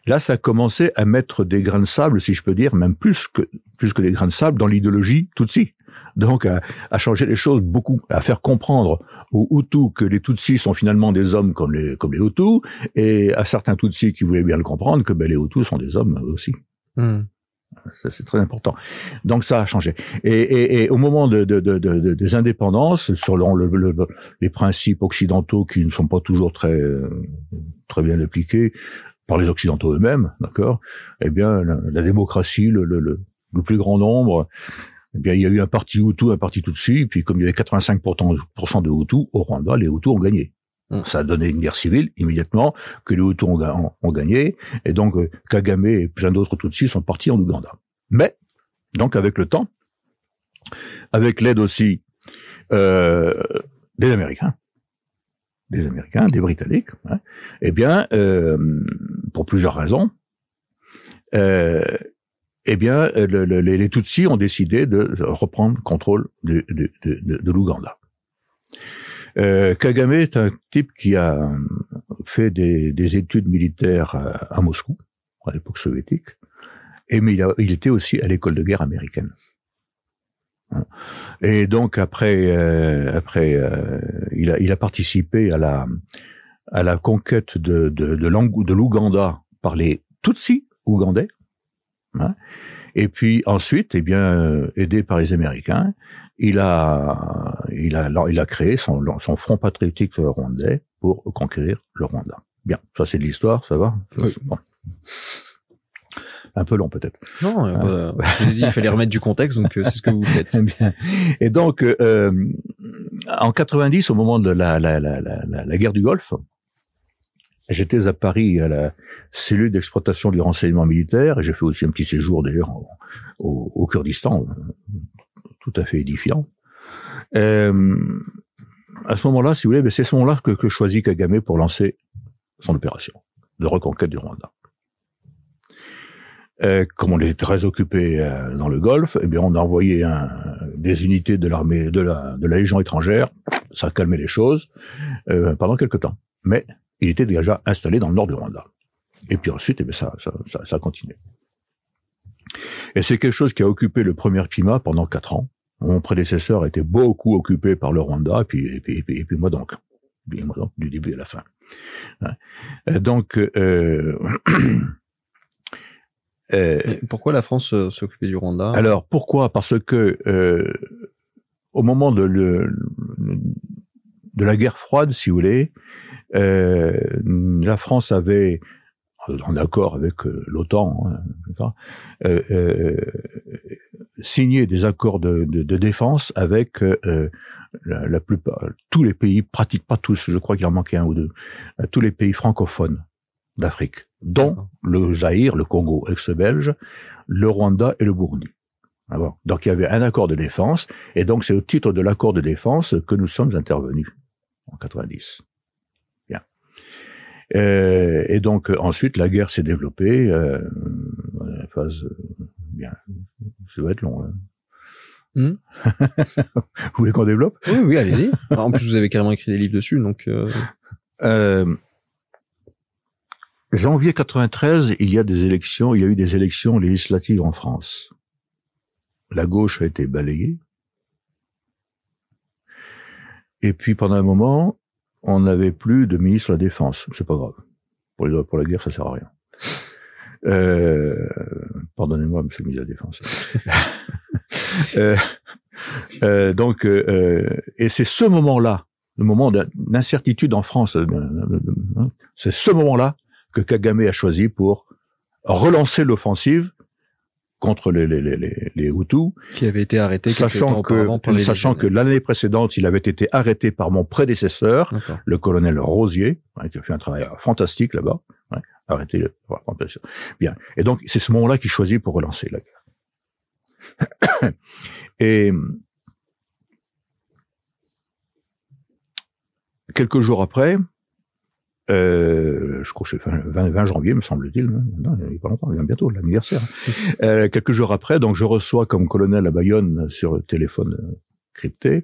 Là, ça a commencé à mettre des grains de sable, si je peux dire, même plus que plus que des grains de sable dans l'idéologie Tutsi donc à, à, changer les choses beaucoup, à faire comprendre aux Hutus que les Tutsis sont finalement des hommes comme les comme les Hutus, et à certains Tutsis qui voulaient bien le comprendre que ben, les Hutus sont des hommes aussi. Hmm. Ça, c'est très important. Donc ça a changé. Et, et, et au moment de, de, de, des indépendances, selon le, le, les principes occidentaux qui ne sont pas toujours très très bien appliqués par les occidentaux eux-mêmes, d'accord Eh bien, la, la démocratie, le, le, le, plus grand nombre, eh bien, il y a eu un parti Hutu, un parti Tutsi, et puis comme il y avait 85% de Hutus, au Rwanda, les Hutus ont gagné. Hmm. Ça a donné une guerre civile immédiatement que les Hutus ont, gagné, et donc euh, Kagame et plein d'autres Tutsis sont partis en Ouganda. Mais, donc avec le temps, avec l'aide aussi euh, des Américains, des Américains, des Britanniques, hein, eh bien, euh, pour plusieurs raisons, euh, eh bien, euh, le, les, Tutsis ont décidé de reprendre contrôle de, l'Ouganda. Euh, Kagame est un type qui a fait des, des études militaires à, Moscou, à l'époque soviétique, mais il, était aussi à l'école de guerre américaine. Et donc après, euh, euh, il, a, participé à la conquête de de, de l'Ouganda par les Tutsis ougandais, Hein. Et puis ensuite, eh bien, euh, aidé par les Américains, il a, il a, il a créé son, son front patriotique rwandais pour conquérir le Rwanda. Bien, ça c'est de l'histoire, ça va? Un peu long peut-être. Non, euh, hein? dit, il fallait remettre du contexte, donc euh, c'est ce que vous faites. <laughs> Bien. Et donc, euh, en 90, au moment de la, la, la, la guerre du Golfe, J'étais à Paris à la cellule d'exploitation du renseignement militaire et j'ai fait aussi un petit séjour d'ailleurs au, Kurdistan, tout à fait édifiant. Euh, à ce moment-là, si vous voulez, ben, c'est ce moment-là que, choisit Kagame pour lancer son opération de reconquête du Rwanda. Euh, comme on est très occupé euh, dans le Golfe, eh bien, on a envoyé des unités de l'armée, de la, Légion étrangère. Ça a calmé les choses pendant quelque temps. Mais il était déjà installé dans le nord du Rwanda. Et puis ensuite, eh bien, ça, ça, ça, ça a continué. Et c'est quelque chose qui a occupé le premier PIMA pendant quatre ans. Mon prédécesseur était beaucoup occupé par le Rwanda, et puis, et puis, et puis, moi donc. moi donc, du début à la fin. Hein. Donc, euh, <clears throat> euh, pourquoi la France euh, s'occupait du Rwanda? Alors, pourquoi? Parce que euh, au moment de, le, de la guerre froide, si vous voulez, euh, la France avait, en accord avec euh, l'OTAN, hein, euh, euh, signé des accords de, de, de défense avec euh, la, la, plupart, tous les pays, pratiquement pas tous, je crois qu'il en manquait un ou deux, tous les pays francophones d'Afrique, dont le Zaïre, le Congo ex-belge, le Rwanda et le Burundi. Donc il y avait un accord de défense, et donc c'est au titre de l'accord de défense que nous sommes intervenus en 90. Euh, et donc euh, ensuite la guerre s'est développée. Euh, phase euh, bien, ça va être long. Hein. Hmm. <laughs> vous voulez qu'on développe? Oui, oui, allez-y. en plus, vous avez carrément écrit des livres dessus, donc. Euh... janvier 93, il y a des élections. Il y a eu des élections législatives en France. La gauche a été balayée. Et puis pendant un moment, on n'avait plus de ministre de la Défense. C'est pas grave. Pour, les, pour la guerre, ça sert à rien. Euh, Pardonnez-moi, monsieur le ministre de la Défense. <laughs> euh, euh, donc, euh, et c'est ce moment-là, le moment d'incertitude en France, euh, hein, c'est ce moment-là que Kagame a choisi pour relancer l'offensive contre les, les, les, les Hutus. Qui avait été arrêté sachant que, sachant que l'année précédente, il avait été arrêté par mon prédécesseur, le colonel Rosier, hein, qui a fait un travail fantastique là-bas. Ouais, arrêté. Bien. Et donc, c'est ce moment-là qu'il choisit pour relancer la guerre. <coughs> Et quelques jours après, euh, je crois que c'est 20, 20, janvier, me semble-t-il. Non, il n'y a pas longtemps, il vient bientôt, l'anniversaire. euh, quelques jours après, donc je reçois comme colonel à Bayonne sur le téléphone euh, crypté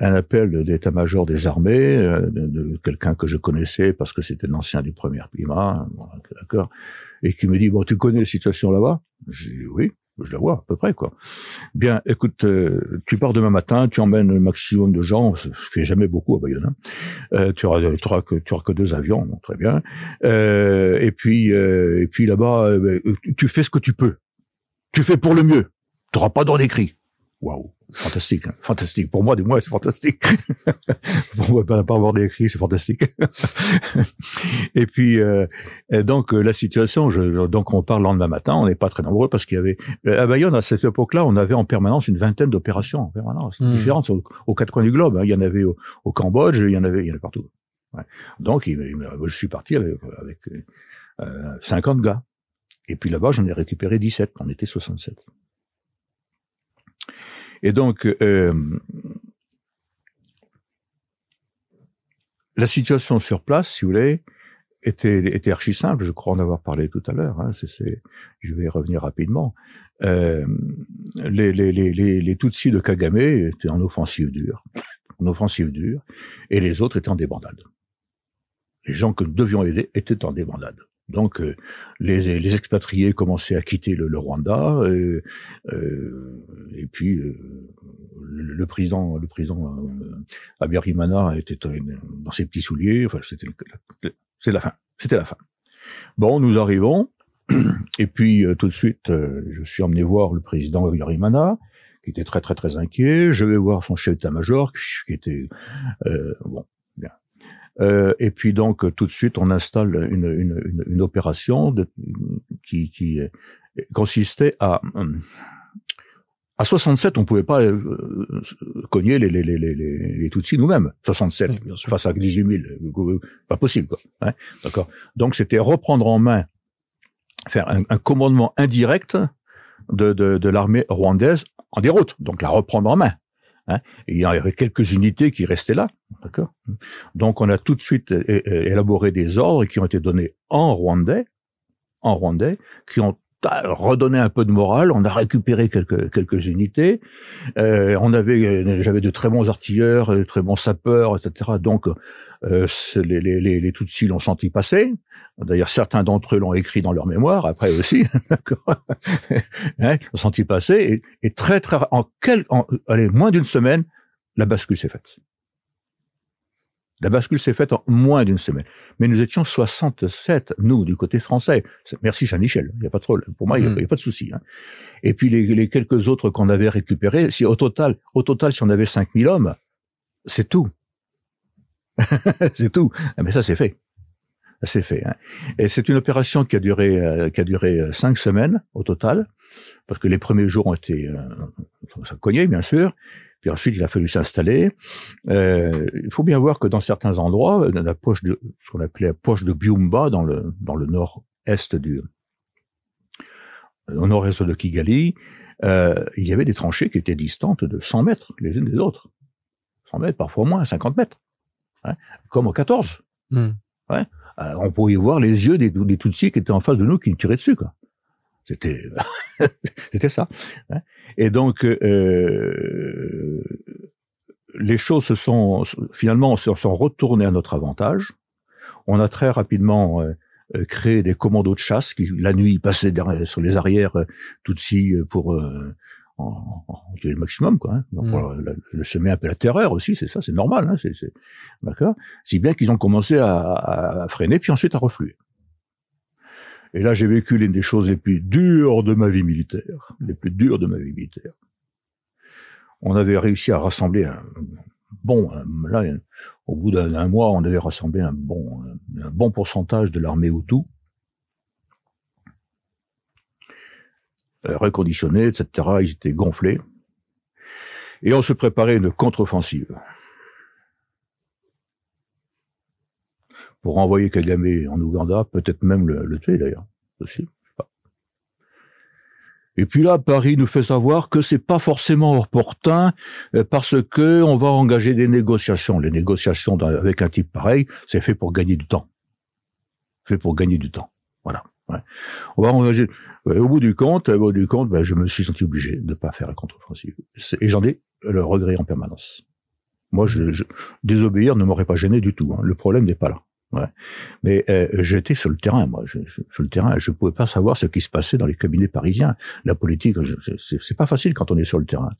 un appel d'état-major des armées, euh, de, de quelqu'un que je connaissais parce que c'était un ancien du premier climat, d'accord, et qui me dit, bon, tu connais la situation là-bas? J'ai dit, oui je la vois à peu près quoi. Bien, écoute, euh, tu pars demain matin, tu emmènes le maximum de gens, ça fait jamais beaucoup à Bayonne. Hein. Euh, tu auras, tu que tu deux avions, très bien. Euh, et puis euh, et puis là-bas, ben, tu fais ce que tu peux. Tu fais pour le mieux. Tu n'auras pas d'ordre écrit. Waouh. Fantastique, hein. fantastique. Pour moi, du moins, c'est fantastique. <laughs> Pour moi, pas avoir d'écrit, c'est fantastique. <laughs> et puis, euh, donc euh, la situation, je, donc on parle le lendemain matin, on n'est pas très nombreux parce qu'il y avait euh, à Bayonne à cette époque-là, on avait en permanence une vingtaine d'opérations en permanence, mmh. différentes aux, quatre coins du globe. Hein. Il y en avait au, Cambodge, il y en avait, il y en avait partout. Ouais. Donc, il, je suis parti avec, avec euh, 50 gars. Et puis là-bas, j'en ai récupéré 17. On était 67. Et donc, euh, la situation sur place, si vous voulez, était, était archi simple. Je crois en avoir parlé tout à l'heure. Hein, c'est, je vais y revenir rapidement. Euh, les, les, les, les, Tutsis de Kagame étaient en offensive dure, en offensive dure, et les autres étaient en débandade. Les gens que nous devions aider étaient en débandade. Donc euh, les, expatriés commençaient à quitter le, Rwanda et, euh, et puis euh, le, président le président euh, Abiyarimana était dans ses petits souliers. Enfin, c'était c'est la fin. C'était la fin. Bon, nous arrivons et puis tout de suite, je suis emmené voir le président Abiyarimana qui était très très très inquiet. Je vais voir son chef d'état-major qui était bon euh, et puis donc tout de suite, on installe une, une, une, une opération de, qui, qui, consistait à à 67, on pouvait pas euh, cogner les, les, les, les, les Tutsis nous-mêmes. 67, face à 18 000, pas possible. Quoi, hein, D'accord. Donc c'était reprendre en main, faire un, un commandement indirect de, de, de l'armée rwandaise en déroute. Donc la reprendre en main. Hein, il y avait quelques unités qui restaient là, d'accord. Donc on a tout de suite élaboré des ordres qui ont été donnés en rwandais, en rwandais, qui ont redonné un peu de morale. On a récupéré quelques quelques unités. Euh, on avait, j'avais de très bons artilleurs, de très bons sapeurs, etc. Donc euh, les, les, les, les Tutsis l'ont senti passer. D'ailleurs, certains d'entre eux l'ont écrit dans leur mémoire, après aussi, <laughs> hein, l'ont senti passer, et, et, très, très, en, quel, en allez, moins d'une semaine, la bascule s'est faite. La bascule s'est faite en moins d'une semaine. Mais nous étions 67, nous, du côté français. Merci Jean-Michel. Il n'y a pas trop, pour moi, il n'y a, hmm. pas de souci. Hein. Et puis les, les quelques autres qu'on avait récupérés, si au total, au total, si on avait 5000 hommes, c'est tout. <laughs> c'est tout. Ah, mais ça, c'est fait. C'est fait. Hein. Et c'est une opération qui a duré, euh, qui a duré euh, cinq semaines au total, parce que les premiers jours ont été, euh, ça cognait bien sûr. Puis ensuite, il a fallu s'installer. Euh, il faut bien voir que dans certains endroits, dans la poche de ce qu'on appelait la poche de Byumba, dans le dans le nord-est du, au nord-est de Kigali, euh, il y avait des tranchées qui étaient distantes de 100 mètres les unes des autres. 100 mètres, parfois moins, 50 mètres. Hein, comme au 14. Hmm. Ouais. Euh, on pouvait voir les yeux des, des Tutsis qui étaient en face de nous qui nous tiraient dessus. Quoi. C'était, <laughs> c'était ça. Hein. Et donc, euh, les choses se sont finalement se sont retournées à notre avantage. On a très rapidement euh, euh créé des commandos de chasse qui, la nuit, passaient derrière, sur les arrières euh, Tutsis pour euh, en, en, le maximum, quoi. Hein. Donc, mm. le, le, semer un peu la terreur aussi, c'est ça, c'est normal, hein, c'est, d'accord. Si bien qu'ils ont commencé à, à, freiner, puis ensuite à refluer. Et là, j'ai vécu l'une des choses les plus dures de ma vie militaire, les plus dures de ma vie militaire. On avait réussi à rassembler un bon, là, au bout d'un mois, on avait rassemblé un bon, un bon pourcentage de l'armée Hutu. euh, reconditionnés, etc. Ils étaient gonflés. Et on se préparait une contre-offensive. Pour envoyer Kagame en Ouganda, peut-être même le, tuer d'ailleurs. Aussi. Et puis là, Paris nous fait savoir que c'est pas forcément opportun euh, parce que on va engager des négociations. Les négociations avec un type pareil, c'est fait pour gagner du temps. Fait pour gagner du temps. Voilà. On va engager. Au bout du compte, au bout du compte, ben, je me suis senti obligé de pas faire la contre-offensive. Et j'en ai le regret en permanence. Moi, je, désobéir ne m'aurait pas gêné du tout. Hein. Le problème n'est pas là. Ouais. Mais euh, j'étais sur le terrain, moi. Je, sur le terrain, je pouvais pas savoir ce qui se passait dans les cabinets parisiens. La politique, c'est pas facile quand on est sur le terrain.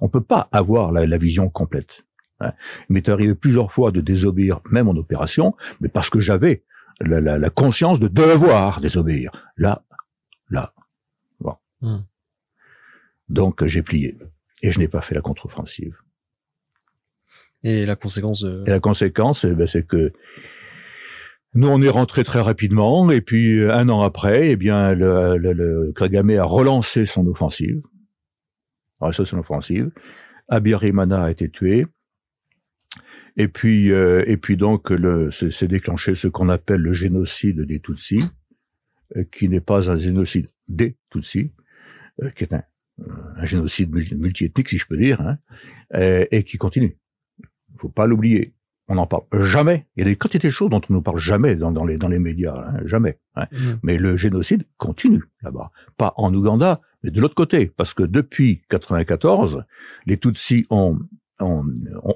On peut pas avoir la, la vision complète. Ouais. Il m'est arrivé plusieurs fois de désobéir, même en opération, mais parce que j'avais la, la, la, conscience de devoir désobéir. Là, là, bon. Hmm. Donc j'ai plié et je n'ai pas fait la contre-offensive. Et la conséquence de... Et la conséquence, eh ben, c'est que nous, on est rentré très rapidement, et puis euh, un an après, eh bien, le, le, le Kagame a relancé son offensive. Relancé son offensive. Abiyarimana a été tué. Et puis, euh, et puis donc, c'est déclenché ce qu'on appelle le génocide des Tutsis, euh, qui n'est pas un génocide des Tutsis, euh, qui est un, un génocide multiethnique, si je peux dire, hein, et, et qui continue. Il faut pas l'oublier on n'en parle jamais. Il y a des quantités de choses dont on ne parle jamais dans, les, dans les médias, hein, jamais. Hein. Mmh. Mais le génocide continue là-bas. Pas en Ouganda, mais de l'autre côté. Parce que depuis 94, les Tutsis ont, ont,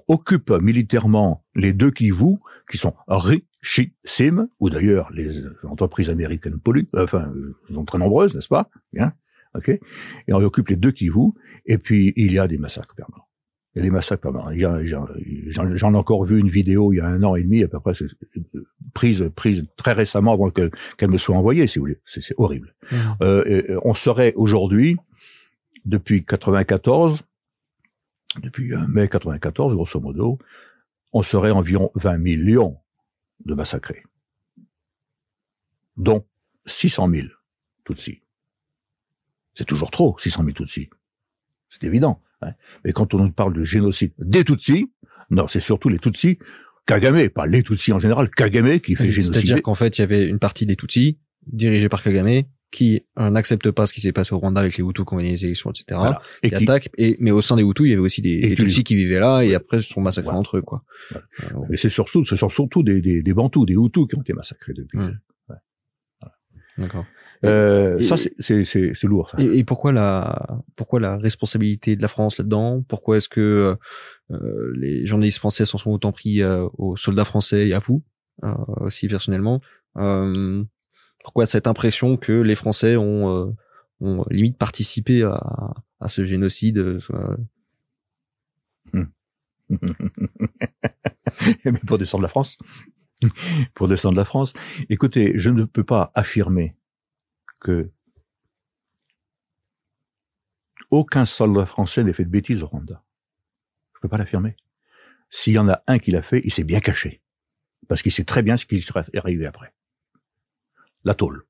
occupent militairement les deux Kivu, qui sont richissimes, ou d'ailleurs les entreprises américaines polluent, enfin, sont très nombreuses, n'est-ce pas? Bien, ok. Et on occupe les deux Kivu, et puis il y a des massacres permanents. Il y a des massacres J'en ai encore vu une vidéo il y a un an et demi, à peu près, prise, prise très récemment avant qu'elle me soit envoyée, si vous voulez. C'est horrible. Mmh. Euh, on serait aujourd'hui, depuis 94, depuis mai 94, grosso modo, on serait environ 20 millions de massacrés, dont 600 000 Tutsis. C'est toujours trop, 600 000 Tutsis. C'est évident. Mais quand on parle de génocide des Tutsis, non, c'est surtout les Tutsis, Kagame, pas les Tutsis en général, Kagame qui fait génocide. C'est-à-dire qu'en fait, il y avait une partie des Tutsis dirigée par Kagame qui euh, n'accepte pas ce qui s'est passé au Rwanda avec les Hutus qui ont gagné les élections, etc. Et qui attaque. Et mais au sein des Hutus, il y avait aussi des, des Tutsis qui vivaient là et après se sont massacrés entre eux, quoi. Mais c'est surtout, ce sont surtout des, des, des Bantous, des Hutus qui ont été massacrés depuis. D'accord. Euh, ça, c'est lourd. Ça. Et, et, pourquoi la pourquoi la responsabilité de la France là-dedans? Pourquoi est-ce que euh, les journalistes français s'en sont autant pris euh, aux soldats français et à vous euh, aussi personnellement? Euh, Pourquoi cette impression que les Français ont, ont limite participé à, à ce génocide <laughs> pour descendre la France. <laughs> pour descendre la France. Écoutez, je ne peux pas affirmer que aucun soldat français n'ait fait de bêtises au Rwanda. Je peux pas l'affirmer. S'il y en a un qui l'a fait, il s'est bien caché. Parce qu'il sait très bien ce qui serait arrivé après. La tôle.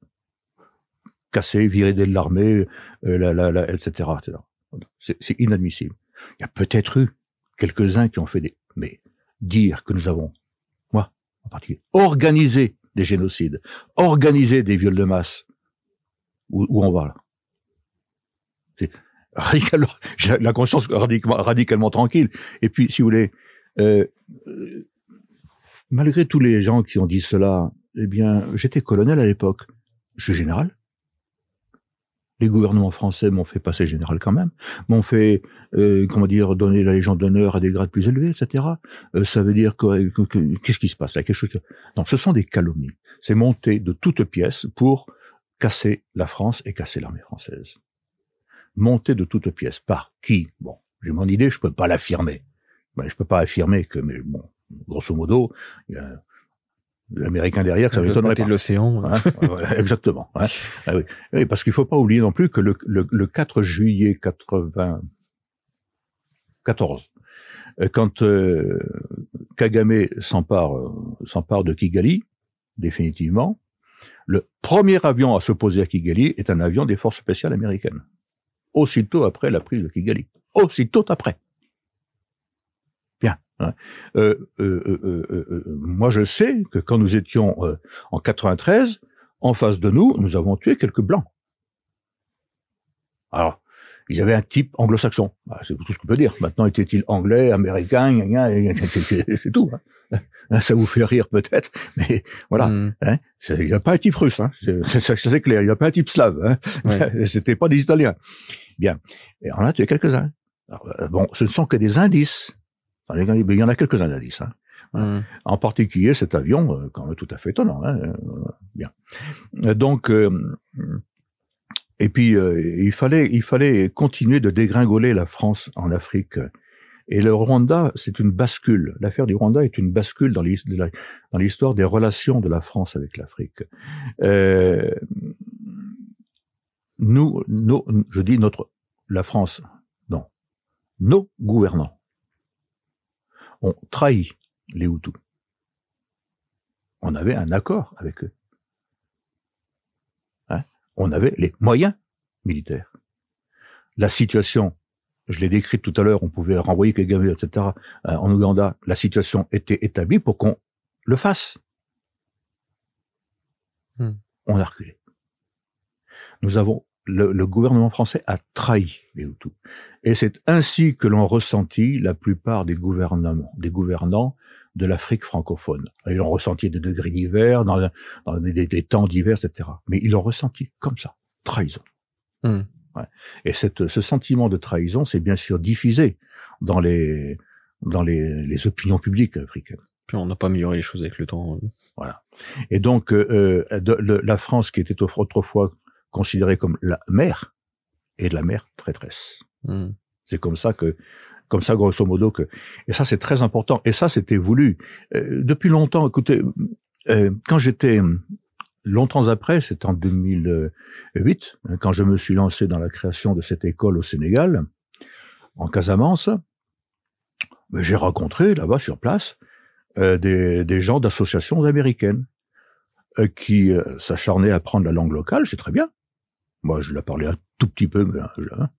Cassé, viré de l'armée, euh, etc. C'est inadmissible. Il y a peut-être eu quelques-uns qui ont fait des... Mais dire que nous avons, moi en particulier, organisé des génocides, organisé des viols de masse, où, on va là? C'est <laughs> la conscience radicalement, radicalement, tranquille. Et puis, si vous voulez, euh, euh, malgré tous les gens qui ont dit cela, eh bien, j'étais colonel à l'époque. Je suis général. Les gouvernements français m'ont fait passer général quand même, m'ont fait, euh, comment dire, donner la Légion d'honneur à des grades plus élevés, etc. Euh, ça veut dire que, qu'est-ce qui se passe? Là Quelque chose. Que... Non, ce sont des calomnies. C'est monté de toutes pièces pour casser la France et casser l'armée française. Monter de toutes pièces. Par qui? Bon, j'ai mon idée, je peux pas l'affirmer. Ben, je peux pas affirmer que, mais bon, grosso modo, il y a l'américain derrière, ça m'étonnerait pas. de l'océan. Hein? exactement. Hein ah oui. oui. parce qu'il faut pas oublier non plus que le, le, le 4 juillet 94, euh, quand euh, Kagame s'empare euh, s'empare de Kigali, définitivement, le premier avion à se poser à Kigali est un avion des forces spéciales américaines. aussitôt après la prise de Kigali. Aussitôt après. Bien. Hein. Euh, euh, moi, je sais que quand nous étions en 93, en face de nous, nous avons tué quelques blancs. Alors, ils avaient un type anglo-saxon. Bah, c'est tout ce qu'on peut dire. Maintenant, était-il anglais, américain, c'est tout. Hein. <laughs> Ça vous fait rire peut-être, mais voilà. Hmm. Hein. Il n'y a pas un type russe, hein. c'est <laughs> clair. Il n'y a pas un type slave. Hein. <laughs> C'était pas des Italiens. Bien. Et on a tué quelques-uns. Euh, bon, ce ne sont que des indices. Mais il y en a quelques-uns d'indices. Hein. Hmm. En particulier cet avion, euh, quand même tout à fait étonnant. Hein. Euh, bien. Donc, et puis euh, il fallait il fallait continuer de dégringoler la France en Afrique. Et le Rwanda, c'est une bascule. L'affaire du Rwanda est une bascule dans l'histoire des relations de la France avec l'Afrique. Euh, nous, nos, je dis notre, la France, non, nos gouvernants ont trahi les Hutus. On avait un accord avec eux on avait les moyens militaires. La situation, je l'ai décrite tout à l'heure, on pouvait renvoyer Kagame, etc. Euh, en Ouganda, la situation était établie pour qu'on le fasse. Hmm. On a reculé. Nous avons le, gouvernement français a trahi les Hutus. Et c'est ainsi que l'ont ressenti la plupart des gouvernements, des gouvernants de l'Afrique francophone. Ils l'ont ressenti de degrés divers, dans, des, temps divers, etc. Mais ils l'ont ressenti comme ça, trahison. Hmm. Et cette, ce sentiment de trahison, c'est bien sûr diffusé dans les dans les, opinions publiques africaines. Puis on n'a pas amélioré les choses avec le temps. Euh. Voilà. Et donc euh, euh, la France, qui était autrefois considérée comme la mère, est la mère traîtresse. Hmm. C'est comme ça que comme ça grosso modo que et ça c'est très important. Et ça c'était voulu euh, depuis longtemps. Écoutez euh, quand j'étais longtemps après c'est en 2008 quand je me suis lancé dans la création de cette école au Sénégal en Casamance ben, j'ai rencontré là-bas sur place euh, des, des, gens d'associations américaines qui s'acharnaient à prendre la langue locale. C'est très bien. Moi je la parlais un tout petit peu mais, hein,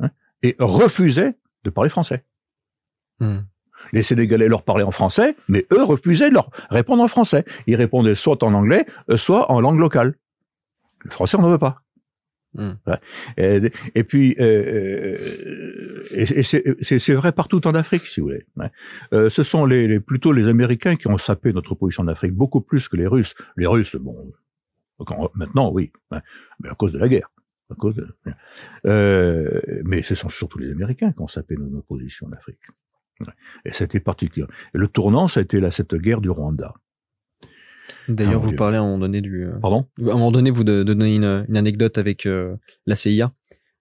hein, et refusaient de parler français. Hmm. Les Sénégalais leur parlaient en français, mais eux refusaient de leur répondre en français. Ils répondaient soit en anglais, euh, soit en langue locale. Le français, on n'en veut pas. Hmm. Et, puis, euh, euh, c'est vrai partout en Afrique, si vous voulez. ce sont les, plutôt les Américains qui ont sapé notre position en Afrique, beaucoup plus que les Russes. Les Russes, bon, maintenant, oui, mais à cause de la guerre. Euh, mais ce sont surtout les Américains qui ont sapé nos, positions en Afrique. Et c'était particulier. Et le tournant, ça a été là, cette guerre du Rwanda. D'ailleurs, ah, vous parlez à un moment donné du. Euh, Pardon? À un moment donné, vous une, une, anecdote avec euh, la CIA.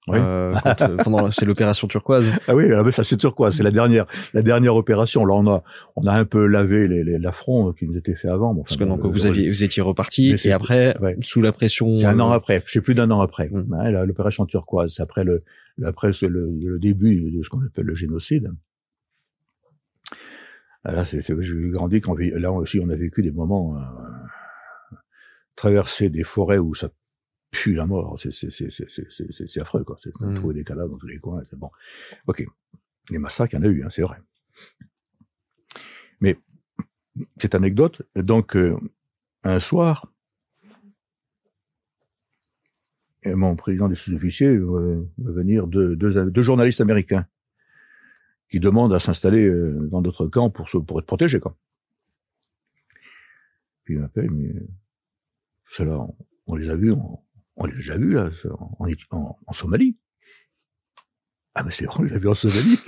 Oui. Euh, <laughs> euh, pendant c'est l'opération turquoise. Ah oui, ah ça c'est turquoise, c'est la dernière la dernière opération. Là on a on a un peu lavé les, l'affront qui nous était fait avant. Bon, Parce que donc vous aviez vous étiez reparti et après sous la pression. C'est un an euh, après, c'est plus d'un an après. Mmh. l'opération turquoise, c'est après le après le, le, début de ce qu'on appelle le génocide. Ah, là, c'est, j'ai grandi quand là aussi on a vécu des moments euh, traverser des forêts où ça pue la mort. C'est affreux, quoi. C'est mmh. trouver des cadavres dans tous les coins. C'est bon. Ok. Les massacres, il y en a eu, hein, c'est vrai. Mais cette anecdote, donc, euh, un soir, mon président des sous-officiers va venir deux, deux, journalistes américains qui demandent à s'installer euh, dans d'autres camps pour, se, pour être protégés. Quoi. Puis il m'appelle, mais cela, on, on les a vus en, on l'a déjà vu là, en, Somalie. Ah mais c'est vrai, on l'a vu en Somalie.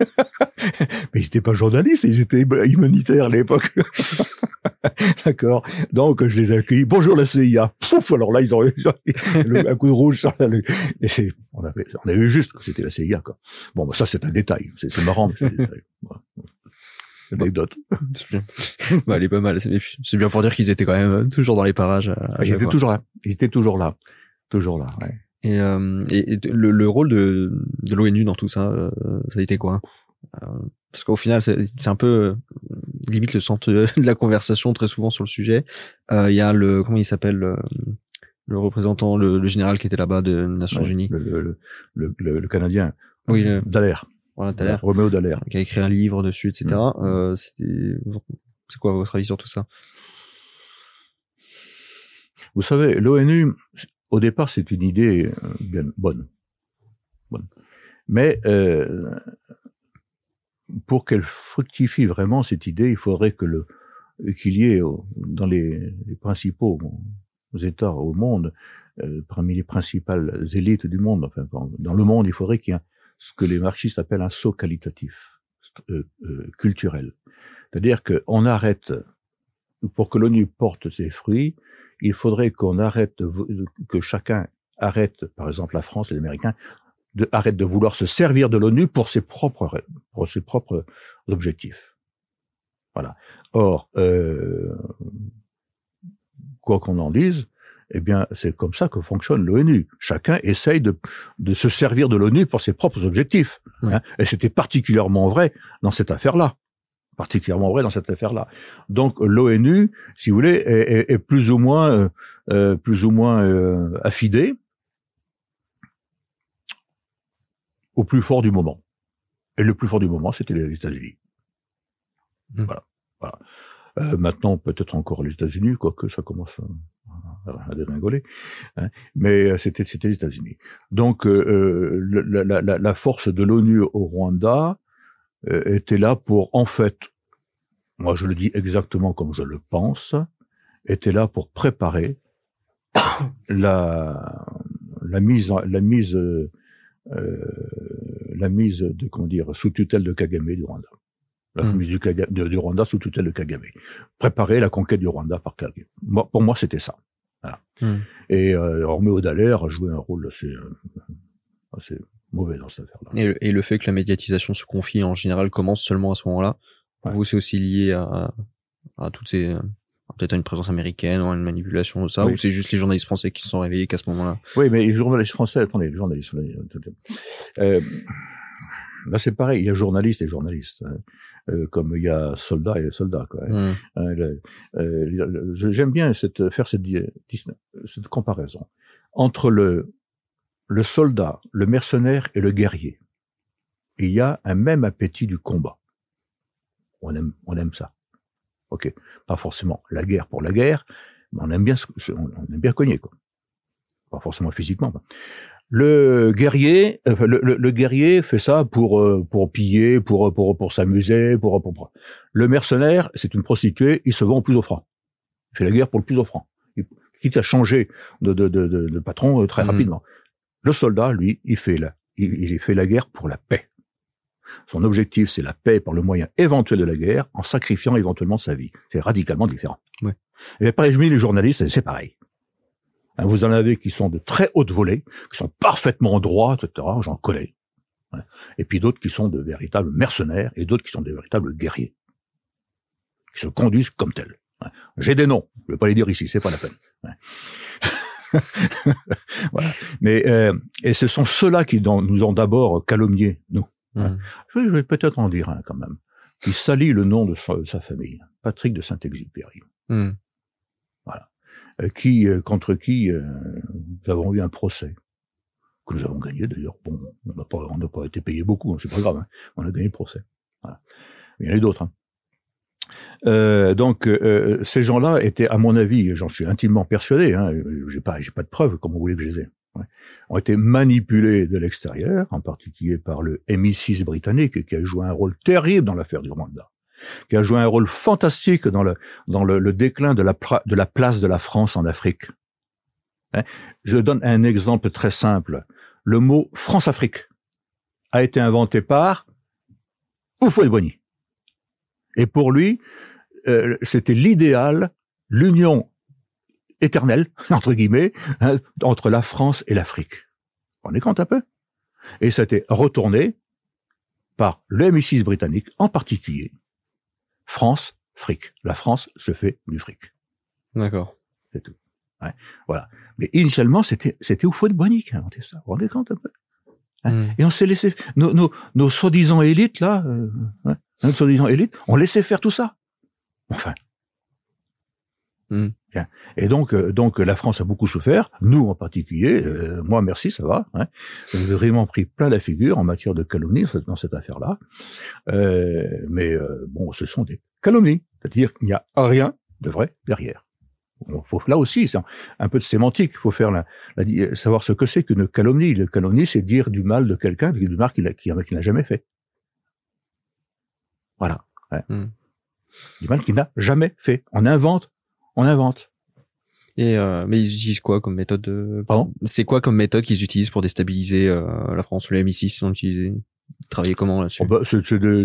<laughs> mais ils n'étaient pas journalistes, ils étaient humanitaires à l'époque. <laughs> D'accord. Donc je les ai accueillis. Bonjour la CIA. Pouf, alors là ils ont, eu un coup de rouge sur la, on avait, on avait vu juste que c'était la CIA quoi. Bon, bah, ça c'est un détail. C'est marrant. Anecdote. <laughs> bah, elle est pas mal. C'est bien pour dire qu'ils étaient quand même euh, toujours dans les parages. Euh, ils étaient toujours là. Ils étaient toujours là. Toujours là. Ouais. Et, euh, et, le, le, rôle de, de l'ONU dans tout ça, euh, ça a été quoi? Parce qu'au final, c'est un peu limite le centre <laughs> de la conversation très souvent sur le sujet. Il y a le comment il s'appelle le représentant, le, le général qui était là-bas de Nations Ouais, Unies. le, le, le, Canadien. Oui, Dallaire. Voilà. Roméo Dallaire. Qui a écrit un livre dessus, etc. Mm. Euh, c'est quoi votre avis sur tout ça? Vous savez, l'ONU, au départ, c'est une idée euh, bien bonne. bonne. Mais euh, pour qu'elle fructifie vraiment cette idée, il faudrait que le qu'il y ait dans les, les principaux États au monde, euh, parmi les principales élites du monde, enfin dans- dans le monde, il faudrait qu'il y ait un- ce que les marxistes appellent un saut qualitatif, euh, euh, culturel. C'est-à-dire qu'on arrête, pour que l'ONU porte ses fruits, il faudrait qu'on arrête, que chacun arrête, par exemple la France et les Américains, arrête de vouloir se servir de l'ONU pour ses propres, pour ses propres objectifs. Voilà. Or, euh, quoi qu'on en dise, eh bien, c'est comme ça que fonctionne l'ONU. Chacun essaye de, de se servir de l'ONU pour ses propres objectifs. Ouais. hein. Et c'était particulièrement vrai dans cette affaire-là. Particulièrement vrai dans cette affaire-là. Donc, l'ONU, si vous voulez, est, est- est plus ou moins, euh, euh, plus ou moins euh, affidée au plus fort du moment. Et le plus fort du moment, c'était les États-Unis. Mm. Voilà. voilà. Euh, maintenant, peut-être encore les États-Unis, quoique ça commence à, à dégringoler. hein. Mais euh, c'était c'était les États-Unis. Donc, euh, euh, la, la- la- force de l'ONU au Rwanda euh, était là pour, en fait, moi je le dis exactement comme je le pense, était là pour préparer <coughs> la, la mise, la mise, euh, la mise de comment dire sous tutelle de Kagame du Rwanda. La Mm. mise du, Kaga- du Rwanda sous tutelle de Kagame. Préparer la conquête du Rwanda par Kagame. Moi, pour moi, c'était ça. Voilà. Mm. Et euh, Roméo Dallaire a joué un rôle assez, euh, assez mauvais dans cette affaire-là. et le, et le fait que la médiatisation se confie en général commence seulement à ce moment-là. Ouais. vous, c'est aussi lié à, à toutes ces, euh, peut-être à une présence américaine, à une manipulation de ça, Oui. ou c'est juste les journalistes français qui se sont réveillés qu'à ce moment-là? Oui, mais les journalistes français, attendez, les journalistes. Euh, là, c'est pareil, il y a journalistes et journalistes, hein. Euh, comme il y a soldats et soldats. Quoi. Mm. Hein, euh, J'aime bien cette, faire cette, cette comparaison entre le, le soldat, le mercenaire et le guerrier. Il y a un même appétit du combat. On aime, on aime ça. Ok, pas forcément la guerre pour la guerre, mais on aime bien, on aime bien cogner quoi. Pas forcément physiquement. Le guerrier, euh, le, le- le guerrier fait ça pour euh, pour piller, pour pour pour s'amuser, pour, pour pour- Le mercenaire, c'est une prostituée, il se vend au plus offrant. Il fait la guerre pour le plus offrant. Il, quitte à changer de de de, de, de patron euh, très Mhm. rapidement. Le soldat, lui, il fait la il, il fait la guerre pour la paix. Son objectif, c'est la paix par le moyen éventuel de la guerre, en sacrifiant éventuellement sa vie. C'est radicalement différent. Ouais. Et pareil, je me dis, les journalistes, c'est pareil. Hein, Vous en avez qui sont de très haute volée, qui sont parfaitement droits, etc. J'en connais. Ouais. Et puis d'autres qui sont de véritables mercenaires et d'autres qui sont des véritables guerriers, qui se conduisent comme tels. Ouais. J'ai des noms, je vais pas les dire ici, c'est pas la peine. <laughs> Voilà. Mais euh, et ce sont ceux-là qui dans- nous ont d'abord calomniés, nous. Mm. Oui, je vais peut-être en dire un quand même, qui salit le nom de sa, de sa famille, Patrick de Saint-Exupéry, Mm. Euh, qui euh, contre qui euh, nous avons eu un procès que nous avons gagné d'ailleurs. Bon, on n'a pas, pas été payé beaucoup, hein, c'est pas grave, hein, on a gagné le procès. Voilà. Il y en a eu d'autres. hein. Euh, donc euh, ces gens-là étaient, à mon avis, j'en suis intimement persuadé, hein, j'ai pas, pas de preuves, comment vous voulez que je les ai, ouais, ont été manipulés de l'extérieur, en particulier par le MI6 britannique, qui a joué un rôle terrible dans l'affaire du Rwanda, qui a joué un rôle fantastique dans le dans le, déclin de la de la place de la France en Afrique. Hein, je donne un exemple très simple. Le mot France-Afrique a été inventé par Houphouët-Boigny. Et pour lui, euh, c'était l'idéal, l'union éternelle, <laughs> entre guillemets, hein, entre la France et l'Afrique. On est compte un peu Et ça a été retourné par le MI6 britannique, en particulier France, fric. La France se fait du fric. D'accord. C'est tout. Ouais, voilà. Mais initialement, c'était c'était Houphouët-Boigny qui a inventé ça. Vous vous rendez compte un peu? Hein? Mm. Et on s'est laissé nos nos, nos soi-disant élites là, euh, ouais, notre soi-disant élites, on laissait faire tout ça. Enfin. Mm. Bien. Et donc, euh, donc la France a beaucoup souffert, nous en particulier. euh, moi, merci, ça va. Hein. J'ai vraiment pris plein la figure en matière de calomnie dans cette affaire-là. Euh, mais euh, bon, ce sont des calomnies, c'est-à-dire qu'il n'y a rien de vrai derrière. Bon, faut, là aussi, c'est un, un peu de sémantique. Il faut faire la, la- savoir ce que c'est qu'une calomnie. Le calomnie, c'est dire du mal de quelqu'un, du mal qu'il a- qu'il qu'il n'a jamais fait. Voilà. Ouais. Hmm. Du mal qu'il n'a jamais fait. On invente, on invente. Et euh, mais ils utilisent quoi comme méthode de Pardon C'est quoi comme méthode qu'ils utilisent pour déstabiliser euh, la France? Le MI6 ils ont utilisé Ils travaillaient comment là-dessus? Oh bah, c'est c'est des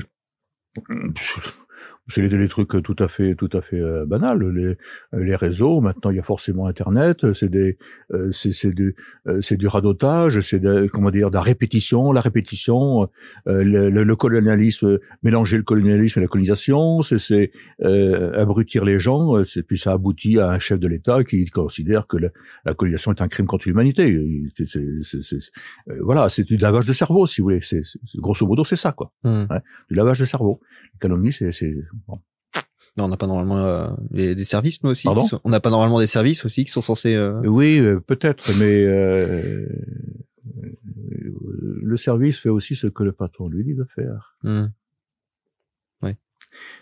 c'est des, des trucs tout à fait tout à fait euh, banals. Les les réseaux maintenant il y a forcément internet. C'est des euh, c'est c'est du euh, c'est du radotage. C'est de, comment dire de la répétition la répétition. Euh, le, le- colonialisme mélanger le colonialisme et la colonisation c'est c'est euh, abrutir les gens. Euh, c'est puis ça aboutit à un chef de l'État qui considère que la, la colonisation est un crime contre l'humanité. Euh, voilà c'est du lavage de cerveau si vous voulez. C'est grosso modo c'est ça quoi. Hmm. du lavage de cerveau. La calomnie, c'est, bon. Non, on n'a pas normalement euh, les- des services nous aussi. Pardon qui sont- on n'a pas normalement des services aussi qui sont censés. euh, Oui, euh, peut-être, mais le service fait aussi ce que le patron lui dit de faire. hmm.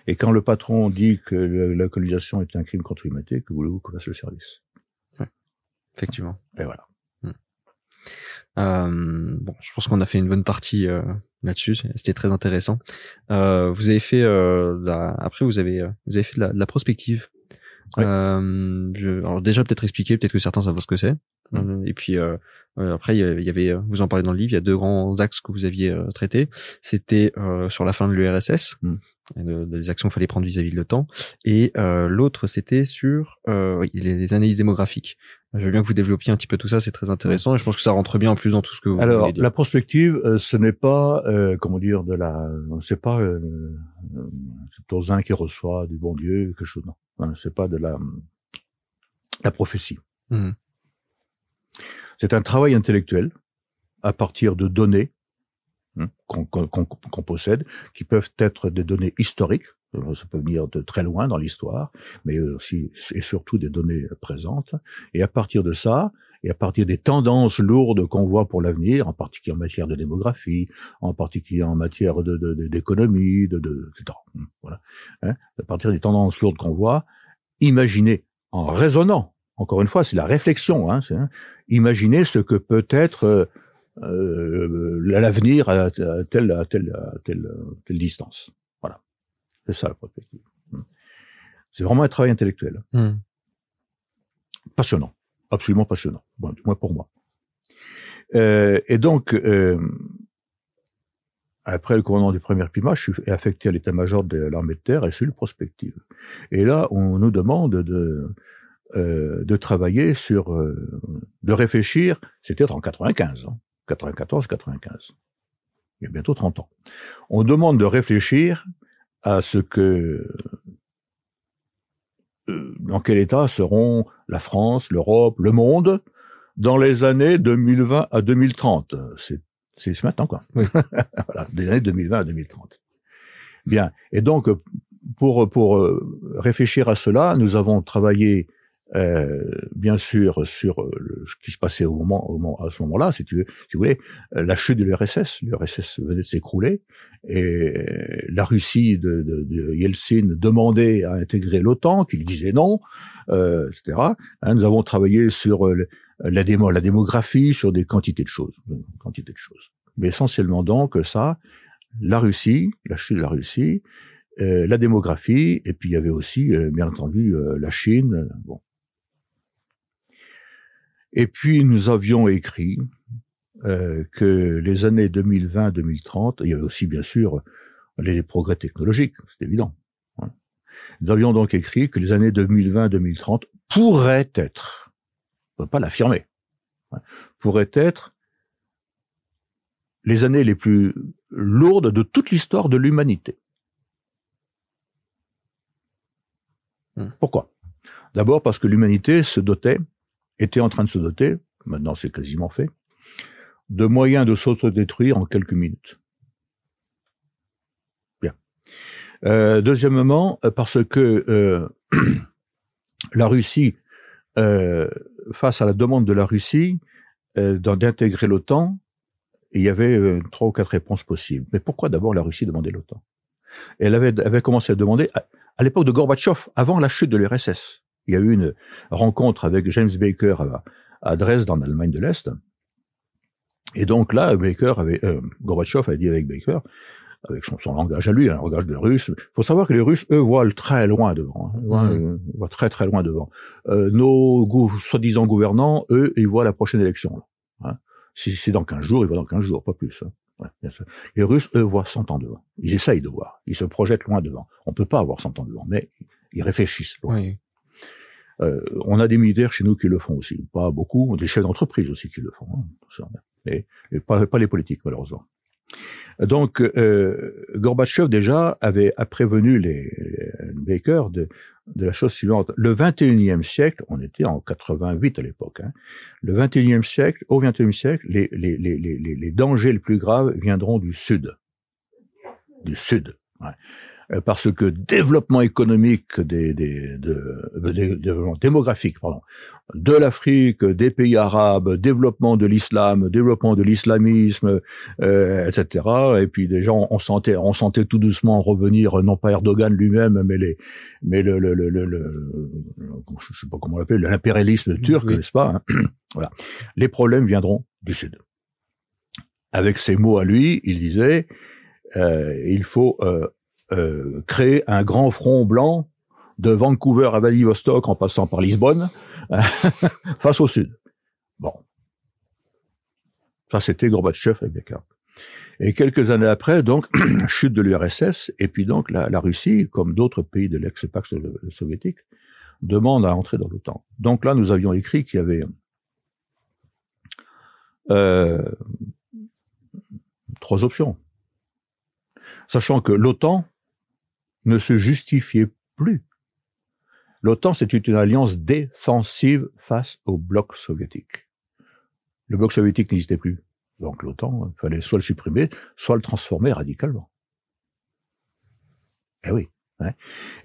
Et quand le patron dit que la colonisation est un crime contre l'humanité, que voulez-vous que fasse le service? Effectivement. Et voilà. Euh, bon, je pense qu'on a fait une bonne partie euh, là-dessus. C'était très intéressant. Euh, vous avez fait la... après vous avez vous avez fait de la, de la prospective. Je- alors déjà peut-être expliquer, peut-être que certains savent ce que c'est. Euh, Et puis après il y avait- vous en parlez dans le livre, il y a deux grands axes que vous aviez traités. C'était sur la fin de l'URSS, Mm. De- des actions qu'il fallait prendre vis-à-vis de l'OTAN, et euh, l'autre c'était sur euh, les, les analyses démographiques. Je veux bien que vous développiez un petit peu tout ça, c'est très intéressant et je pense que ça rentre bien en plus dans tout ce que vous Alors, voulez dire. la prospective, euh, ce n'est pas, euh, comment dire, de la, c'est pas euh, euh, c'est Tozin qui reçoit du bon Dieu, quelque chose. Non, Hein, c'est pas de la, la prophétie. Mhm. C'est un travail intellectuel à partir de données hein, qu'on possède, qui peuvent être des données historiques, euh, ça peut venir de très loin dans l'histoire, mais aussi et surtout des données présentes. Et à partir de ça, et à partir des tendances lourdes qu'on voit pour l'avenir, en particulier en matière de démographie, en particulier en matière de de- de- d'économie, de, de, etc. Voilà. Hein, à partir des tendances lourdes qu'on voit, imaginez en raisonnant. Encore une fois, c'est la réflexion. Hein, hein, imaginez ce que peut être euh, l'avenir à, à telle, à telle, à telle, telle distance. Voilà. C'est ça la prospective. C'est vraiment un travail intellectuel. Hmm. Passionnant. Absolument passionnant. Bon, du moins pour moi. Euh, et donc, euh, après le commandement du premier Pima, je suis affecté à l'état-major de l'armée de terre et je suis le prospective. Et là, on nous demande de, euh, de travailler sur, euh, de réfléchir, c'était en 95, hein, 94, 95. Il y a bientôt 30 ans. On demande de réfléchir à ce que, euh, dans quel état seront la France, l'Europe, le monde dans les années 2020 à 2030. C'est, c'est ce matin, quoi. Oui. <laughs> voilà, des années 2020 à 2030. Bien. Et donc, pour, pour euh, réfléchir à cela, nous avons travaillé euh, bien sûr sur euh, le- ce qui se passait au moment, au moment à ce moment-là, si tu veux, si vous voulez, euh, la chute de l'URSS. L'URSS venait de s'écrouler et la Russie de, de, de Yeltsin demandait à intégrer l'OTAN, qu'il disait non, euh, etc. Hein, nous avons travaillé sur la, démo, la démographie, sur des quantités de choses, quantité de choses. Mais essentiellement donc ça, la Russie, la chute de la Russie, euh, la démographie, et puis il y avait aussi, bien entendu, la Chine. bon. Et puis nous avions écrit euh, que les années 2020-2030, il y avait aussi bien sûr les progrès technologiques, c'est évident. hein. Nous avions donc écrit que les années 2020-2030 pourraient être, on ne peut pas l'affirmer, hein, pourraient être les années les plus lourdes de toute l'histoire de l'humanité. Hmm. Pourquoi? D'abord parce que l'humanité se dotait, était en train de se doter, maintenant c'est quasiment fait, de moyens de s'autodétruire en quelques minutes. Bien. Euh, deuxièmement, euh, parce que euh, <clears throat> la Russie, euh, face à la demande de la Russie euh, d'intégrer l'OTAN, il y avait euh, trois ou quatre réponses possibles. Mais pourquoi d'abord la Russie demandait l'OTAN? Elle avait, avait commencé à demander à, l'époque de Gorbatchev, avant la chute de l'URSS. Il y a eu une rencontre avec James Baker à, à Dresde, en Allemagne de l'Est. Et donc là, Baker avait, euh, Gorbatchev avait dit avec Baker, avec son, son langage à lui, un langage de russe. Il faut savoir que les Russes, eux, voient très loin devant, hein, voient, Mhm. euh, voient très très loin devant. Euh, nos soi-disant gouvernants, eux, ils voient la prochaine élection. Là, hein. Si c'est dans 15 jours, ils voient dans 15 jours, pas plus. hein. Ouais, bien sûr. les Russes, eux, voient 100 ans devant. Ils essayent de voir. Ils se projettent loin devant. On peut pas avoir 100 ans devant, mais ils réfléchissent loin. Oui. Euh, on a des militaires chez nous qui le font aussi, pas beaucoup, des chefs d'entreprise aussi qui le font, hein, mais, pas, pas les politiques malheureusement. Donc euh, Gorbatchev déjà avait prévenu les, les Baker de, de la chose suivante. Le 21e siècle, on était en 88 à l'époque, hein, le 21e siècle, au 21e siècle, les, les, les dangers les plus graves viendront du sud. Du sud. Ouais. Euh, Parce que développement économique des, des, de, de- de- développement démographique, pardon, de l'Afrique, des pays arabes, développement de l'islam, développement de l'islamisme, euh, etc. Et puis des gens, on sentait, on sentait tout doucement revenir, non pas Erdogan lui-même, mais les, mais le, le, le, le, le- je sais pas comment on l'appelle, l'impérialisme turc, Oui. n'est-ce pas hein <clears throat> Voilà. Les problèmes viendront du sud. Avec ces mots à lui, il disait, euh, il faut euh, euh, créer un grand front blanc de Vancouver à Vladivostok en passant par Lisbonne <laughs> face au sud. Bon. Ça, c'était Gorbatchev avec Becker. Et quelques années après, donc, <clears throat> chute de l'URSS, et puis donc la, la Russie, comme d'autres pays de l'ex-Pax soviétique, demande à entrer dans l'OTAN. Donc là, nous avions écrit qu'il y avait euh, trois options. Sachant que l'OTAN ne se justifiait plus. L'OTAN, c'était une alliance défensive face au bloc soviétique. Le bloc soviétique n'existait plus. Donc l'OTAN, il fallait soit le supprimer, soit le transformer radicalement. Eh oui.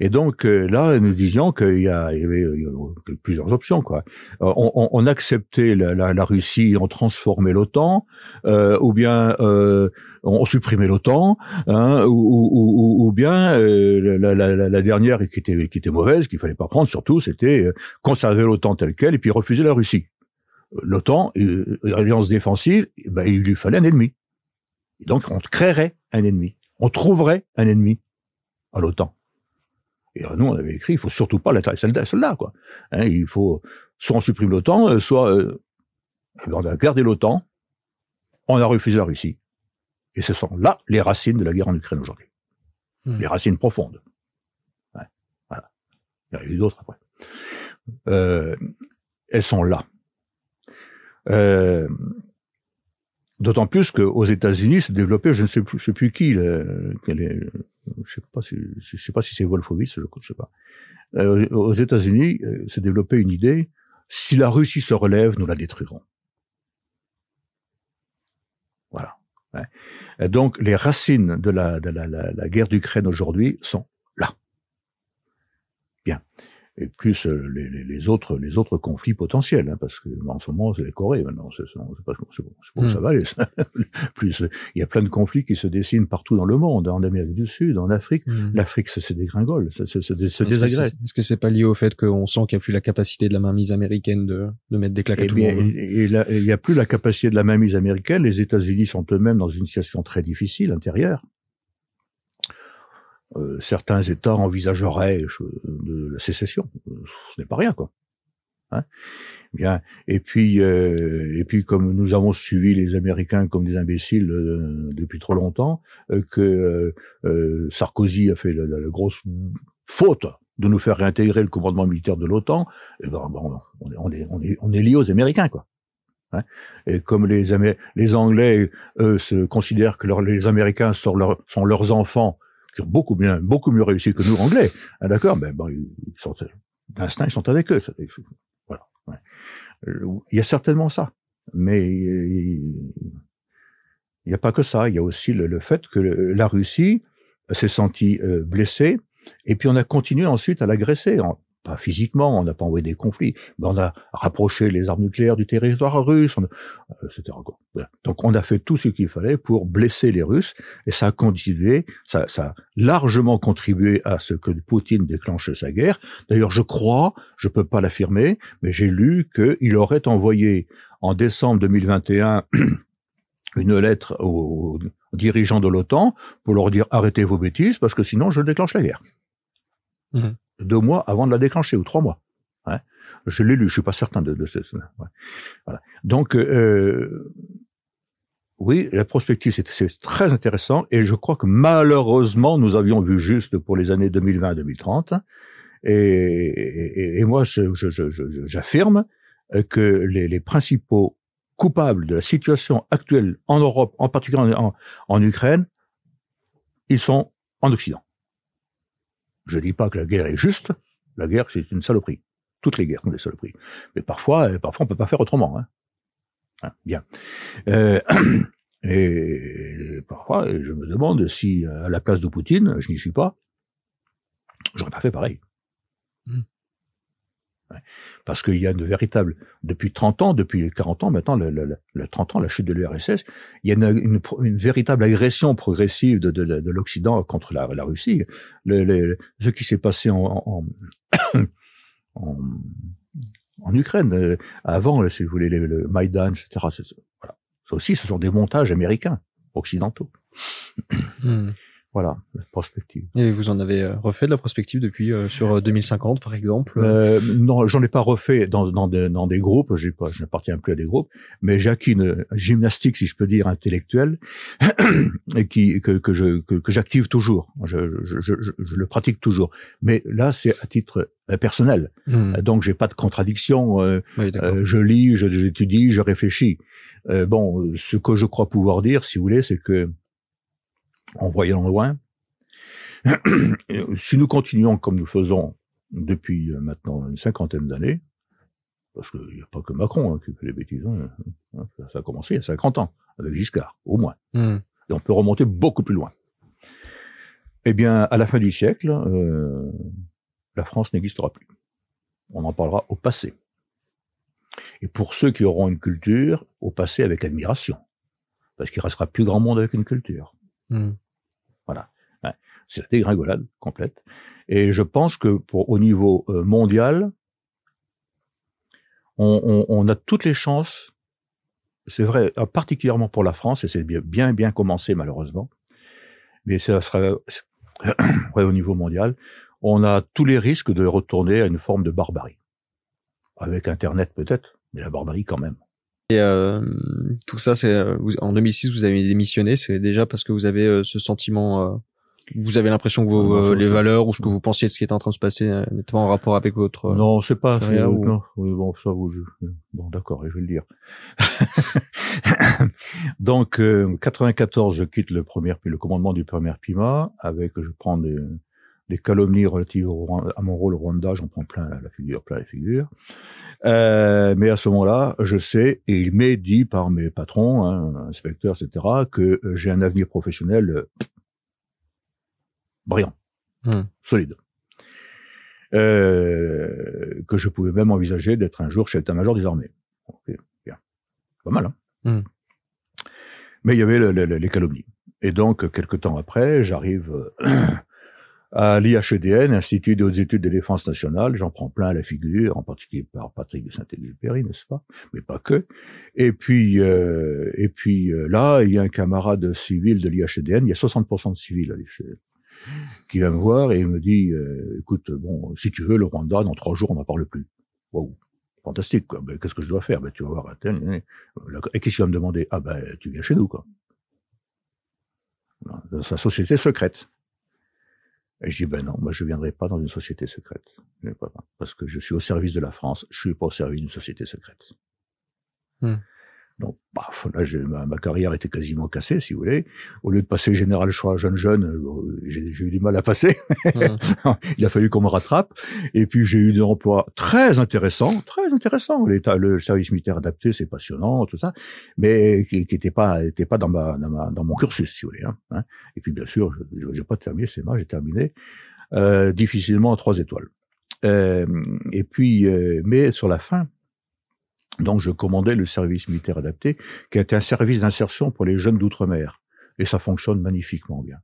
Et donc euh, là, nous disions qu'il y, avait plusieurs options. Quoi. Euh, on, on- on acceptait la, la- la Russie, on transformait l'OTAN, euh, ou bien euh, on supprimait l'OTAN, hein, ou, ou- ou- ou bien euh, la, la- dernière qui était, qui était mauvaise, qu'il fallait pas prendre surtout, c'était euh, conserver l'OTAN telle quelle et puis refuser la Russie. L'OTAN, alliance défensive, eh ben, il lui fallait un ennemi. Et donc on créerait un ennemi, on trouverait un ennemi à l'OTAN. Et euh, nous, on avait écrit, il faut surtout pas la celle-là, celle-là, quoi. Hein, il faut soit on supprime l'OTAN, euh, soit euh, on a gardé l'OTAN, on a refusé la Russie. Et ce sont là les racines de la guerre en Ukraine aujourd'hui. Hmm. Les racines profondes. Ouais, voilà. Il y en a eu d'autres après. Euh, elles sont là. Euh, D'autant plus qu'aux États-Unis se développait, je ne sais plus, qui, je sais sais pas si c'est Wolfowitz, je ne sais pas. Euh, aux États-Unis euh, se développait une idée si la Russie se relève, nous la détruirons. Voilà. Donc les racines de la guerre d'Ukraine aujourd'hui sont là. Bien. Et plus euh, les, les, les autres les autres conflits potentiels, hein, parce que en ce moment c'est la Corée maintenant, c'est c'est pas c'est bon, c'est bon, Mm. ça va aller. ça. <laughs> plus il y a plein de conflits qui se dessinent partout dans le monde, en Amérique du Sud, en Afrique. Mhm. L'Afrique se, dégringole, ça se, se, se Est-ce que désagrège. c'est- Est-ce que c'est pas lié au fait qu'on sent qu'il n'y a plus la capacité de la mainmise américaine de, de mettre des claques à Eh tout le monde et là, il n'y a plus la capacité de la mainmise américaine. Les États-Unis sont eux-mêmes dans une situation très difficile intérieure. Euh, certains États envisageraient je- de la sécession. Euh, Ce n'est pas rien, quoi. Hein? Bien. Et puis, euh, et puis, comme nous avons suivi les Américains comme des imbéciles euh, depuis trop longtemps, euh, que euh, euh, Sarkozy a fait la, la- grosse faute de nous faire réintégrer le commandement militaire de l'OTAN, eh ben, bon, on, est, on, est, on, est, on est lié aux Américains, quoi. Hein? Et comme les, Amé- les Anglais, eux, se considèrent que les Américains sont, leurs- sont leurs enfants, qui ont beaucoup bien, beaucoup mieux réussi que nous, Anglais, ah, d'accord, ben, ben, ils sont, d'instinct, ils sont avec eux. Voilà. Il y a certainement ça, mais il n'y a pas que ça. Il y a aussi le, fait que la Russie s'est sentie euh, blessée, et puis on a continué ensuite à l'agresser pas physiquement, on n'a pas envoyé des conflits, mais on a rapproché les armes nucléaires du territoire russe, on, etc. Donc on a fait tout ce qu'il fallait pour blesser les Russes, et ça a continué, ça, ça a largement contribué à ce que Poutine déclenche sa guerre. D'ailleurs, je crois, je peux pas l'affirmer, mais j'ai lu qu'il aurait envoyé en décembre 2021 <clears throat> une lettre aux dirigeants de l'OTAN pour leur dire arrêtez vos bêtises parce que sinon je déclenche la guerre. Mmh. Deux mois avant de la déclencher ou trois mois. Hein. Je l'ai lu, je suis pas certain de, de ce. Ouais. Voilà. Donc euh, oui, la prospective c'est très intéressant et je crois que malheureusement nous avions vu juste pour les années 2020-2030 et, et, et, moi j'affirme que les, les principaux coupables de la situation actuelle en Europe, en particulier en, en Ukraine, ils sont en Occident. Je dis pas que la guerre est juste, la guerre c'est une saloperie. Toutes les guerres sont des saloperies. Mais parfois, euh, parfois on peut pas faire autrement. Hein. Hein, bien. Euh, <clears throat> et parfois, je me demande si à la place de Poutine, je n'y suis pas, j'aurais pas fait pareil. Hmm. Parce qu'il y a une véritable, depuis 30 ans, depuis 40 ans maintenant, le, le, le 30 ans, la chute de l'URSS, il y a une, véritable agression progressive de, de, de l'Occident contre la, Russie. Ce qui s'est passé en, <coughs> Ukraine, euh, avant, si vous voulez, le, Maïdan, etc., voilà. Ça aussi, ce sont des montages américains, occidentaux. Voilà, la prospective. Et vous en avez euh, refait de la prospective depuis euh, sur 2050 euh, par exemple euh, Non, j'en ai pas refait dans, dans, dans des groupes. J'ai pas, je n'appartiens plus à des groupes, mais j'ai acquis une gymnastique, si je peux dire, intellectuelle, <coughs> et qui que, que je que, que j'active toujours. Je, je, je, je, le pratique toujours. Mais là, c'est à titre personnel. Hmm. Donc, j'ai pas de contradiction. Euh, je lis, j'étudie, je réfléchis. bon, ce que je crois pouvoir dire, si vous voulez, c'est que en voyant loin. <clears throat> si nous continuons comme nous faisons depuis euh, maintenant une cinquantaine d'années, parce qu'il n'y a pas que Macron hein, qui fait les bêtises, hein, hein, ça a commencé il y a 50 ans, avec Giscard, au moins. Hmm. Et on peut remonter beaucoup plus loin. Eh bien, à la fin du siècle, euh, la France n'existera plus. On en parlera au passé. Et pour ceux qui auront une culture, au passé avec admiration. Parce qu'il restera plus grand monde avec une culture. Hmm. Voilà. C'est la dégringolade complète. Et je pense que pour au niveau euh, mondial, on, a toutes les chances. C'est vrai, euh, particulièrement pour la France, et c'est bien, bien, commencé malheureusement. Mais ça sera <clears throat> ouais, au niveau mondial. On a tous les risques de retourner à une forme de barbarie. Avec Internet peut-être, mais la barbarie quand même. Et euh, tout ça, c'est euh, en 2006, vous avez démissionné. C'est déjà parce que vous avez euh, ce sentiment. Euh, vous avez l'impression que vos, les valeurs ou ce que vous pensiez de ce qui était en train de se passer n'était pas en rapport avec votre. Non, c'est pas. Ou... Non, bon, ça vous. Bon, d'accord, je vais le dire. <laughs> Donc, 94, je quitte le premier, le commandement du premier PIMA avec, je prends des, des calomnies relatives à mon rôle au Rwanda, j'en prends plein la, figure, plein la figure. Euh, mais à ce moment-là, je sais, et il m'est dit par mes patrons, hein, inspecteurs, etc., que j'ai un avenir professionnel euh, brillant, hmm. solide. Euh, que je pouvais même envisager d'être un jour chef d'état-major des armées. bien. Pas mal, hein hmm. Mais il y avait les calomnies. Et donc, quelque temps après, j'arrive à l'IHEDN, Institut des hautes études de défense nationale, j'en prends plein la figure, en particulier par Patrick de Saint-Exupéry, n'est-ce pas? Mais pas que. Et puis, euh, et puis euh, là, il y a un camarade civil de l'IHEDN, il y a 60% de civils à l'IHEDN, qui vient me voir et me dit, euh, écoute, bon, si tu veux, le Rwanda, dans trois jours, on n'en parle plus. Wow. Fantastique, quoi. Ben, qu'est-ce que je dois faire? Ben, Tu vas voir. Et qu'est-ce qu'il va me demander? Ah ben, tu viens chez nous, quoi. Dans sa société secrète. Et je dis, ben non, moi je viendrai pas dans une société secrète. Parce que je suis au service de la France, je suis pas au service d'une société secrète. Hmm. Donc, paf, là, ma, ma, carrière était quasiment cassée, si vous voulez. Au lieu de passer général choix jeune jeune, euh, j'ai eu du mal à passer. Mmh. <laughs> Il a fallu qu'on me rattrape. Et puis j'ai eu des emplois très intéressants, très intéressants. L'état, le service militaire adapté, c'est passionnant, tout ça, mais qui n'était pas, était pas dans ma, dans ma, dans mon cursus, si vous voulez. Hein. hein. Et puis bien sûr, je n'ai pas terminé, c'est moi, j'ai terminé euh, difficilement trois étoiles. Euh, et puis, euh, mais sur la fin, donc je commandais le service militaire adapté, qui était un service d'insertion pour les jeunes d'outre-mer, et ça fonctionne magnifiquement bien.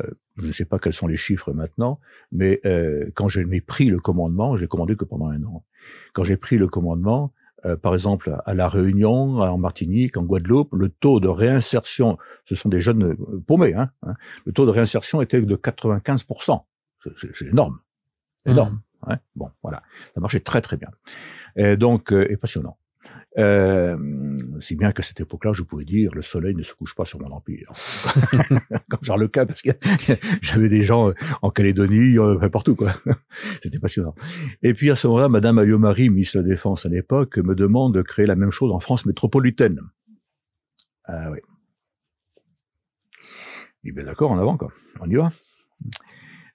Euh, je ne sais pas quels sont les chiffres maintenant, mais euh, quand j'ai pris le commandement, j'ai commandé que pendant un an. Quand j'ai pris le commandement, euh, par exemple à la Réunion, en Martinique, en Guadeloupe, le taux de réinsertion, ce sont des jeunes paumés, hein, hein le taux de réinsertion était de 95%. C'est énorme, énorme. Mmh. Hein bon, voilà, ça marchait très très bien. Et donc, et passionnant. Euh, si bien qu'à cette époque-là, je pouvais dire le soleil ne se couche pas sur mon empire, <laughs> comme Charles Quint, parce que j'avais des gens euh, en Calédonie, euh, partout quoi. <laughs> C'était passionnant. Et puis à ce moment-là, Madame Ayomari, ministre de la Défense à l'époque, me demande de créer la même chose en France métropolitaine. Ah oui. Il bien d'accord, en avant quoi. On y va.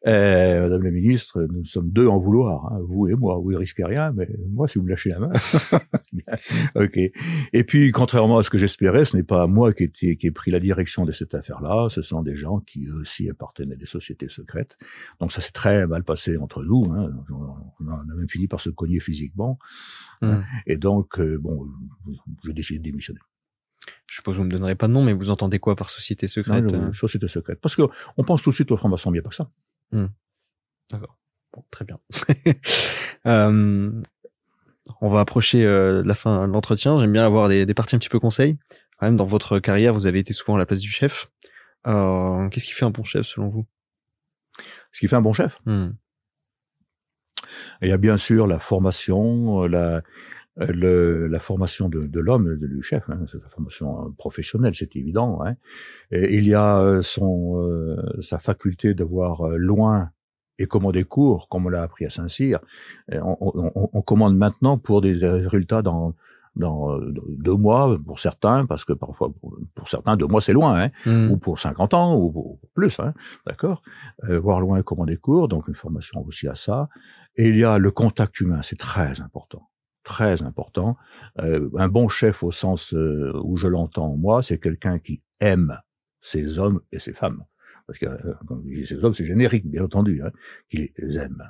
Euh, Madame la ministre, nous sommes deux en vouloir, hein, vous et moi. Vous ne risquez rien, mais moi, si vous me lâchez la main. <laughs> ok. Et puis, contrairement à ce que j'espérais, ce n'est pas moi qui, qui ai pris la direction de cette affaire-là. Ce sont des gens qui aussi appartenaient à des sociétés secrètes. Donc, ça s'est très mal passé entre nous. Hein. On a même fini par se cogner physiquement. Mmh. Et donc, euh, bon, j'ai décidé de démissionner. Je suppose que vous me donnerez pas de nom, mais vous entendez quoi par société secrète euh? Société secrète. Parce que on pense tout de suite aux francs-maçons, bien pas que ça. Hmm. D'accord. Bon, très bien. <laughs> euh, on va approcher euh, la fin de l'entretien. J'aime bien avoir des, des, parties un petit peu conseils. Quand même, dans votre carrière, vous avez été souvent à la place du chef. Euh, Qu'est-ce qui fait un bon chef selon vous? Ce qui fait un bon chef? Hmm. Il y a bien sûr la formation, la, le, la formation de, de l'homme, du chef, hein, c'est la formation professionnelle, c'est évident. Hein. Et il y a euh, son euh, sa faculté de voir euh, loin et commander court, comme on l'a appris à Saint-Cyr. On, on, on, commande maintenant pour des résultats dans dans deux mois pour certains, parce que parfois pour, certains deux mois c'est loin, hein, mmh. ou pour 50 ans ou, plus, hein, d'accord. Euh, voir loin et commander court, donc une formation aussi à ça. Et il y a le contact humain, c'est très important très important. Euh, un bon chef au sens euh, où je l'entends moi, c'est quelqu'un qui aime ses hommes et ses femmes. Parce que euh, quand je dis ses hommes, c'est générique, bien entendu, hein, qu'il les aime.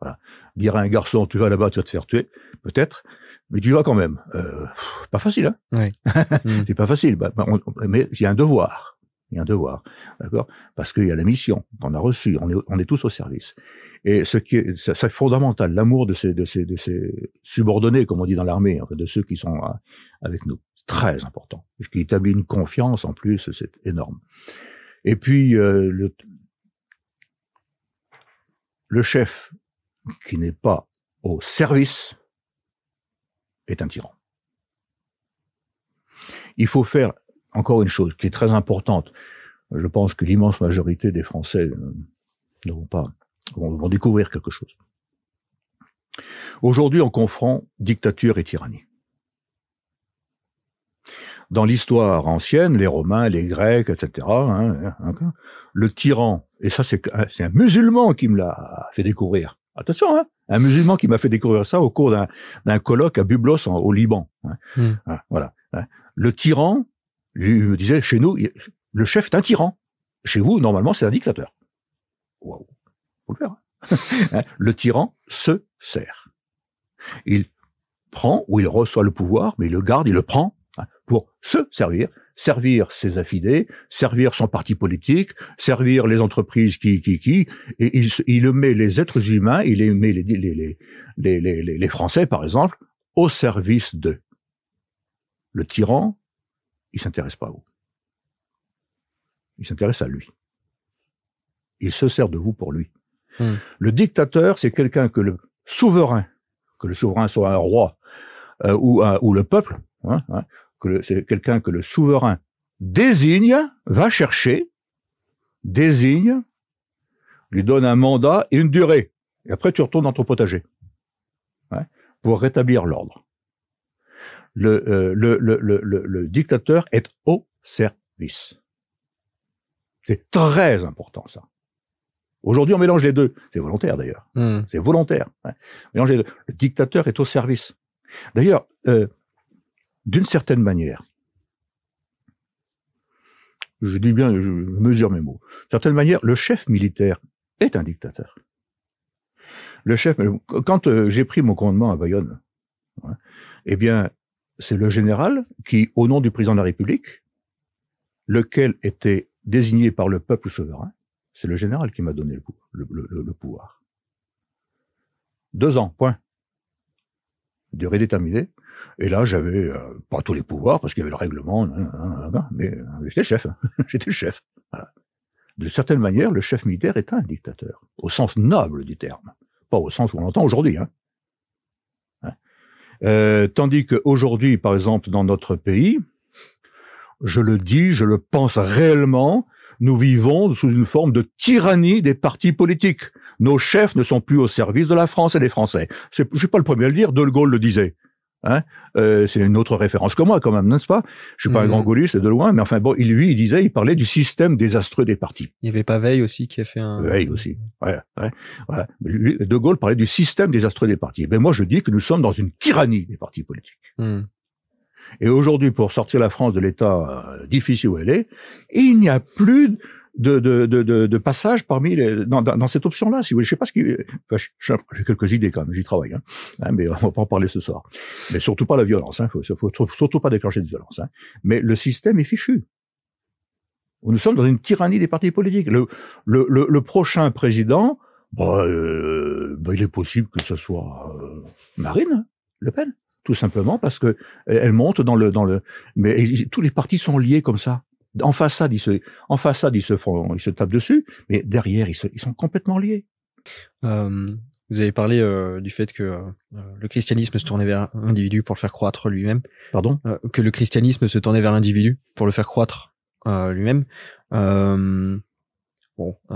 Voilà. Dire à un garçon, tu vas là-bas, tu vas te faire tuer, peut-être, mais tu vas quand même. Euh, pas facile, hein oui. <laughs> C'est pas facile, bah, bah, mais il y a un devoir. Il y a un devoir, d'accord? Parce qu'il y a la mission qu'on a reçue, on est, tous au service. Et ce qui est, c'est fondamental, l'amour de ces, subordonnés, comme on dit dans l'armée, de ceux qui sont euh, avec nous, très important. Ce qui établit une confiance en plus, c'est énorme. Et puis euh, le chef qui n'est pas au service est un tyran. Il faut faire encore une chose qui est très importante. Je pense que l'immense majorité des Français euh, ne vont pas vont, découvrir quelque chose. Aujourd'hui, on confond dictature et tyrannie. Dans l'histoire ancienne, les Romains, les Grecs, etc., hein, hein, le tyran, et ça c'est un musulman qui me l'a fait découvrir. Attention, hein, un musulman qui m'a fait découvrir ça au cours d'un colloque à Bublos au Liban. Hmm. Voilà. Le tyran, lui me disait, chez nous, le chef est un tyran. Chez vous, normalement, c'est un dictateur. Waouh, faut le faire. Hein. <laughs> Hein, le tyran se sert. Il prend ou il reçoit le pouvoir, mais il le garde, il le prend hein, pour se servir, servir ses affidés, servir son parti politique, servir les entreprises qui, qui, qui, et il, il met les êtres humains, il met les, les, les, les, les Français, par exemple, au service d'eux. Le tyran, il s'intéresse pas à vous. Il s'intéresse à lui. Il se sert de vous pour lui. Hmm. Le dictateur, c'est quelqu'un que le souverain, que le souverain soit un roi euh, ou, ou le peuple, hein, hein, que c'est quelqu'un que le souverain désigne, va chercher, désigne, lui donne un mandat et une durée. Et après, tu retournes dans ton potager hein, pour rétablir l'ordre. Le, euh, le, le, le, dictateur est au service. C'est très important ça. Aujourd'hui, on mélange les deux. C'est volontaire d'ailleurs. Hmm. C'est volontaire. Hein. Mélange les deux. Le dictateur est au service. D'ailleurs, euh, d'une certaine manière, je dis bien, je mesure mes mots. D'une certaine manière, le chef militaire est un dictateur. Le chef, quand euh, j'ai pris mon commandement à Bayonne, hein, eh bien, c'est le général qui, au nom du président de la République, lequel était désigné par le peuple souverain, c'est le général qui m'a donné le, pouvoir. Deux ans, point. Durée déterminée. Et là, j'avais euh, pas tous les pouvoirs parce qu'il y avait le règlement, mais euh, j'étais chef. <laughs> j'étais le chef. De certaine manière, le chef militaire est un dictateur, au sens noble du terme, pas au sens où on l'entend aujourd'hui. Hein. hein. Euh, tandis qu'aujourd'hui, par exemple, dans notre pays, je le dis, je le pense réellement, nous vivons sous une forme de tyrannie des partis politiques. Nos chefs ne sont plus au service de la France et des Français. Je suis pas le premier à le dire, De Gaulle le disait. Hein euh, c'est une autre référence que moi, quand même, n'est-ce pas? Je suis pas un grand mhm. gaulliste de loin, mais enfin bon, il, lui, il disait, il parlait du système désastreux des partis. Il y avait pas Veil aussi qui a fait un. Veil aussi. Ouais, ouais. De Gaulle parlait du système désastreux des partis. Ben moi, je dis que nous sommes dans une tyrannie des partis politiques. Hmm. Et aujourd'hui, pour sortir la France de l'état euh, difficile où elle est, il n'y a plus de, de, de, de, passage parmi les, dans, dans, cette option-là. Si vous voulez, je sais pas ce qui, enfin, j'ai quelques idées quand même, j'y travaille, hein. hein, mais on va pas en parler ce soir. Mais surtout pas la violence, hein, faut, faut surtout pas déclencher de violence. Hein. Mais le système est fichu. Nous sommes dans une tyrannie des partis politiques. Le, le, le, prochain président, bah, euh, bah, il est possible que ce soit euh, Marine Le Pen, tout simplement parce que elle monte dans le dans le. Mais tous les partis sont liés comme ça en façade, ils se, en façade, ils se font, ils se tapent dessus, mais derrière, ils, sont complètement liés. Euh, vous avez parlé euh, du fait que euh, le christianisme se tournait vers l'individu pour le faire croître lui-même. Pardon? Que le christianisme se tournait vers l'individu pour le faire croître lui-même. bon,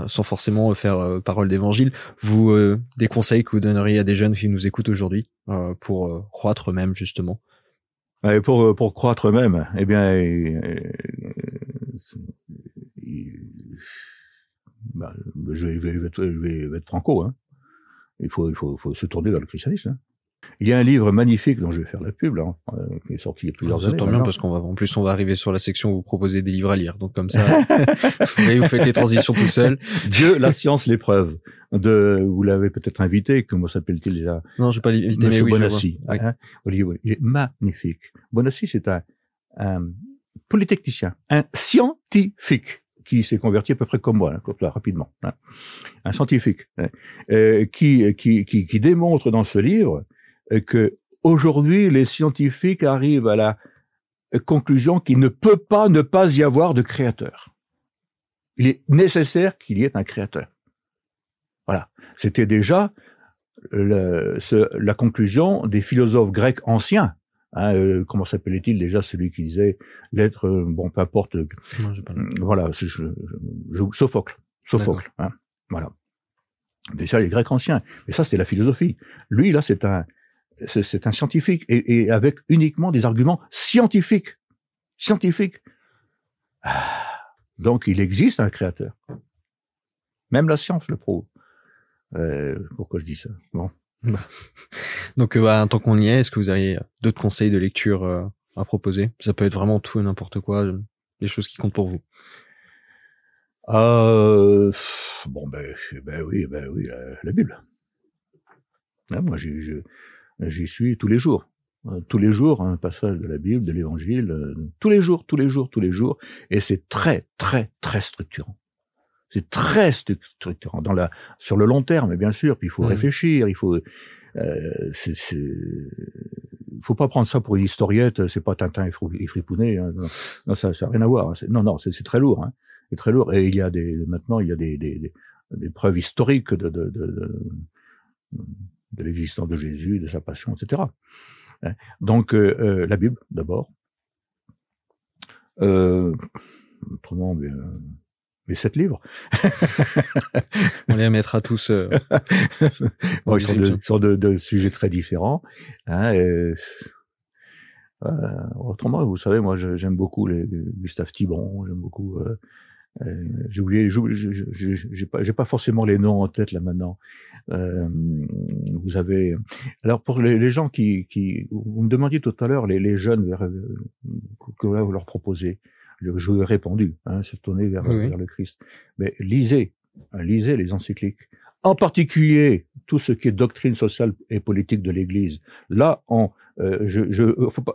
sans forcément faire parole d'évangile, vous des conseils que vous donneriez à des jeunes qui nous écoutent aujourd'hui pour croître eux-mêmes justement? Pour pour croître eux-mêmes, eh bien, bah, je, vais, je, vais, être franco. Hein. Il, faut, il faut, faut se tourner vers le christianisme. Hein. Il y a un livre magnifique dont je vais faire la pub, là, euh, qui est sorti il y a plusieurs années. Ça tombe bien parce qu'on va, en plus, on va arriver sur la section où vous proposez des livres à lire. Donc, comme ça, <laughs> vous, faites les transitions tout seul. Dieu, la science, l'épreuve. De, vous l'avez peut-être invité, comment s'appelle-t-il déjà? Non, je vais pas l'inviter, mais oui, Bonassi. Hein, Olivier, il est magnifique. Bonassi, c'est un, un polytechnicien, un scientifique qui s'est converti à peu près comme moi, hein, là, rapidement, hein, un scientifique, hein, euh, qui, qui, qui, démontre dans ce livre euh, que aujourd'hui les scientifiques arrivent à la conclusion qu'il ne peut pas ne pas y avoir de créateur. Il est nécessaire qu'il y ait un créateur. Voilà. C'était déjà la conclusion des philosophes grecs anciens Hein, euh, comment s'appelait-il déjà celui qui disait l'être, euh, bon, peu importe. Euh, voilà, je, je, je, Sophocle. Sophocle. Hein, voilà. Déjà les Grecs anciens. Mais ça, c'était la philosophie. Lui, là, c'est un, c'est un scientifique et, et, avec uniquement des arguments scientifiques. Scientifiques. Ah, donc, il existe un créateur. Même la science le prouve. Euh, pourquoi je dis ça? Bon. <laughs> Donc, euh, bah, tant qu'on y est, est-ce que vous avez d'autres conseils de lecture euh, à proposer? Ça peut être vraiment tout et n'importe quoi, les euh, choses qui comptent pour vous. Euh, bon, ben, ben oui, ben oui, la, Bible. Hein, moi, j'y suis tous les jours. Tous les jours, un passage de la Bible, de l'Évangile, tous les jours, tous les jours, tous les jours, et c'est très, très, très structurant. C'est très structurant dans la sur le long terme, bien sûr. Puis il faut mmh. réfléchir, il faut. Euh, c'est, faut pas prendre ça pour une historiette. C'est pas Tintin et, Fripounet. Hein. Non, ça, ça a rien à voir. Hein. Non, non, c'est, très lourd. Hein. C'est très lourd. Et il y a des maintenant, il y a des, des, des, preuves historiques de, de, de, de, l'existence de Jésus, de sa passion, etc. Hein. Donc euh, euh, la Bible d'abord. Euh, autrement, bien, mais sept livres. On les mettra tous. Euh, <laughs> bon, ils sont, de, de, sujets très différents. Hein, et, euh, autrement, vous savez, moi, j'aime beaucoup les, Gustave Thibon, j'aime beaucoup. Euh, euh j'ai oublié, j'ai pas, forcément les noms en tête là maintenant. Euh, vous avez, alors pour les, les, gens qui, qui, vous me demandiez tout à l'heure les, les jeunes que vous leur proposez je lui ai répondu, hein, se tourner vers, vers le Christ. Mais lisez, hein, lisez les encycliques. En particulier, tout ce qui est doctrine sociale et politique de l'Église. Là, on, euh, je, je,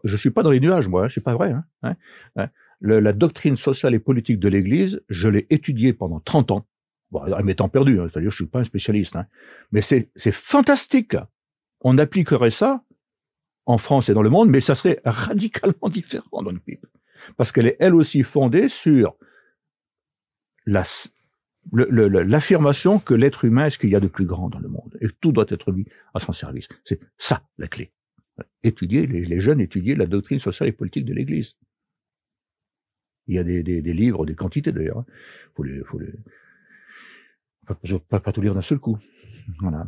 je suis pas dans les nuages, moi. Hein, c'est pas vrai. Hein, hein, hein. Le, la doctrine sociale et politique de l'Église, je l'ai étudiée pendant 30 ans. Bon, m'étant perdu, hein, c'est-à-dire je suis pas un spécialiste, hein. mais c'est c'est fantastique. On appliquerait ça en France et dans le monde, mais ça serait radicalement <laughs> différent dans le Bible, parce qu'elle est elle aussi fondée sur la l'affirmation que l'être humain est ce qu'il y a de plus grand dans le monde? Et tout doit être mis à son service. C'est ça la clé. Étudier, les, jeunes étudier la doctrine sociale et politique de l'Église. Il y a des, des, des livres, des quantités d'ailleurs. Hein. Faut les, faut les, pas, pas, tout lire d'un seul coup. Voilà.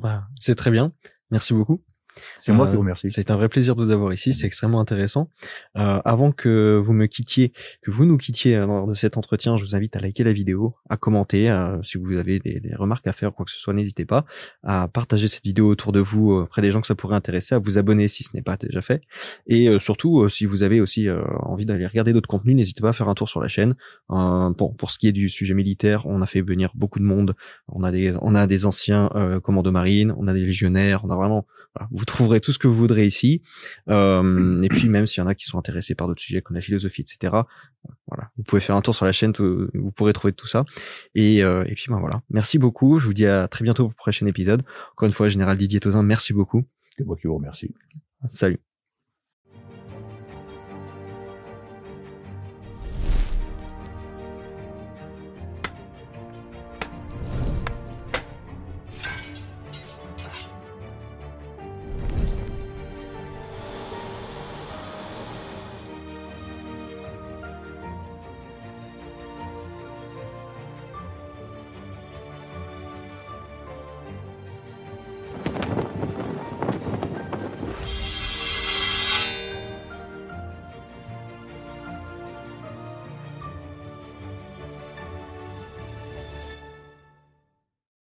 Bah, c'est très bien. Merci beaucoup. C'est moi qui euh, vous remercie. C'est un vrai plaisir de vous avoir ici. C'est extrêmement intéressant. Euh, avant que vous me quittiez, que vous nous quittiez euh, lors de cet entretien, je vous invite à liker la vidéo, à commenter. Euh, si vous avez des, des, remarques à faire, quoi que ce soit, n'hésitez pas à partager cette vidéo autour de vous, auprès des gens que ça pourrait intéresser, à vous abonner si ce n'est pas déjà fait. Et surtout, si vous avez aussi envie d'aller regarder d'autres contenus, n'hésitez pas à faire un tour sur la chaîne. Bon, pour ce qui est du sujet militaire, on a fait venir beaucoup de monde. On a des, on a des anciens commandos marines, on a des légionnaires, on a vraiment vous trouverez tout ce que vous voudrez ici. Euh, et puis même s'il y en a qui sont intéressés par d'autres sujets comme la philosophie, etc. Voilà, vous pouvez faire un tour sur la chaîne, vous pourrez trouver tout ça. Et, euh, et puis ben voilà, merci beaucoup. Je vous dis à très bientôt pour le prochain épisode. Encore une fois, Général Didier Tozin, merci beaucoup. C'est moi qui vous remercie. Salut.